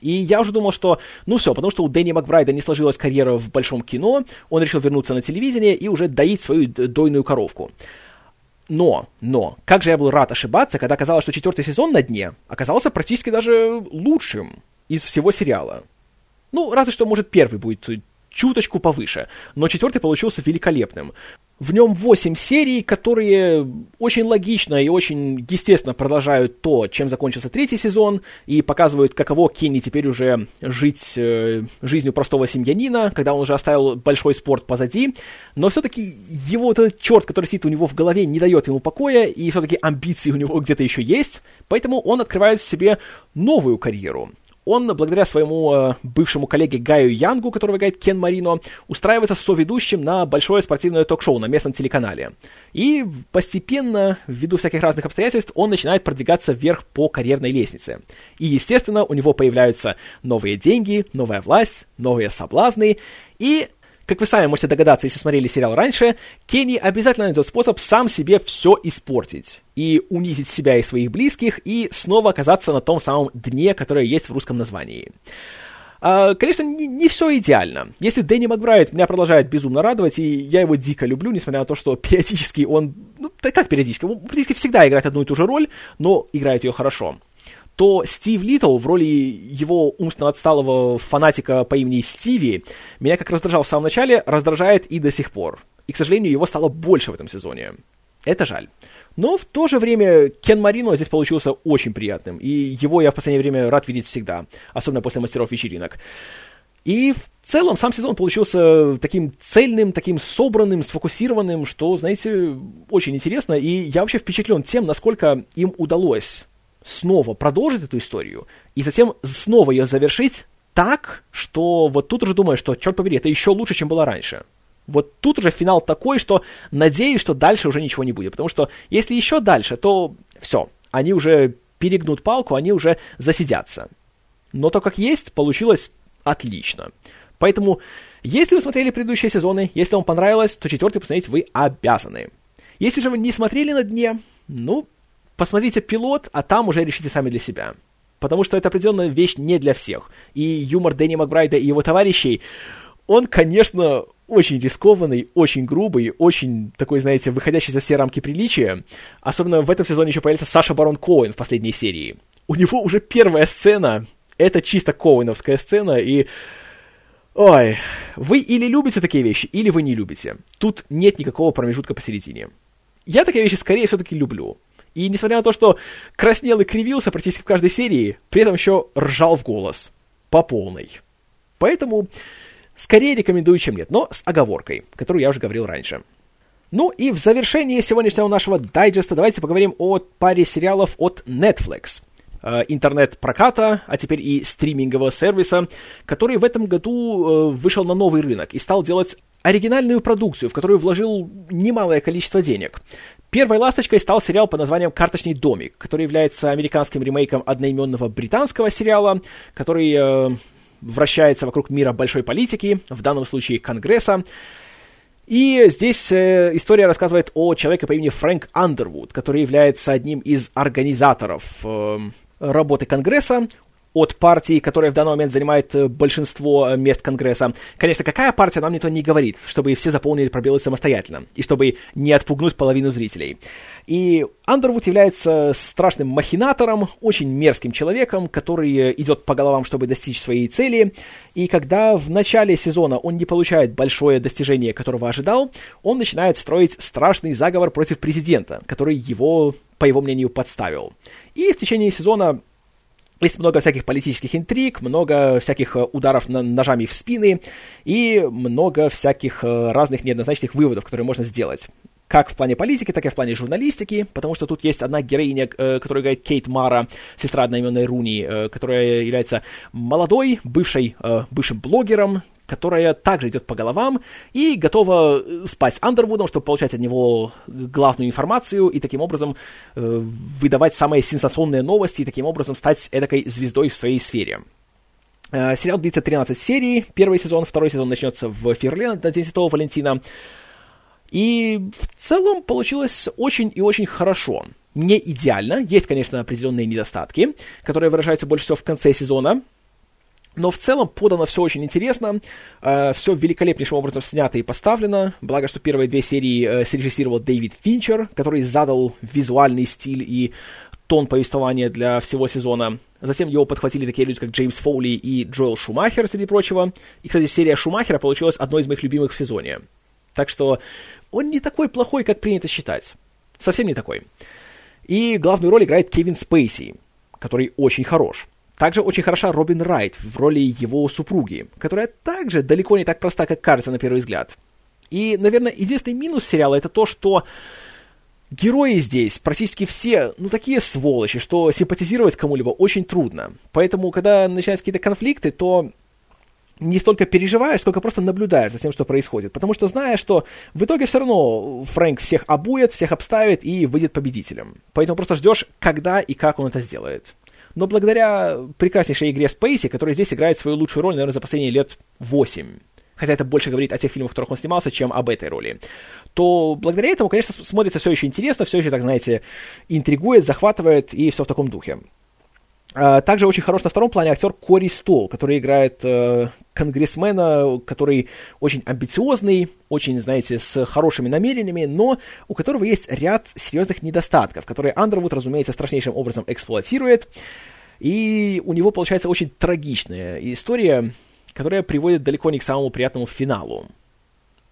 И я уже думал, что, ну все, потому что у Дэнни Макбрайда не сложилась карьера в большом кино, он решил вернуться на телевидение и уже доить свою дойную коровку. Но, но, как же я был рад ошибаться, когда казалось, что четвертый сезон на дне оказался практически даже лучшим из всего сериала. Ну, разве что, может, первый будет чуточку повыше, но четвертый получился великолепным. В нем 8 серий, которые очень логично и очень естественно продолжают то, чем закончился третий сезон, и показывают, каково Кенни теперь уже жить э, жизнью простого семьянина, когда он уже оставил большой спорт позади. Но все-таки его вот этот черт, который сидит у него в голове, не дает ему покоя, и все-таки амбиции у него где-то еще есть, поэтому он открывает себе новую карьеру он, благодаря своему э, бывшему коллеге Гаю Янгу, которого играет Кен Марино, устраивается соведущим на большое спортивное ток-шоу на местном телеканале. И постепенно, ввиду всяких разных обстоятельств, он начинает продвигаться вверх по карьерной лестнице. И, естественно, у него появляются новые деньги, новая власть, новые соблазны, и как вы сами можете догадаться, если смотрели сериал раньше, Кенни обязательно найдет способ сам себе все испортить. И унизить себя и своих близких, и снова оказаться на том самом дне, которое есть в русском названии. А, конечно, не, не все идеально. Если Дэнни Макбрайт меня продолжает безумно радовать, и я его дико люблю, несмотря на то, что периодически он... Ну, да как периодически? Он практически всегда играет одну и ту же роль, но играет ее хорошо то Стив Литл в роли его умственно отсталого фанатика по имени Стиви меня как раздражал в самом начале, раздражает и до сих пор. И, к сожалению, его стало больше в этом сезоне. Это жаль. Но в то же время Кен Марино здесь получился очень приятным, и его я в последнее время рад видеть всегда, особенно после мастеров вечеринок. И в целом сам сезон получился таким цельным, таким собранным, сфокусированным, что, знаете, очень интересно. И я вообще впечатлен тем, насколько им удалось снова продолжить эту историю и затем снова ее завершить так, что вот тут уже думаю, что, черт побери, это еще лучше, чем было раньше. Вот тут уже финал такой, что надеюсь, что дальше уже ничего не будет. Потому что если еще дальше, то все, они уже перегнут палку, они уже засидятся. Но то, как есть, получилось отлично. Поэтому, если вы смотрели предыдущие сезоны, если вам понравилось, то четвертый посмотреть вы обязаны. Если же вы не смотрели на дне, ну, посмотрите пилот, а там уже решите сами для себя. Потому что это определенная вещь не для всех. И юмор Дэнни Макбрайда и его товарищей, он, конечно, очень рискованный, очень грубый, очень такой, знаете, выходящий за все рамки приличия. Особенно в этом сезоне еще появился Саша Барон Коэн в последней серии. У него уже первая сцена, это чисто Коуэновская сцена, и... Ой, вы или любите такие вещи, или вы не любите. Тут нет никакого промежутка посередине. Я такие вещи скорее все-таки люблю. И несмотря на то, что краснел и кривился практически в каждой серии, при этом еще ржал в голос. По полной. Поэтому скорее рекомендую, чем нет, но с оговоркой, которую я уже говорил раньше. Ну и в завершении сегодняшнего нашего дайджеста давайте поговорим о паре сериалов от Netflix интернет-проката, а теперь и стримингового сервиса, который в этом году э, вышел на новый рынок и стал делать оригинальную продукцию, в которую вложил немалое количество денег. Первой ласточкой стал сериал под названием «Карточный домик», который является американским ремейком одноименного британского сериала, который э, вращается вокруг мира большой политики, в данном случае Конгресса. И здесь э, история рассказывает о человеке по имени Фрэнк Андервуд, который является одним из организаторов э, работы Конгресса от партии, которая в данный момент занимает э, большинство э, мест Конгресса. Конечно, какая партия, нам никто не говорит, чтобы все заполнили пробелы самостоятельно, и чтобы не отпугнуть половину зрителей. И Андервуд является страшным махинатором, очень мерзким человеком, который э, идет по головам, чтобы достичь своей цели. И когда в начале сезона он не получает большое достижение, которого ожидал, он начинает строить страшный заговор против президента, который его, по его мнению, подставил. И в течение сезона есть много всяких политических интриг, много всяких э, ударов ножами в спины и много всяких э, разных неоднозначных выводов, которые можно сделать. Как в плане политики, так и в плане журналистики, потому что тут есть одна героиня, э, которая играет Кейт Мара, сестра одноименной Руни, которая является молодой, бывшей, бывшим блогером, которая также идет по головам и готова э, спать с Андервудом, чтобы получать от него главную информацию и таким образом э, выдавать самые сенсационные новости и таким образом стать эдакой звездой в своей сфере. Э, сериал длится 13 серий, первый сезон, второй сезон начнется в феврале на День Святого Валентина. И в целом получилось очень и очень хорошо. Не идеально, есть, конечно, определенные недостатки, которые выражаются больше всего в конце сезона, но в целом подано все очень интересно, э, все великолепнейшим образом снято и поставлено. Благо, что первые две серии э, срежиссировал Дэвид Финчер, который задал визуальный стиль и тон повествования для всего сезона. Затем его подхватили такие люди, как Джеймс Фоули и Джоэл Шумахер, среди прочего. И, кстати, серия Шумахера получилась одной из моих любимых в сезоне. Так что он не такой плохой, как принято считать. Совсем не такой. И главную роль играет Кевин Спейси, который очень хорош. Также очень хороша Робин Райт в роли его супруги, которая также далеко не так проста, как кажется на первый взгляд. И, наверное, единственный минус сериала это то, что герои здесь практически все, ну, такие сволочи, что симпатизировать кому-либо очень трудно. Поэтому, когда начинаются какие-то конфликты, то не столько переживаешь, сколько просто наблюдаешь за тем, что происходит. Потому что знаешь, что в итоге все равно Фрэнк всех обует, всех обставит и выйдет победителем. Поэтому просто ждешь, когда и как он это сделает но благодаря прекраснейшей игре Спейси, который здесь играет свою лучшую роль, наверное, за последние лет 8, хотя это больше говорит о тех фильмах, в которых он снимался, чем об этой роли, то благодаря этому, конечно, смотрится все еще интересно, все еще, так знаете, интригует, захватывает и все в таком духе. А, также очень хорош на втором плане актер Кори Стол, который играет э, конгрессмена, который очень амбициозный, очень, знаете, с хорошими намерениями, но у которого есть ряд серьезных недостатков, которые Андервуд, разумеется, страшнейшим образом эксплуатирует. И у него получается очень трагичная история, которая приводит далеко не к самому приятному финалу.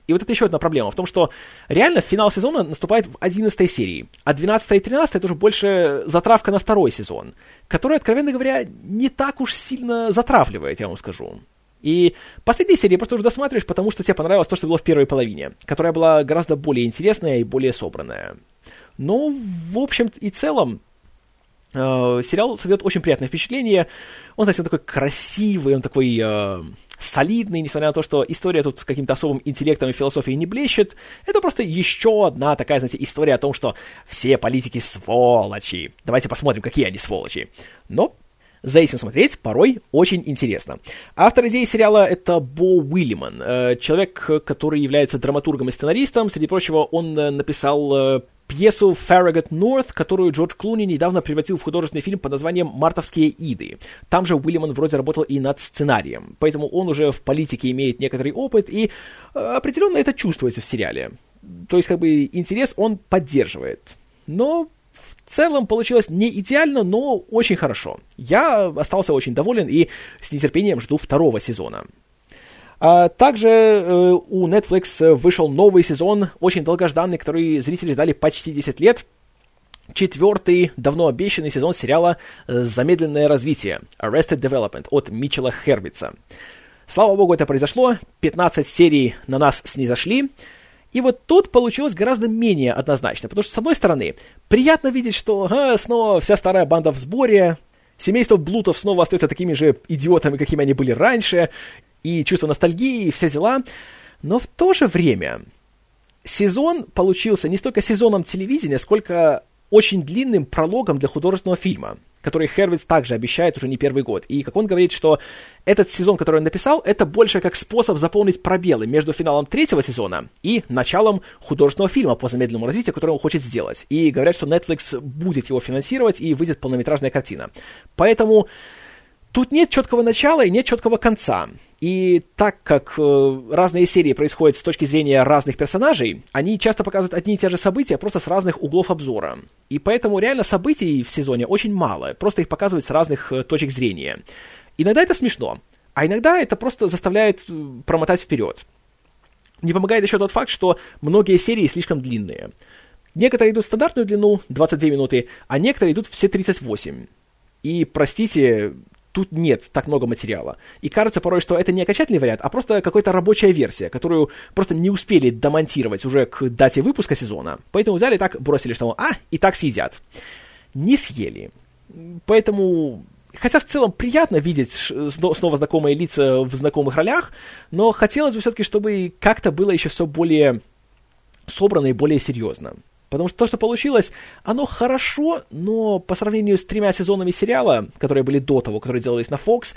И вот это еще одна проблема в том, что реально финал сезона наступает в 11 серии, а 12 и 13 это уже больше затравка на второй сезон, который, откровенно говоря, не так уж сильно затравливает, я вам скажу. И последние серии просто уже досматриваешь, потому что тебе понравилось то, что было в первой половине, которая была гораздо более интересная и более собранная. Но, в общем и целом, сериал создает очень приятное впечатление. Он, знаете, такой красивый, он такой э, солидный, несмотря на то, что история тут каким-то особым интеллектом и философией не блещет. Это просто еще одна такая, знаете, история о том, что все политики сволочи. Давайте посмотрим, какие они сволочи. Но за этим смотреть порой очень интересно. Автор идеи сериала — это Бо Уильяман, э, человек, который является драматургом и сценаристом. Среди прочего, он э, написал э, пьесу Farragut North, которую Джордж Клуни недавно превратил в художественный фильм под названием «Мартовские иды». Там же Уильяман вроде работал и над сценарием, поэтому он уже в политике имеет некоторый опыт, и определенно это чувствуется в сериале. То есть, как бы, интерес он поддерживает. Но в целом получилось не идеально, но очень хорошо. Я остался очень доволен и с нетерпением жду второго сезона. А также э, у Netflix вышел новый сезон, очень долгожданный, который зрители ждали почти 10 лет. Четвертый, давно обещанный сезон сериала «Замедленное развитие» Arrested Development от Митчелла Хервица. Слава богу, это произошло, 15 серий на нас снизошли, и вот тут получилось гораздо менее однозначно, потому что, с одной стороны, приятно видеть, что ага, снова вся старая банда в сборе, семейство Блутов снова остается такими же идиотами, какими они были раньше, и чувство ностальгии, и все дела. Но в то же время сезон получился не столько сезоном телевидения, сколько очень длинным прологом для художественного фильма, который Хервиц также обещает уже не первый год. И как он говорит, что этот сезон, который он написал, это больше как способ заполнить пробелы между финалом третьего сезона и началом художественного фильма по замедленному развитию, который он хочет сделать. И говорят, что Netflix будет его финансировать и выйдет полнометражная картина. Поэтому тут нет четкого начала и нет четкого конца. И так как э, разные серии происходят с точки зрения разных персонажей, они часто показывают одни и те же события, просто с разных углов обзора. И поэтому реально событий в сезоне очень мало, просто их показывают с разных э, точек зрения. Иногда это смешно, а иногда это просто заставляет э, промотать вперед. Не помогает еще тот факт, что многие серии слишком длинные. Некоторые идут в стандартную длину, 22 минуты, а некоторые идут все 38. И, простите, тут нет так много материала. И кажется порой, что это не окончательный вариант, а просто какая-то рабочая версия, которую просто не успели домонтировать уже к дате выпуска сезона. Поэтому взяли так бросили, что а, и так съедят. Не съели. Поэтому Хотя в целом приятно видеть снова знакомые лица в знакомых ролях, но хотелось бы все-таки, чтобы как-то было еще все более собрано и более серьезно. Потому что то, что получилось, оно хорошо, но по сравнению с тремя сезонами сериала, которые были до того, которые делались на Fox,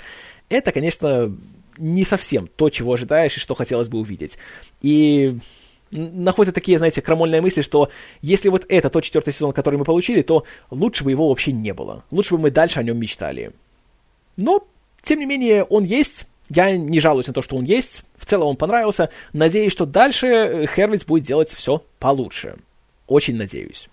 это, конечно, не совсем то, чего ожидаешь и что хотелось бы увидеть. И находят такие, знаете, крамольные мысли, что если вот это тот четвертый сезон, который мы получили, то лучше бы его вообще не было. Лучше бы мы дальше о нем мечтали. Но, тем не менее, он есть. Я не жалуюсь на то, что он есть. В целом он понравился. Надеюсь, что дальше Хервиц будет делать все получше. Очень надеюсь.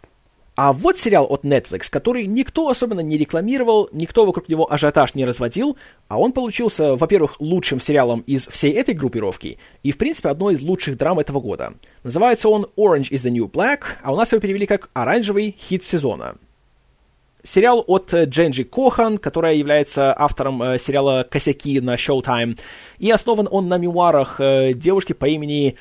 А вот сериал от Netflix, который никто особенно не рекламировал, никто вокруг него ажиотаж не разводил, а он получился, во-первых, лучшим сериалом из всей этой группировки и, в принципе, одной из лучших драм этого года. Называется он Orange is the New Black, а у нас его перевели как «Оранжевый хит сезона». Сериал от Дженджи Кохан, которая является автором э, сериала «Косяки» на Showtime, и основан он на мемуарах э, девушки по имени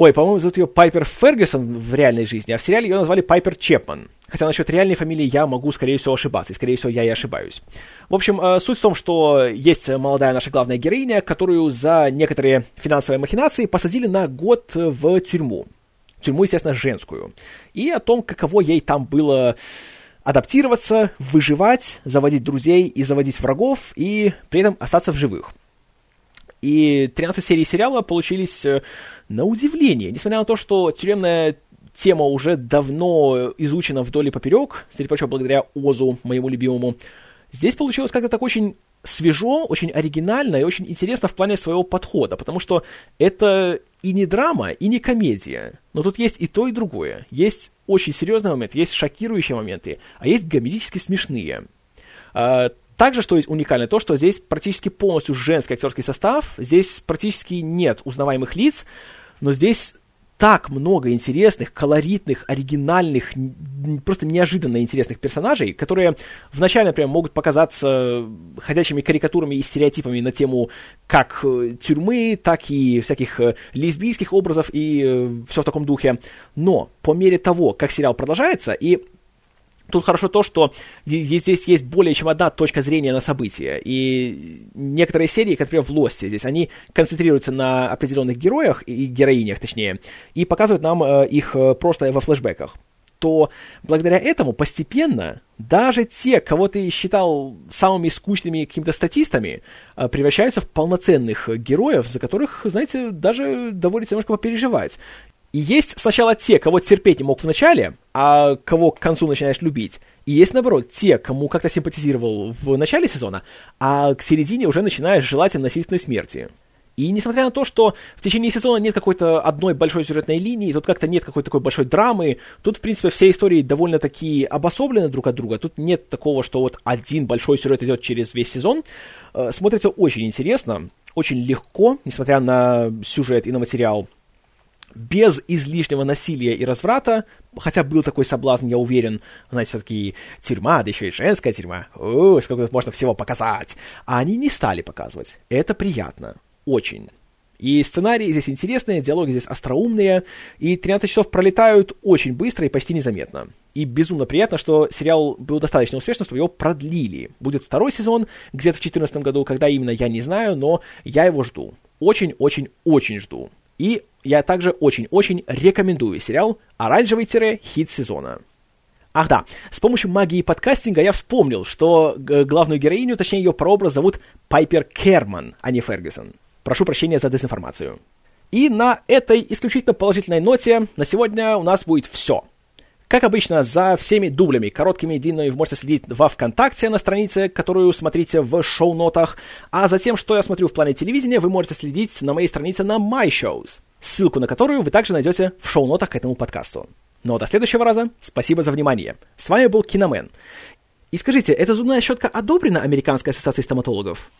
Ой, по-моему, зовут ее Пайпер Фергюсон в реальной жизни, а в сериале ее назвали Пайпер Чепман. Хотя насчет реальной фамилии я могу, скорее всего, ошибаться, и, скорее всего, я и ошибаюсь. В общем, э, суть в том, что есть молодая наша главная героиня, которую за некоторые финансовые махинации посадили на год в тюрьму. Тюрьму, естественно, женскую. И о том, каково ей там было адаптироваться, выживать, заводить друзей и заводить врагов, и при этом остаться в живых. И 13 серий сериала получились э, на удивление, несмотря на то, что тюремная тема уже давно изучена вдоль и поперек, среди прочего, благодаря Озу, моему любимому, здесь получилось как-то так очень свежо, очень оригинально и очень интересно в плане своего подхода, потому что это и не драма, и не комедия. Но тут есть и то, и другое. Есть очень серьезные моменты, есть шокирующие моменты, а есть гомерически смешные. А, также, что есть уникально, то, что здесь практически полностью женский актерский состав, здесь практически нет узнаваемых лиц, но здесь так много интересных, колоритных, оригинальных, просто неожиданно интересных персонажей, которые вначале, например, могут показаться ходячими карикатурами и стереотипами на тему как э, тюрьмы, так и всяких э, лесбийских образов и э, все в таком духе. Но по мере того, как сериал продолжается, и Тут хорошо то, что здесь есть более чем одна точка зрения на события. И некоторые серии, например, в Лосте, здесь они концентрируются на определенных героях, и героинях точнее, и показывают нам э, их э, прошлое во флешбеках то благодаря этому постепенно даже те, кого ты считал самыми скучными какими-то статистами, э, превращаются в полноценных героев, за которых, знаете, даже доводится немножко попереживать. И есть сначала те, кого терпеть не мог в начале, а кого к концу начинаешь любить. И есть, наоборот, те, кому как-то симпатизировал в начале сезона, а к середине уже начинаешь желать им насильственной смерти. И несмотря на то, что в течение сезона нет какой-то одной большой сюжетной линии, тут как-то нет какой-то такой большой драмы, тут, в принципе, все истории довольно-таки обособлены друг от друга, тут нет такого, что вот один большой сюжет идет через весь сезон, э, смотрится очень интересно, очень легко, несмотря на сюжет и на материал, без излишнего насилия и разврата, хотя был такой соблазн, я уверен, знаете, все-таки тюрьма, да еще и женская тюрьма, о, сколько тут можно всего показать. А они не стали показывать. Это приятно. Очень. И сценарии здесь интересные, диалоги здесь остроумные, и 13 часов пролетают очень быстро и почти незаметно. И безумно приятно, что сериал был достаточно успешным, чтобы его продлили. Будет второй сезон где-то в 2014 году, когда именно, я не знаю, но я его жду. Очень-очень-очень жду. И я также очень-очень рекомендую сериал «Оранжевый-хит сезона». Ах да, с помощью магии подкастинга я вспомнил, что главную героиню, точнее ее прообраз, зовут Пайпер Керман, а не Фергюсон. Прошу прощения за дезинформацию. И на этой исключительно положительной ноте на сегодня у нас будет все. Как обычно, за всеми дублями, короткими и длинными, вы можете следить во ВКонтакте на странице, которую смотрите в шоу-нотах, а за тем, что я смотрю в плане телевидения, вы можете следить на моей странице на MyShows, ссылку на которую вы также найдете в шоу-нотах к этому подкасту. Но до следующего раза, спасибо за внимание. С вами был Киномен. И скажите, эта зубная щетка одобрена Американской ассоциацией стоматологов?